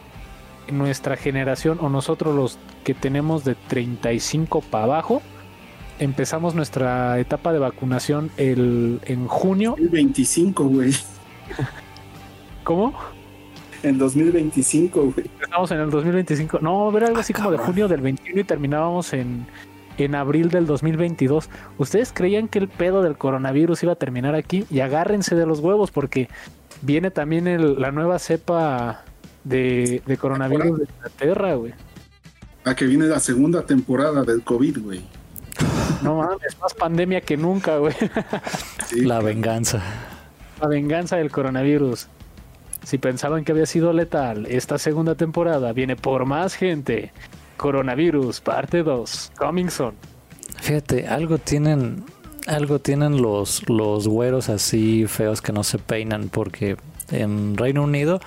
nuestra generación o nosotros los que tenemos de 35 para abajo, empezamos nuestra etapa de vacunación el, en junio. 2025, güey. ¿Cómo? En 2025, güey. Empezamos en el 2025. No, era algo así como de junio del 21 y terminábamos en, en abril del 2022. ¿Ustedes creían que el pedo del coronavirus iba a terminar aquí? Y agárrense de los huevos porque viene también el- la nueva cepa de, de coronavirus de Inglaterra, güey. A que viene la segunda temporada del COVID, güey. No mames, más pandemia que nunca, güey. Sí, La venganza. La venganza del coronavirus. Si pensaban que había sido letal, esta segunda temporada viene por más gente. Coronavirus, parte 2, coming soon. Fíjate, algo tienen, algo tienen los, los güeros así feos que no se peinan, porque en Reino Unido,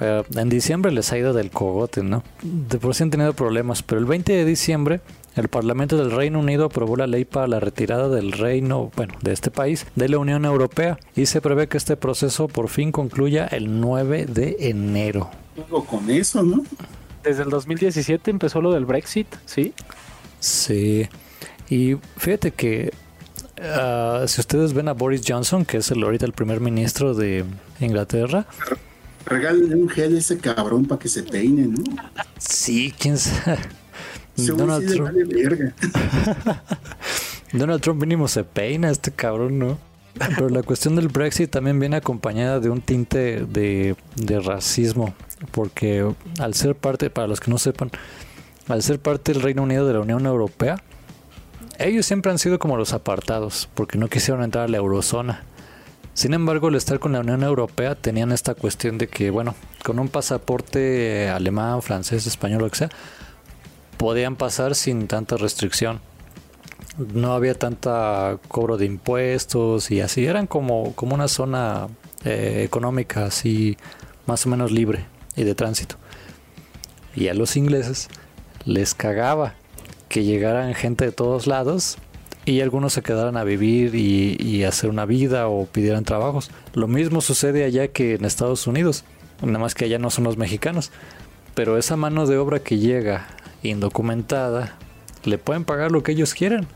eh, en diciembre les ha ido del cogote, ¿no? De por sí han tenido problemas, pero el 20 de diciembre el Parlamento del Reino Unido aprobó la ley para la retirada del reino, bueno, de este país, de la Unión Europea, y se prevé que este proceso por fin concluya el 9 de enero. algo con eso, ¿no? Desde el 2017 empezó lo del Brexit, ¿sí? Sí, y fíjate que ah, si ustedes ven a Boris Johnson, que es el ahorita el primer ministro de Inglaterra, Regálale un gel a ese cabrón para que se peine, ¿no? sí, quién sabe. Donald sí Trump, vale. [LAUGHS] Donald Trump mínimo se peina, este cabrón, ¿no? Pero la cuestión del Brexit también viene acompañada de un tinte de, de racismo, porque al ser parte, para los que no sepan, al ser parte del Reino Unido de la Unión Europea, ellos siempre han sido como los apartados, porque no quisieron entrar a la eurozona. Sin embargo, al estar con la Unión Europea tenían esta cuestión de que, bueno, con un pasaporte alemán, francés, español, lo que sea, podían pasar sin tanta restricción. No había tanta cobro de impuestos y así. Eran como, como una zona eh, económica así más o menos libre y de tránsito. Y a los ingleses les cagaba que llegaran gente de todos lados y algunos se quedaran a vivir y, hacer una vida o pidieran trabajos. Lo mismo sucede allá que en Estados Unidos, nada más que allá no son los mexicanos. Pero esa mano de obra que llega indocumentada, le pueden pagar lo que ellos quieran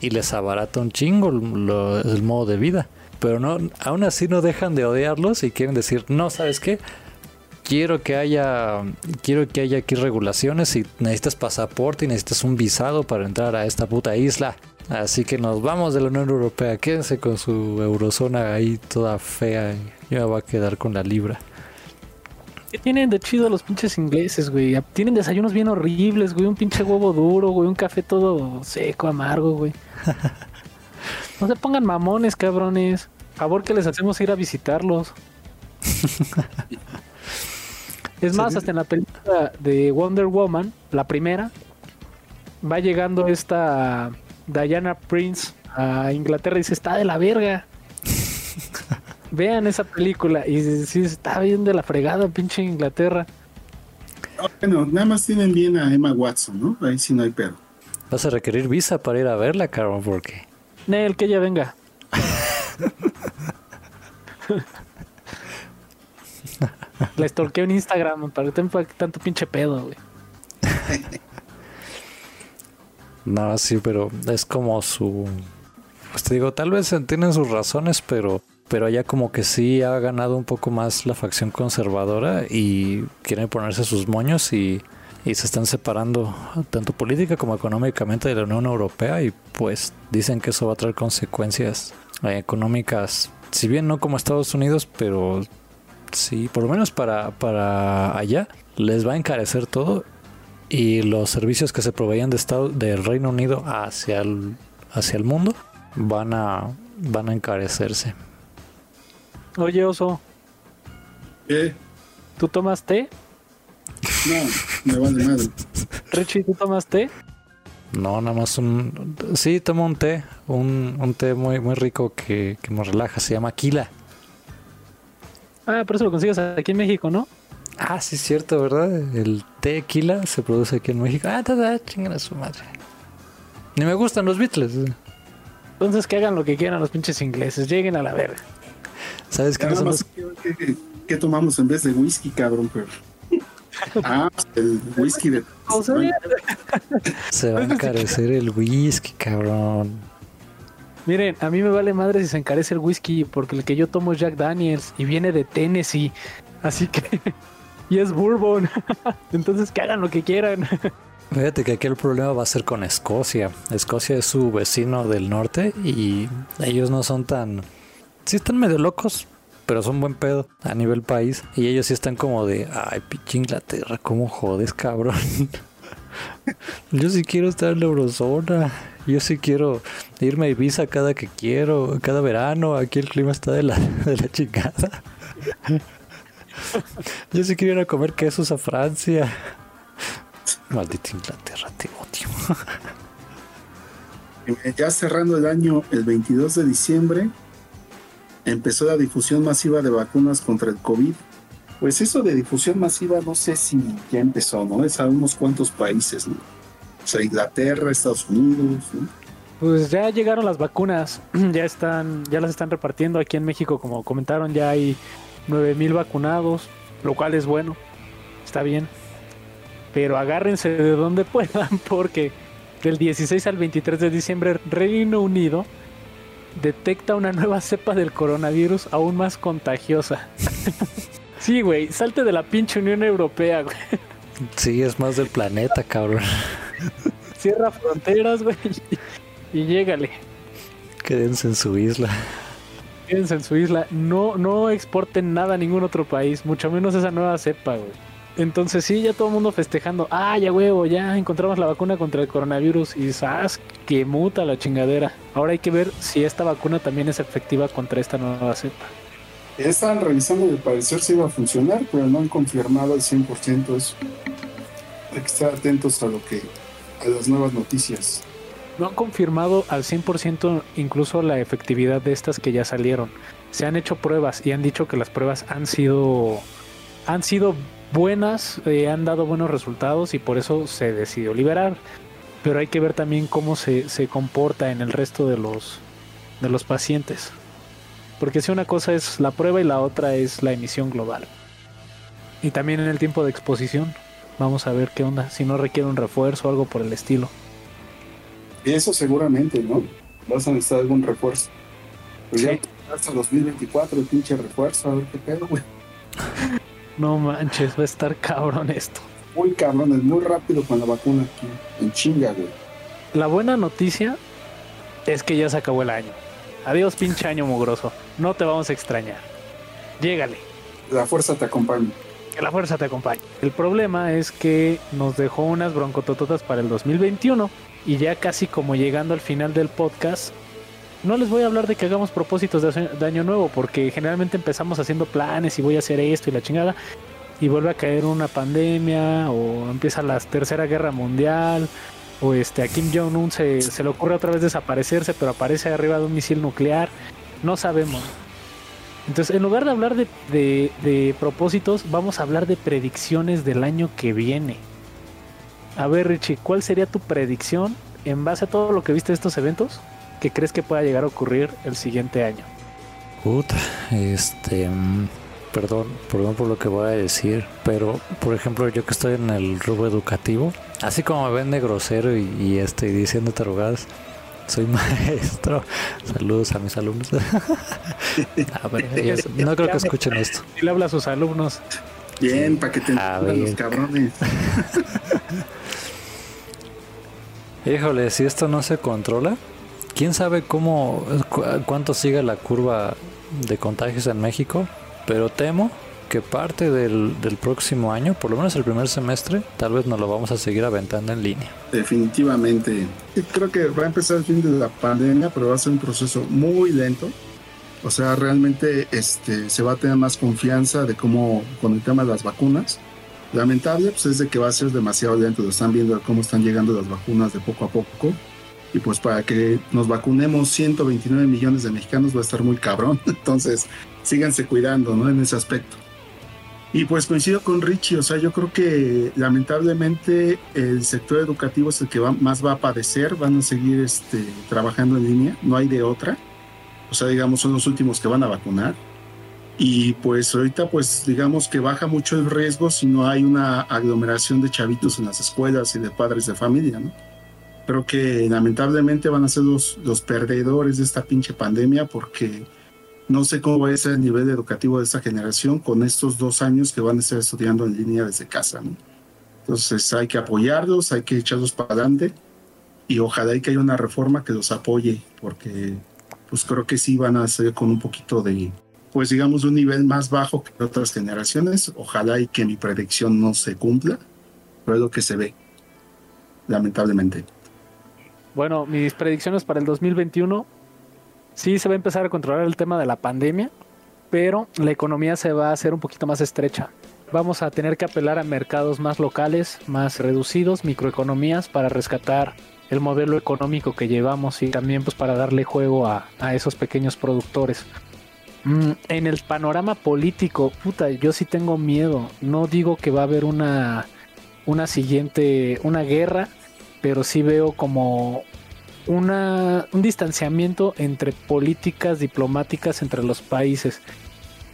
y les abarata un chingo el modo de vida. Pero no, aún así no dejan de odiarlos y quieren decir, no, ¿sabes qué? Quiero que haya, quiero que haya aquí regulaciones y necesitas pasaporte y necesitas un visado para entrar a esta puta isla. Así que nos vamos de la Unión Europea. Quédense con su eurozona ahí toda fea. y Yo me voy a quedar con la libra. ¿Qué tienen de chido los pinches ingleses, güey? Tienen desayunos bien horribles, güey. Un pinche huevo duro, güey. Un café todo seco, amargo, güey. [LAUGHS] No se pongan mamones, cabrones. Favor que les hacemos ir a visitarlos. [LAUGHS] Es más, hasta en la película de Wonder Woman, la primera, va llegando esta Diana Prince a Inglaterra y dice, está de la verga. [LAUGHS] Vean esa película y sí, está bien de la fregada, pinche Inglaterra. Ah, Bueno, nada más tienen bien a Emma Watson, ¿no? Ahí sí no hay pedo. Vas a requerir visa para ir a verla, cabrón, porque Nel, que ella venga. [LAUGHS] [LAUGHS] La stalkeo en Instagram para que tanto pinche pedo, güey. [LAUGHS] no, sí, pero es como su. Pues te digo, tal vez tienen sus razones, pero, pero allá como que sí ha ganado un poco más la facción conservadora y quieren ponerse sus moños y, y se están separando tanto política como económicamente de la Unión Europea y pues dicen que eso va a traer consecuencias eh, económicas, si bien no como Estados Unidos, pero sí, por lo menos para, para allá les va a encarecer todo y los servicios que se proveían de Estado, del Reino Unido hacia el, hacia el mundo van a, van a encarecerse. Oye, oso, ¿Qué? ¿tú tomas té? No, me vale madre. Richie, ¿tú tomas té? No, nada más un... Sí, tomo un té, un, un té muy, muy rico que, que nos relaja, se llama Aquila. Ah, por eso lo consigues aquí en México, ¿no? Ah, sí, es cierto, ¿verdad? El té Aquila se produce aquí en México. Ah, tada, chingan a su madre. Ni me gustan los Beatles. Entonces que hagan lo que quieran los pinches ingleses, lleguen a la verga. ¿Sabes qué Nada son más, los... ¿qué, qué- qué tomamos en vez de whisky, cabrón? Pero... [LAUGHS] Ah, el whisky de... Se va a encarecer el whisky, cabrón. Miren, a mí me vale madre si se encarece el whisky, porque el que yo tomo es Jack Daniels y viene de Tennessee. Así que. [LAUGHS] y es bourbon. [LAUGHS] Entonces que hagan lo que quieran. [LAUGHS] Fíjate que aquí el problema va a ser con Escocia. Escocia es su vecino del norte y ellos no son tan... Sí están medio locos, pero son buen pedo a nivel país. Y ellos sí están como de, ay, pinche Inglaterra, ¿cómo jodes, cabrón? [LAUGHS] Yo sí quiero estar en la eurozona. Yo sí quiero irme a Ibiza cada que quiero, cada verano. Aquí el clima está de la, [LAUGHS] de la chingada. [LAUGHS] Yo sí quiero ir a comer quesos a Francia. Maldita Inglaterra, te odio. Ya cerrando el año, el 22 de diciembre, empezó la difusión masiva de vacunas contra el COVID. Pues eso de difusión masiva no sé si ya empezó, ¿no? Es a unos cuantos países, ¿no? O sea, Inglaterra, Estados Unidos, ¿no? Pues ya llegaron las vacunas. [CLEARS THROAT] Ya están, ya las están repartiendo aquí en México, como comentaron, ya hay 9000 vacunados, lo cual es bueno. Está bien. Pero agárrense de donde [LAUGHS] puedan, porque del 16 al 23 de diciembre, Reino Unido detecta una nueva cepa del coronavirus aún más contagiosa. [LAUGHS] sí, güey, salte de la pinche Unión Europea, güey. Sí, es más del planeta, cabrón. Cierra fronteras, güey. Y llégale. Quédense en su isla. Quédense en su isla. No, no exporten nada a ningún otro país, mucho menos esa nueva cepa, güey. Entonces sí, ya todo el mundo festejando. Ah, ya huevo, ya encontramos la vacuna contra el coronavirus. Y sabes que muta la chingadera. Ahora hay que ver si esta vacuna también es efectiva contra esta nueva cepa. Estaban revisando y al parecer iba a funcionar, pero no han confirmado al 100% eso. Hay que estar atentos a lo que a las nuevas noticias. No han confirmado al 100% incluso la efectividad de estas que ya salieron. Se han hecho pruebas y han dicho que las pruebas han sido han sido buenas, eh, han dado buenos resultados y por eso se decidió liberar. Pero hay que ver también cómo se, se comporta en el resto de los de los pacientes. Porque si una cosa es la prueba y la otra es la emisión global. Y también en el tiempo de exposición. Vamos a ver qué onda, si no requiere un refuerzo o algo por el estilo. Y eso seguramente, ¿no? Vas a necesitar algún refuerzo. Pues Sí. ya hasta 2024 el pinche refuerzo, a ver qué pedo, güey. [LAUGHS] No manches, va a estar cabrón esto. Muy cabrón, es muy rápido con la vacuna aquí, en chinga, güey. La buena noticia es que ya se acabó el año. Adiós, pinche año mugroso. No te vamos a extrañar. Llégale. La fuerza te acompaña. Que la fuerza te acompañe. El problema es que nos dejó unas broncotototas para el 2021 y ya casi como llegando al final del podcast, no les voy a hablar de que hagamos propósitos de, de año nuevo porque generalmente empezamos haciendo planes y voy a hacer esto y la chingada y vuelve a caer una pandemia o empieza la tercera guerra mundial o este a Kim Jong Un se, se le ocurre otra vez desaparecerse pero aparece arriba de un misil nuclear no sabemos. Entonces en lugar de hablar de, de, de propósitos vamos a hablar de predicciones del año que viene. A ver Richie ¿cuál sería tu predicción en base a todo lo que viste de estos eventos que crees que pueda llegar a ocurrir el siguiente año este perdón, perdón por lo que voy a decir, pero por ejemplo yo que estoy en el rubro educativo, así como me ven de grosero y, y estoy diciendo tarugadas, soy [LAUGHS] maestro. Saludos a mis alumnos. [LAUGHS] a ver, [LAUGHS] ellos, no creo que escuchen esto. Y le habla a sus alumnos. Bien, sí. para que te A entiendan los cabrones. Híjole, si esto no se controla, quién sabe cómo, cu- cuánto sigue la curva de contagios en México, pero temo que parte del, del próximo año, por lo menos el primer semestre, tal vez nos lo vamos a seguir aventando en línea. Definitivamente. Creo que va a empezar el fin de la pandemia, pero va a ser un proceso muy lento. O sea, realmente este, se va a tener más confianza de cómo con el tema de las vacunas. Lamentable, pues es de que va a ser demasiado lento. Están viendo cómo están llegando las vacunas de poco a poco. Y pues para que nos vacunemos 129 millones de mexicanos va a estar muy cabrón. [LAUGHS] Entonces, síganse cuidando, ¿no? En ese aspecto. Y pues coincido con Richie, o sea, yo creo que lamentablemente el sector educativo es el que va, más va a padecer, van a seguir este, trabajando en línea, no hay de otra. O sea, digamos, son los últimos que van a vacunar. Y pues ahorita, pues digamos que baja mucho el riesgo si no hay una aglomeración de chavitos en las escuelas y de padres de familia, ¿no? Creo que lamentablemente van a ser los, los perdedores de esta pinche pandemia porque no sé cómo va a ser el nivel educativo de esta generación con estos dos años que van a estar estudiando en línea desde casa. ¿no? Entonces hay que apoyarlos, hay que echarlos para adelante y ojalá y que haya una reforma que los apoye porque pues creo que sí van a ser con un poquito de, pues digamos, un nivel más bajo que otras generaciones. Ojalá y que mi predicción no se cumpla, pero es lo que se ve, lamentablemente. Bueno, mis predicciones para el 2021, sí se va a empezar a controlar el tema de la pandemia, pero la economía se va a hacer un poquito más estrecha. Vamos a tener que apelar a mercados más locales, más reducidos, microeconomías, para rescatar el modelo económico que llevamos y también pues para darle juego a, a esos pequeños productores. Mm, en el panorama político, puta, yo sí tengo miedo. No digo que va a haber una, una siguiente, una guerra, pero sí veo como una, un distanciamiento entre políticas diplomáticas entre los países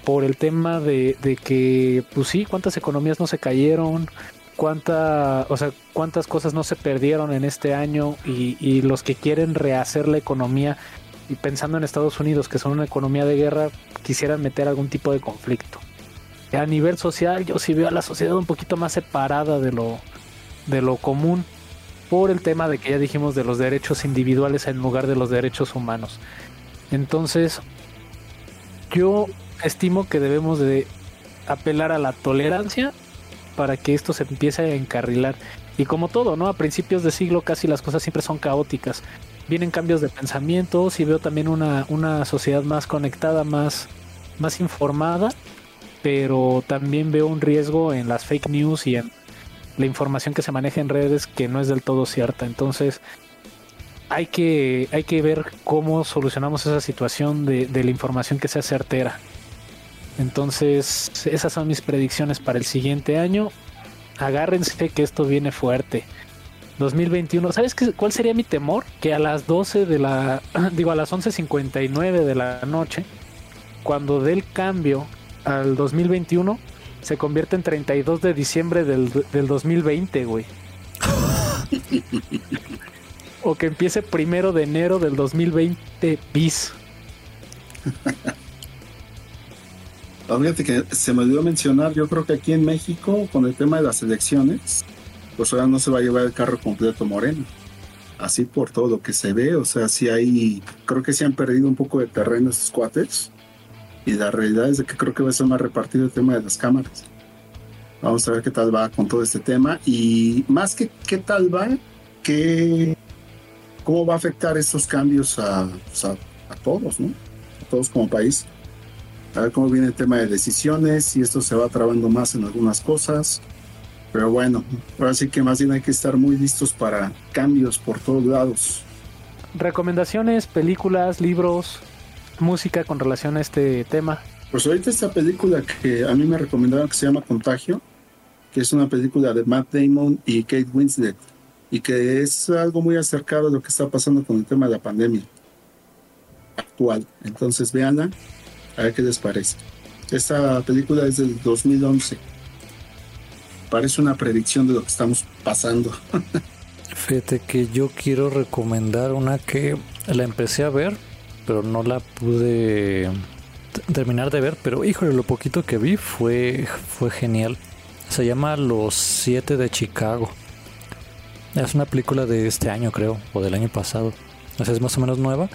por el tema de, de que, pues sí, cuántas economías no se cayeron, cuánta, o sea, cuántas cosas no se perdieron en este año y, y los que quieren rehacer la economía y pensando en Estados Unidos, que son una economía de guerra, quisieran meter algún tipo de conflicto. A nivel social, yo sí veo a la sociedad un poquito más separada de lo, de lo común por el tema de que ya dijimos de los derechos individuales en lugar de los derechos humanos. Entonces, yo estimo que debemos de apelar a la tolerancia para que esto se empiece a encarrilar. Y como todo, ¿no? A principios de siglo casi las cosas siempre son caóticas. Vienen cambios de pensamientos y veo también una, una sociedad más conectada, más, más informada, pero también veo un riesgo en las fake news y en la información que se maneja en redes que no es del todo cierta. Entonces, hay que, hay que ver cómo solucionamos esa situación de, de la información que sea certera. Entonces, esas son mis predicciones para el siguiente año. Agárrense que esto viene fuerte. 2021, ¿sabes qué, cuál sería mi temor? Que a las 12 de la, [CLEARS THROAT] digo, a las 11.59 de la noche, cuando dé el cambio al 2021, se convierte en 32 de diciembre del, del 2020, güey. o que empiece primero de enero del 2020 bis. Ah, Fíjate que se me olvidó mencionar, yo creo que aquí en México, con el tema de las elecciones, pues ahora no se va a llevar el carro completo Moreno. así por todo lo que se ve, o sea, sí hay, creo que se han perdido un poco de terreno estos cuates. Y la realidad es de que creo que va a ser más repartido el tema de las cámaras. Vamos a ver qué tal va con todo este tema. Y más que qué tal va, qué, cómo va a afectar estos cambios a, pues, a, a todos, ¿no? A todos como país. A ver cómo viene el tema de decisiones, y esto se va trabando más en algunas cosas. Pero bueno, ahora sí que más bien hay que estar muy listos para cambios por todos lados. Recomendaciones, películas, libros, música con relación a este tema. Pues ahorita esta película que a mí me recomendaron que se llama Contagio, que es una película de Matt Damon y Kate Winslet, y que es algo muy acercado a lo que está pasando con el tema de la pandemia actual. Entonces véanla, a ver qué les parece. Esta película es del 2011. Parece una predicción de lo que estamos pasando. [LAUGHS] Fíjate que yo quiero recomendar una que la empecé a ver, pero no la pude terminar de ver, pero híjole, lo poquito que vi fue, fue genial. Se llama Los Siete de Chicago. Es una película de este año, creo, o del año pasado. O sea, es más o menos nueva.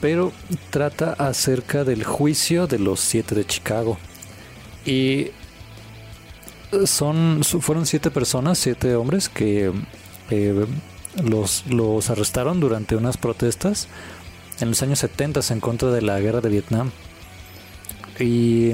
Pero trata acerca del juicio de los siete de Chicago. Y son fueron siete personas, siete hombres que eh, los, los arrestaron durante unas protestas en los años 70 en contra de la guerra de Vietnam. Y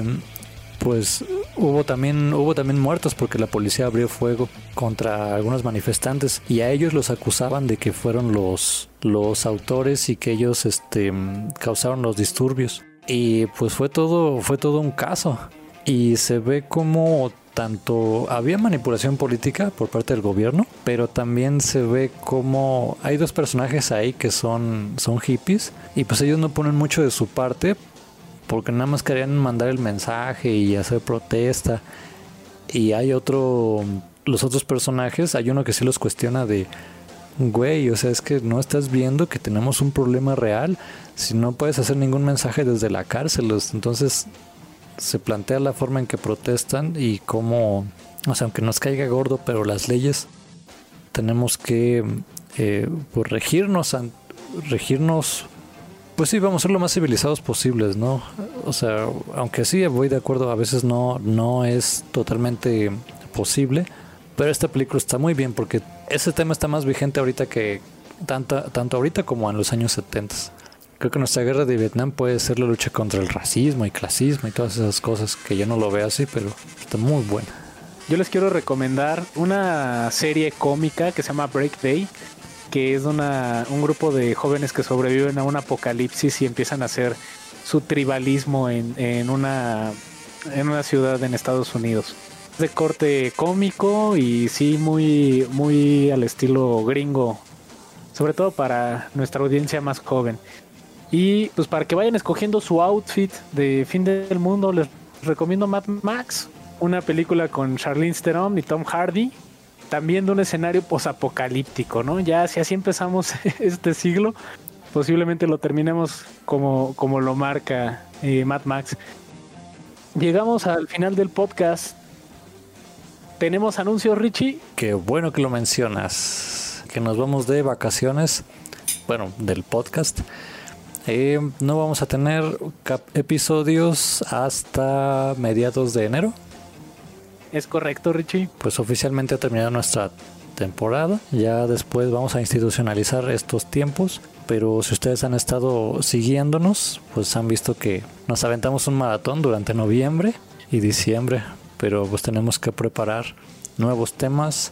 pues hubo también hubo también muertos porque la policía abrió fuego contra algunos manifestantes y a ellos los acusaban de que fueron los los autores y que ellos este causaron los disturbios y pues fue todo fue todo un caso y se ve como tanto había manipulación política por parte del gobierno, pero también se ve como hay dos personajes ahí que son son hippies y pues ellos no ponen mucho de su parte porque nada más querían mandar el mensaje y hacer protesta. Y hay otro, los otros personajes, hay uno que sí los cuestiona de, güey, o sea, es que no estás viendo que tenemos un problema real. Si no puedes hacer ningún mensaje desde la cárcel, entonces se plantea la forma en que protestan y cómo, o sea, aunque nos caiga gordo, pero las leyes tenemos que eh, pues regirnos, regirnos pues sí, vamos a ser lo más civilizados posibles, ¿no? O sea, aunque sí voy de acuerdo, a veces no, no es totalmente posible, pero esta película está muy bien porque ese tema está más vigente ahorita que tanto, tanto ahorita como en los años 70. Creo que nuestra guerra de Vietnam puede ser la lucha contra el racismo y clasismo y todas esas cosas que yo no lo veo así, pero está muy buena. Yo les quiero recomendar una serie cómica que se llama Break Day que es una, un grupo de jóvenes que sobreviven a un apocalipsis y empiezan a hacer su tribalismo en, en, una, en una ciudad en Estados Unidos. De corte cómico y sí muy, muy al estilo gringo, sobre todo para nuestra audiencia más joven. Y pues para que vayan escogiendo su outfit de fin del mundo, les recomiendo Mad Max, una película con Charlize Theron y Tom Hardy, también de un escenario posapocalíptico, ¿no? Ya si así empezamos [LAUGHS] este siglo, posiblemente lo terminemos como, como lo marca eh, Mad Max. Llegamos al final del podcast. Tenemos anuncios, Richie. Qué bueno que lo mencionas. Que nos vamos de vacaciones. Bueno, del podcast. Eh, no vamos a tener episodios hasta mediados de enero. Es correcto, Richie. Pues oficialmente ha terminado nuestra temporada. Ya después vamos a institucionalizar estos tiempos. Pero si ustedes han estado siguiéndonos, pues han visto que nos aventamos un maratón durante noviembre y diciembre. Pero pues tenemos que preparar nuevos temas.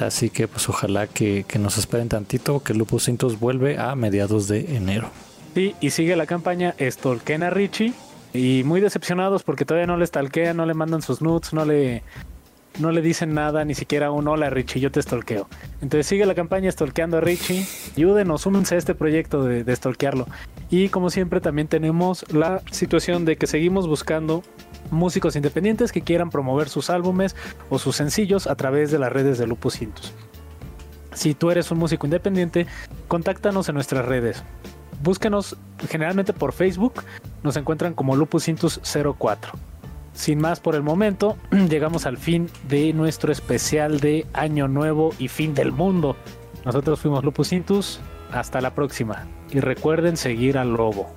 Así que pues ojalá que, que, nos esperen tantito, que Lupus Cintos vuelve a mediados de enero. Sí, y sigue la campaña Stolkena Richie y muy decepcionados porque todavía no le stalkean, no le mandan sus nudes, no le, no le dicen nada, ni siquiera un hola Richie, yo te stalkeo. Entonces sigue la campaña stalkeando a Richie. Ayúdenos, únanse a este proyecto de, de. Y como siempre también tenemos la situación de que seguimos buscando músicos independientes que quieran promover sus álbumes o sus sencillos a través de las redes de Lupus Intus. Si tú eres un músico independiente, contáctanos en nuestras redes búsquenos generalmente por Facebook, nos encuentran como Lupus 04. Sin más por el momento, [CLEARS THROAT] llegamos al fin de nuestro especial de Año Nuevo y fin del mundo. Nosotros fuimos Lupus Intus. Hasta la próxima. Y recuerden seguir al lobo.